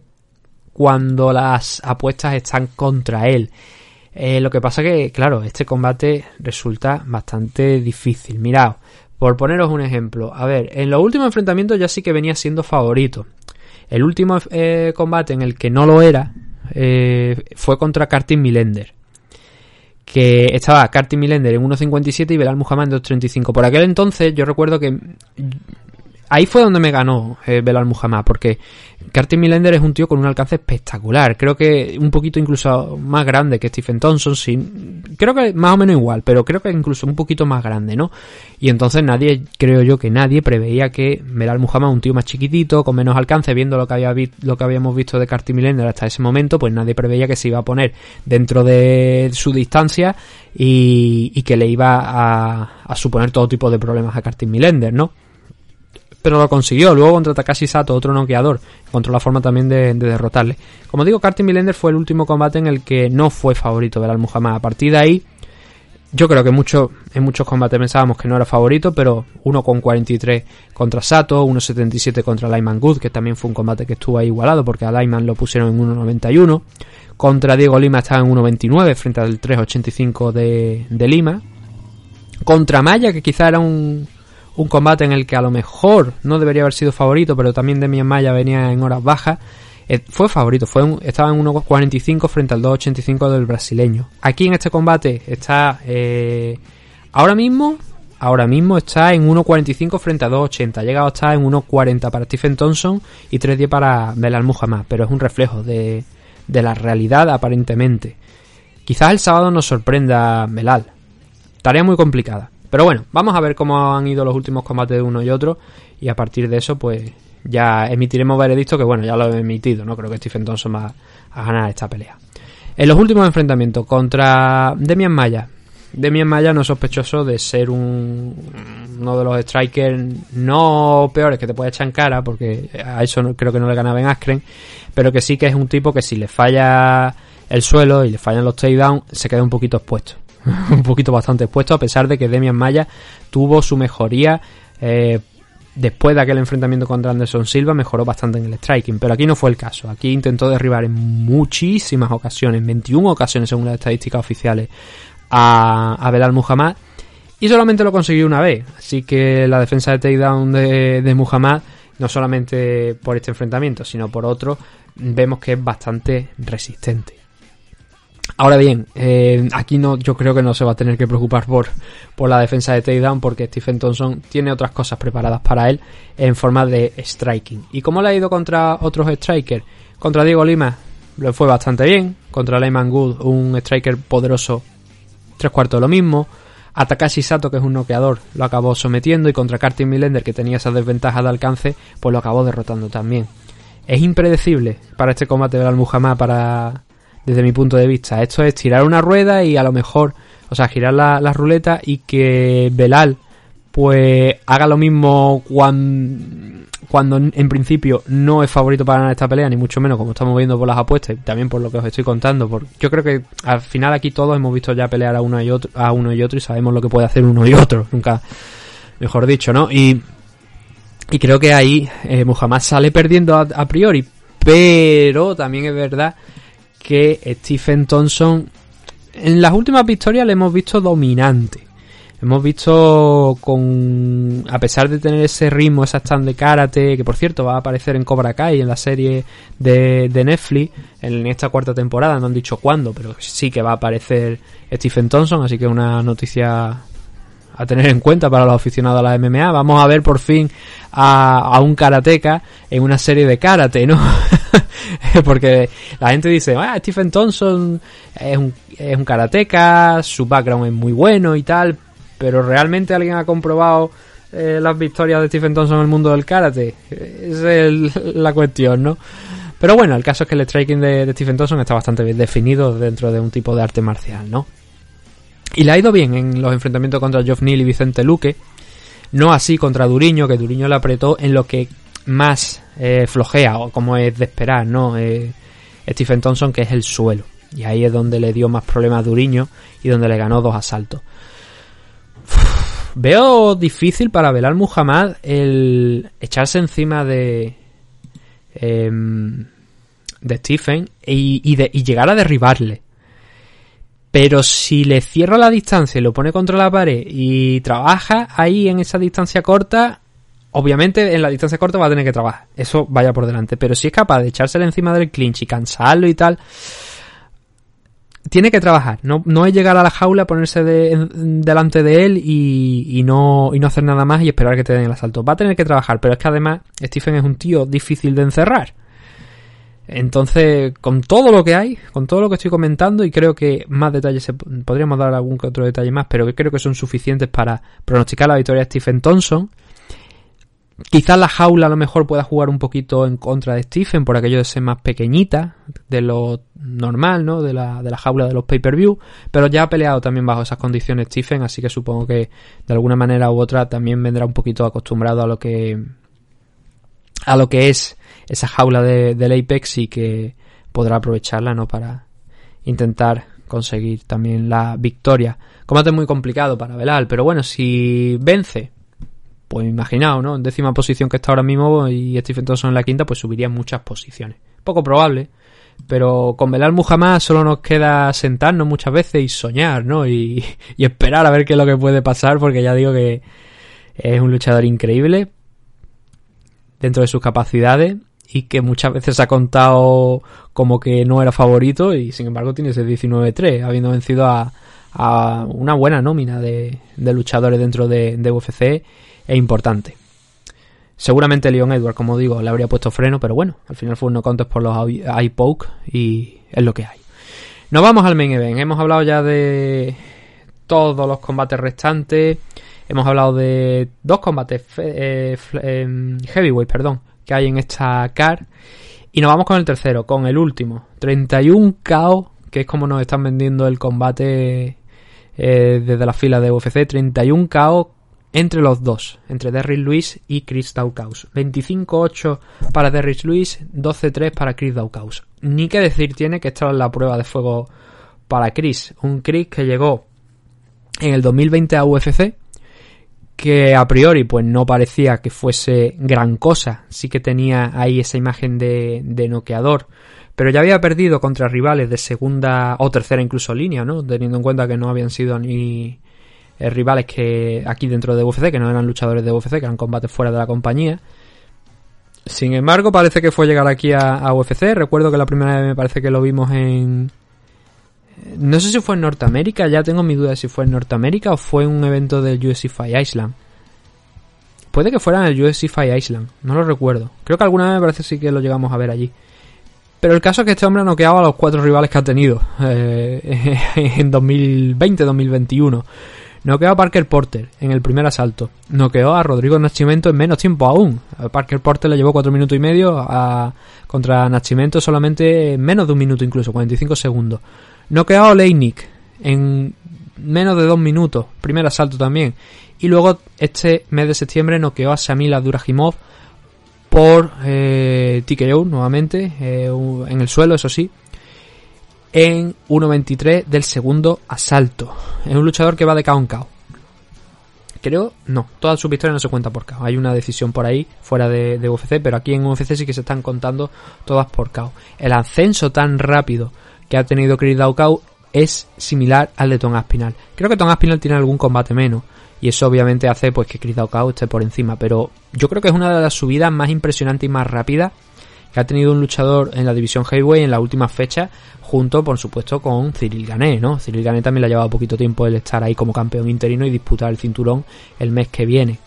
cuando las apuestas están contra él. lo que pasa que, claro, este combate resulta bastante difícil. Mirad, por poneros un ejemplo, a ver, en los últimos enfrentamientos ya sí que venía siendo favorito. El último eh, combate en el que no lo era eh, fue contra Kartin Milender. Que estaba Kartin Milender en 1.57 y Belal Muhammad en 2.35. Por aquel entonces yo recuerdo que ahí fue donde me ganó eh, Belal Muhammad, porque Carter Millender es un tío con un alcance espectacular. Creo que un poquito incluso más grande que Stephen Thompson. Sí, creo que más o menos igual, pero creo que incluso un poquito más grande, ¿no? Y entonces nadie, creo yo que nadie preveía que Belal Muhammad, un tío más chiquitito, con menos alcance, viendo lo que, había lo que habíamos visto de Carter Millender hasta ese momento, pues nadie preveía que se iba a poner dentro de su distancia y, que le iba a, suponer todo tipo de problemas a Carter Millender, ¿no? Pero lo consiguió. Luego contra Takashi Sato, otro noqueador, encontró la forma también de, derrotarle. Como digo, Carter Millender fue el último combate en el que no fue favorito Belal Muhammad. A partir de ahí, yo creo que mucho, en muchos combates pensábamos que no era favorito, pero uno con 43 contra Sato, 1.77 contra Lyman Good, que también fue un combate que estuvo ahí igualado porque a Lyman lo pusieron en 1.91. Contra Diego Lima estaba en 1.29 frente al 3.85 de, de Lima. Contra Maya, que quizá era un, un combate en el que a lo mejor no debería haber sido favorito, pero también Demian Maya venía en horas bajas, eh, fue favorito, estaba en 1.45 frente al 2.85 del brasileño. Aquí en este combate está eh, ahora mismo, ahora mismo está en 1.45 frente a 2.80, ha llegado a estar en 1.40 para Stephen Thompson y 3.10 para Belal Muhammad, pero es un reflejo de, de la realidad aparentemente. Quizás el sábado nos sorprenda Belal, tarea muy complicada. Pero bueno, vamos a ver cómo han ido los últimos combates de uno y otro. Y a partir de eso, pues ya emitiremos veredicto que bueno, ya lo he emitido, ¿no? Creo que Stephen Thompson va a ganar esta pelea. En los últimos enfrentamientos contra Demian Maya. Demian Maya no es sospechoso de ser un, uno de los strikers no peores que te puede echar en cara, porque a eso creo que no le ganaba en Askren, pero que sí que es un tipo que si le falla el suelo y le fallan los takedowns, se queda un poquito expuesto. un poquito bastante expuesto, a pesar de que Demian Maya tuvo su mejoría eh, después de aquel enfrentamiento contra Anderson Silva, mejoró bastante en el striking. Pero aquí no fue el caso. Aquí intentó derribar en muchísimas ocasiones, 21 ocasiones según las estadísticas oficiales, a, a Belal Muhammad. Y solamente lo consiguió una vez. Así que la defensa de takedown de, de Muhammad, no solamente por este enfrentamiento, sino por otro, vemos que es bastante resistente. Ahora bien, eh, aquí no, yo creo que no se va a tener que preocupar por, por la defensa de takedown porque Stephen Thompson tiene otras cosas preparadas para él en forma de striking. ¿Y cómo le ha ido contra otros strikers? Contra Diego Lima le fue bastante bien. Contra Lehman Good, un striker poderoso, tres cuartos de lo mismo. A Takashi Sato, que es un noqueador, lo acabó sometiendo. Y contra Cartin Millender, que tenía esa desventaja de alcance, pues lo acabó derrotando también. Es impredecible para este combate de Al Muhammad para desde mi punto de vista. Esto es tirar una rueda y a lo mejor, o sea, girar la, la ruleta y que Belal pues haga lo mismo cuando, cuando en principio no es favorito para ganar esta pelea, ni mucho menos como estamos viendo por las apuestas y también por lo que os estoy contando. Porque yo creo que al final aquí todos hemos visto ya pelear a uno y otro, a uno y otro y sabemos lo que puede hacer uno y otro, nunca mejor dicho, ¿no? Y, y creo que ahí eh, Muhammad sale perdiendo a priori, pero también es verdad que Stephen Thompson en las últimas victorias le hemos visto dominante. Hemos visto con a pesar de tener ese ritmo, esa stand de karate, que por cierto va a aparecer en Cobra Kai en la serie de, de Netflix en esta cuarta temporada, no han dicho cuándo, pero sí que va a aparecer Stephen Thompson, así que una noticia a tener en cuenta para los aficionados a la MMA. Vamos a ver por fin a, un karateca en una serie de karate, ¿no? Porque la gente dice, ah, Stephen Thompson es un, es un karateca, su background es muy bueno y tal, pero realmente alguien ha comprobado eh, las victorias de Stephen Thompson en el mundo del karate. Esa es la cuestión, ¿no? Pero bueno, el caso es que el striking de, de Stephen Thompson está bastante bien definido dentro de un tipo de arte marcial, ¿no? Y le ha ido bien en los enfrentamientos contra Geoff Neal y Vicente Luque. No así contra Duriño, que Duriño le apretó en lo que más eh, flojea, o como es de esperar, ¿no? Eh, Stephen Thompson, que es el suelo. Y ahí es donde le dio más problemas a Duriño y donde le ganó dos asaltos. Veo difícil para Belal Muhammad el echarse encima de. Eh, de Stephen y, y, de, y llegar a derribarle. Pero si le cierra la distancia y lo pone contra la pared y trabaja ahí en esa distancia corta, obviamente en la distancia corta va a tener que trabajar. Eso vaya por delante. Pero si es capaz de echársele encima del clinch y cansarlo y tal, tiene que trabajar. No, no es llegar a la jaula, ponerse de, delante de él y, y, no, y no hacer nada más y esperar que te den el asalto. Va a tener que trabajar, pero es que además Stephen es un tío difícil de encerrar. Entonces, con todo lo que hay, con todo lo que estoy comentando, y creo que más detalles se, podríamos dar algún que otro detalle más, pero creo que son suficientes para pronosticar la victoria de Stephen Thompson. Quizás la jaula a lo mejor pueda jugar un poquito en contra de Stephen por aquello de ser más pequeñita de lo normal, ¿no? De la, de la jaula de los pay-per-view, pero ya ha peleado también bajo esas condiciones Stephen, así que supongo que de alguna manera u otra también vendrá un poquito acostumbrado a lo que a lo que es esa jaula de, del Apex y que podrá aprovecharla, ¿no? Para intentar conseguir también la victoria. Combate muy complicado para Belal, pero bueno, si vence, pues imaginaos, ¿no? En décima posición que está ahora mismo y Stephen Thompson en la quinta, pues subiría muchas posiciones. Poco probable, pero con Belal Muhammad solo nos queda sentarnos muchas veces y soñar, ¿no? Y, y esperar a ver qué es lo que puede pasar, porque ya digo que es un luchador increíble dentro de sus capacidades y que muchas veces ha contado como que no era favorito y sin embargo tiene ese 19-3, habiendo vencido a, a, una buena nómina de, de luchadores dentro de, de, UFC e importante. Seguramente Leon Edward, como digo, le habría puesto freno, pero bueno, al final fue un no contest por los iPoke y es lo que hay. Nos vamos al main event. Hemos hablado ya de todos los combates restantes. Hemos hablado de dos combates eh, eh, heavyweight, perdón, que hay en esta car. Y nos vamos con el tercero, con el último. 31 KO, que es como nos están vendiendo el combate eh, desde la fila de UFC. 31 KO entre los dos, entre Derrick Lewis y Chris Daukaus. 25-8 para Derrick Lewis, 12-3 para Chris Daukaus. Ni que decir tiene que estar en la prueba de fuego para Chris. Un Chris que llegó en el 2020 a UFC, que a priori pues no parecía que fuese gran cosa. Sí que tenía ahí esa imagen de, de noqueador. Pero ya había perdido contra rivales de segunda o tercera incluso línea, ¿no? Teniendo en cuenta que no habían sido ni eh, rivales que aquí dentro de UFC, que no eran luchadores de UFC, que eran combates fuera de la compañía. Sin embargo, parece que fue llegar aquí a, UFC. Recuerdo que la primera vez me parece que lo vimos en... No sé si fue en Norteamérica, ya tengo mi duda de si fue en Norteamérica o fue un evento del UFC Island. Puede que fuera en el UFC Island, no lo recuerdo. Creo que alguna vez me parece sí que lo llegamos a ver allí. Pero el caso es que este hombre ha noqueado a los cuatro rivales que ha tenido eh, en 2020-2021. Noqueó a Parker Porter en el primer asalto. Noqueó a Rodrigo Nascimento en menos tiempo aún. Parker Porter le llevó 4 minutos y medio. A, contra Nascimento solamente menos de un minuto incluso, 45 segundos. Noqueó a Oleinik en menos de 2 minutos. Primer asalto también. Y luego este mes de septiembre noqueó a Shamila Durajimov por eh, TKO nuevamente. Eh, en el suelo, eso sí en 1.23 del segundo asalto. Es un luchador que va de KO en KO. Creo, no, toda su victoria no se cuenta por KO. Hay una decisión por ahí fuera de, UFC, pero aquí en UFC sí que se están contando todas por KO. El ascenso tan rápido que ha tenido Chris Daukau es similar al de Tom Aspinal. Creo que Tom Aspinal tiene algún combate menos y eso obviamente hace pues que Chris Daukau esté por encima, pero yo creo que es una de las subidas más impresionantes y más rápidas que ha tenido un luchador en la división heavyweight en la última fecha, junto, por supuesto, con Cyril Gané, ¿no? Cyril Gané también le ha llevado poquito tiempo el estar ahí como campeón interino y disputar el cinturón el mes que viene.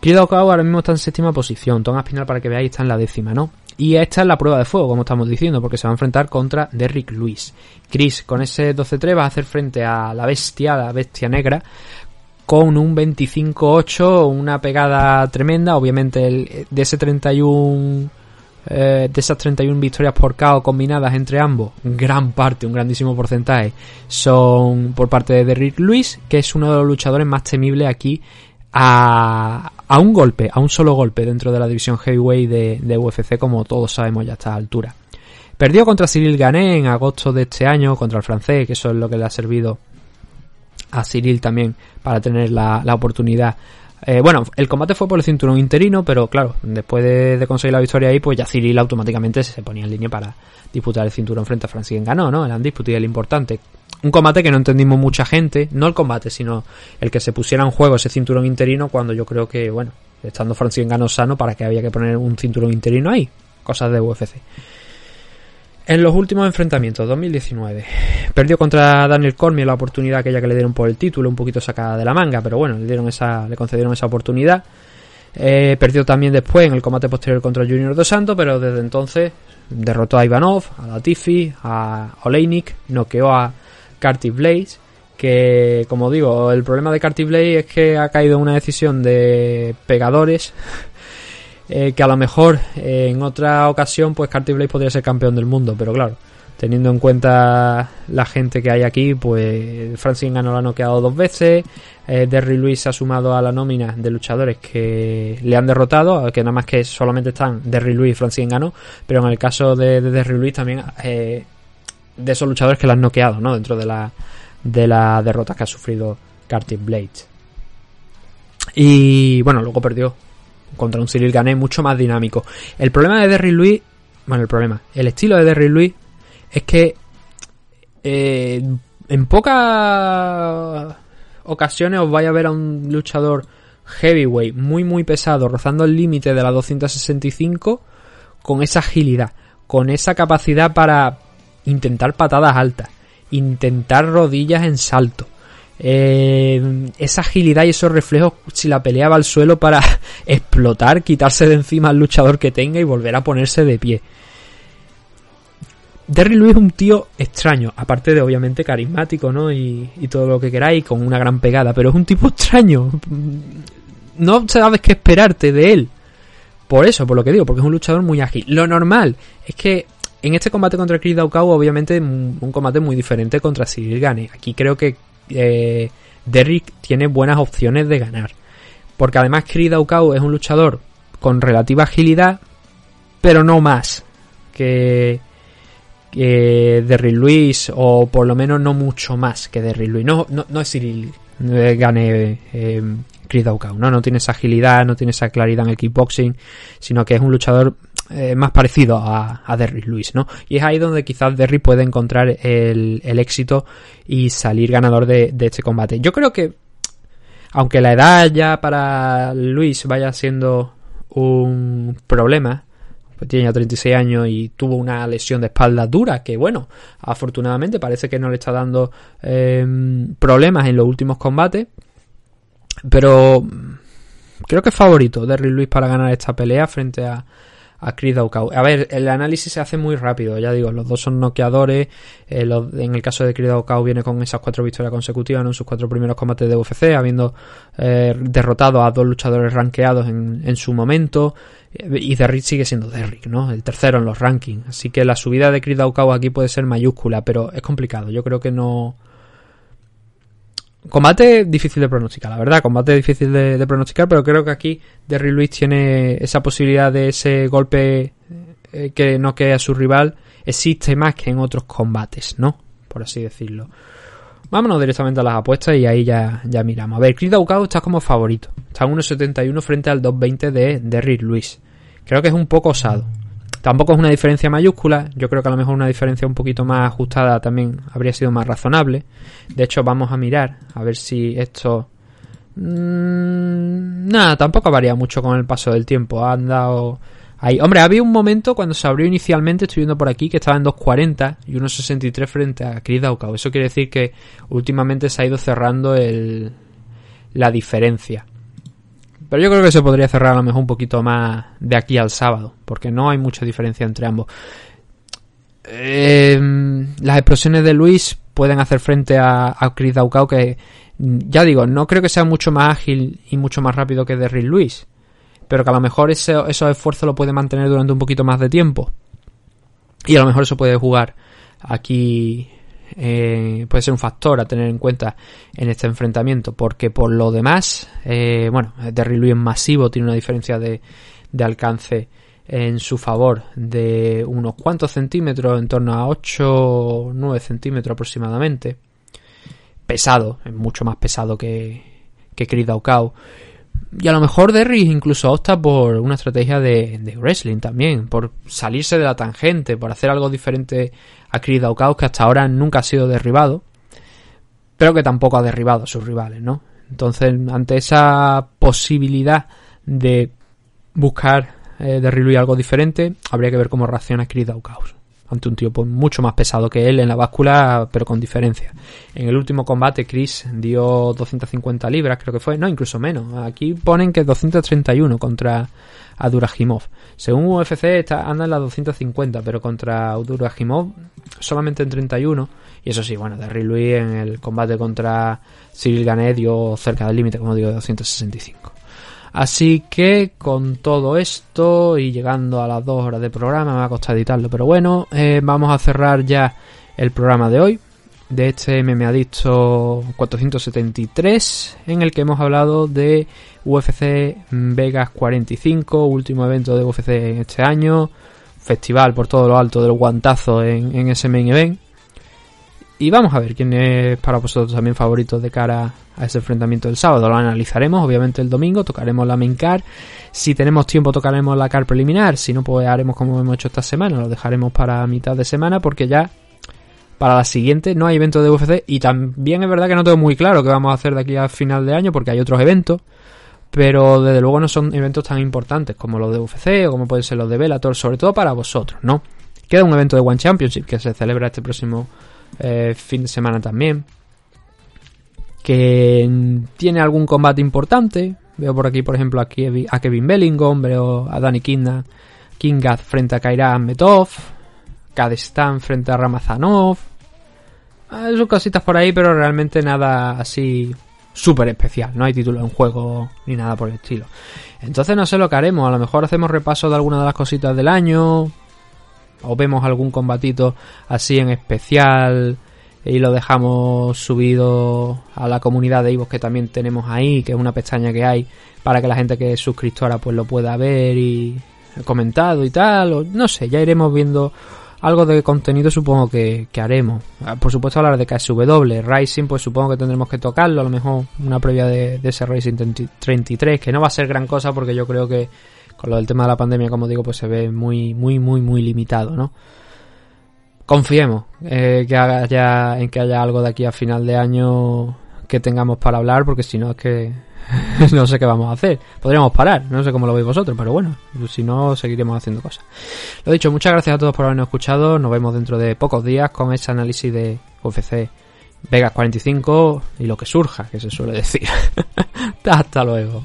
Chris ahora mismo está en séptima posición, Tom Aspinal para que veáis está en la décima, ¿no? Y esta es la prueba de fuego, como estamos diciendo, porque se va a enfrentar contra Derrick Lewis. Chris, con ese 12-3 va a hacer frente a la bestia, la bestia negra, con un 25-8, una pegada tremenda, obviamente el, de ese 31 eh, de esas 31 victorias por KO combinadas entre ambos, gran parte, un grandísimo porcentaje, son por parte de Derrick Lewis, que es uno de los luchadores más temibles aquí a, a un golpe, a un solo golpe dentro de la división heavyweight de, de UFC, como todos sabemos ya a esta altura. Perdió contra Cyril Gané en agosto de este año, contra el francés, que eso es lo que le ha servido a Cyril también para tener la, la oportunidad eh, bueno, el combate fue por el cinturón interino, pero claro, después de, conseguir la victoria ahí, pues ya Cyril automáticamente se ponía en línea para disputar el cinturón frente a Francis ganó, ¿no? El undisputed el importante. Un combate que no entendimos mucha gente, no el combate, sino el que se pusiera en juego ese cinturón interino cuando yo creo que, bueno, estando Francis ganó sano, para que había que poner un cinturón interino ahí. Cosas de UFC. En los últimos enfrentamientos, 2019, perdió contra Daniel Cormier la oportunidad aquella que le dieron por el título, un poquito sacada de la manga, pero bueno, le dieron esa, le concedieron esa oportunidad. Eh, perdió también después en el combate posterior contra Junior Dos Santos, pero desde entonces derrotó a Ivanov, a Latifi, a Oleinik, noqueó a Carty Blaze, que como digo, el problema de Carty Blaze es que ha caído una decisión de pegadores eh, que a lo mejor eh, en otra ocasión pues Carty Blaze podría ser campeón del mundo, pero claro, teniendo en cuenta la gente que hay aquí, pues Francis Ngannou lo ha noqueado dos veces, eh, Derry Lewis ha sumado a la nómina de luchadores que le han derrotado, que nada más que solamente están Derry Lewis y Francis Ngannou, pero en el caso de, de Derry Lewis también de esos luchadores que lo han noqueado, ¿no? Dentro de la de la derrota que ha sufrido Carty Blades. Y bueno, luego perdió contra un Cyril Gané mucho más dinámico. El problema de Derry Louis, bueno, el problema, el estilo de Derry Louis es que eh, en pocas ocasiones os vais a ver a un luchador heavyweight muy muy pesado rozando el límite de la 265 con esa agilidad, con esa capacidad para intentar patadas altas, intentar rodillas en salto, eh, esa agilidad y esos reflejos si la peleaba al suelo para explotar, quitarse de encima al luchador que tenga y volver a ponerse de pie. Derry Lewis es un tío extraño, aparte de obviamente carismático, ¿no? Y, todo lo que queráis, con una gran pegada, pero es un tipo extraño. No sabes qué esperarte de él. Por eso, por lo que digo, porque es un luchador muy ágil. Lo normal es que en este combate contra Chris Daukau, obviamente, un combate muy diferente contra Cyril Gane. Aquí creo que eh, Derrick tiene buenas opciones de ganar. porque además Chris Daukau es un luchador con relativa agilidad, pero no más que, que Derrick Luis, o por lo menos no mucho más que Derrick Luis. No, no, es Cyril gane eh, Chris Daukau, ¿no? No tiene esa agilidad, no tiene esa claridad en el kickboxing, sino que es un luchador eh, más parecido a, a Derrick Luis, ¿no? Y es ahí donde quizás Derrick puede encontrar el, el éxito y salir ganador de, de este combate. Yo creo que, aunque la edad ya para Luis vaya siendo un problema, pues tiene ya 36 años y tuvo una lesión de espalda dura que bueno, afortunadamente parece que no le está dando eh, problemas en los últimos combates, pero creo que es favorito Derrick Luis para ganar esta pelea frente a, a Chris Daukau. A ver, el análisis se hace muy rápido, ya digo, los dos son noqueadores. Eh, en el caso de Chris Daukau viene con esas cuatro victorias consecutivas en sus cuatro primeros combates de UFC, habiendo eh, derrotado a dos luchadores rankeados en, en su momento. Eh, y Derrick sigue siendo Derrick, ¿no? El tercero en los rankings. Así que la subida de Chris Daukau aquí puede ser mayúscula, pero es complicado. Yo creo que no Combate difícil de pronosticar, la verdad. Combate difícil de, pronosticar, pero creo que aquí Derry Luis tiene esa posibilidad de ese golpe eh, que no quede a su rival. Existe más que en otros combates, ¿no? Por así decirlo. Vámonos directamente a las apuestas y ahí ya, ya miramos. A ver, Chris Daukau está como favorito. Está en 1.71 frente al 2.20 de Derry Luis. Creo que es un poco osado. Tampoco es una diferencia mayúscula, yo creo que a lo mejor una diferencia un poquito más ajustada también habría sido más razonable. De hecho, vamos a mirar a ver si esto... Mmm, nada, tampoco varía mucho con el paso del tiempo. Ha andado ahí. Hombre, había un momento cuando se abrió inicialmente, estoy viendo por aquí, que estaba en 2.40 y 1.63 frente a Chris Daukau. Eso quiere decir que últimamente se ha ido cerrando el, la diferencia. Pero yo creo que se podría cerrar a lo mejor un poquito más de aquí al sábado, porque no hay mucha diferencia entre ambos. Em, las explosiones de Luis pueden hacer frente a, Chris Daukau, que ya digo, no creo que sea mucho más ágil y mucho más rápido que Derrick Luis, pero que a lo mejor ese, esos esfuerzos lo puede mantener durante un poquito más de tiempo. Y a lo mejor eso puede jugar aquí eh, puede ser un factor a tener en cuenta en este enfrentamiento, porque por lo demás, eh, bueno, Derry Louis es masivo, tiene una diferencia de, de alcance en su favor de unos cuantos centímetros, en torno a 8 o 9 centímetros aproximadamente. Pesado, es mucho más pesado que, que Chris Daukau. Y a lo mejor Derry incluso opta por una estrategia de, de, wrestling también, por salirse de la tangente, por hacer algo diferente a Chris Daukau, que hasta ahora nunca ha sido derribado, pero que tampoco ha derribado a sus rivales, ¿no? Entonces, ante esa posibilidad de buscar eh, derribar algo diferente, habría que ver cómo reacciona Chris Daukau ante un tío pues, mucho más pesado que él en la báscula, pero con diferencia. En el último combate, Chris dio 250 libras, creo que fue, no, incluso menos. Aquí ponen que 231 contra Adurajimov. Según UFC está, anda en las 250, pero contra Adurajimov solamente en 31. Y eso sí, bueno, Derry Louis en el combate contra Cyril Ganet dio cerca del límite, como digo, de 265. Así que con todo esto y llegando a las dos horas de programa, me va a costar editarlo, pero bueno, eh, vamos a cerrar ya el programa de hoy de este MMA Adicto 473 en el que hemos hablado de UFC Vegas 45, último evento de UFC este año, festival por todo lo alto del guantazo en, en ese main event. Y vamos a ver quién es para vosotros también favorito de cara a ese enfrentamiento del sábado. Lo analizaremos, obviamente, el domingo, tocaremos la main car. Si tenemos tiempo, tocaremos la car preliminar. Si no, pues haremos como hemos hecho esta semana, lo dejaremos para mitad de semana, porque ya para la siguiente no hay evento de UFC y también es verdad que no tengo muy claro qué vamos a hacer de aquí a final de año porque hay otros eventos, pero desde luego no son eventos tan importantes como los de UFC o como pueden ser los de Bellator, sobre todo para vosotros, ¿no? Queda un evento de One Championship que se celebra este próximo eh, fin de semana también, que tiene algún combate importante. Veo por aquí, por ejemplo, aquí a Kevin Bellingham, veo a Danny Kingat frente a Kaira Metov, Kadestan frente a Ramazanov, Ah, son cositas por ahí, pero realmente nada así súper especial. No hay título en juego ni nada por el estilo. Entonces no sé lo que haremos. A lo mejor hacemos repaso de alguna de las cositas del año. O vemos algún combatito así en especial y lo dejamos subido a la comunidad de Ivo que también tenemos ahí, que es una pestaña que hay para que la gente que es suscriptora pues lo pueda ver y comentado y tal, o no sé, ya iremos viendo algo de contenido supongo que, haremos. Ah, por supuesto hablar de KSW, Rising pues supongo que tendremos que tocarlo, a lo mejor una previa de, de ese Racing 33, que no va a ser gran cosa porque yo creo que con lo del tema de la pandemia, como digo, pues se ve muy, muy, muy, muy limitado, ¿no? Confiemos eh, que haya, en que haya algo de aquí a final de año que tengamos para hablar, porque si no es que no sé qué vamos a hacer. Podríamos parar, no sé cómo lo veis vosotros, pero bueno, si no, seguiremos haciendo cosas. Lo dicho, muchas gracias a todos por habernos escuchado. Nos vemos dentro de pocos días con ese análisis de UFC Vegas 45 y lo que surja, que se suele decir. Hasta luego.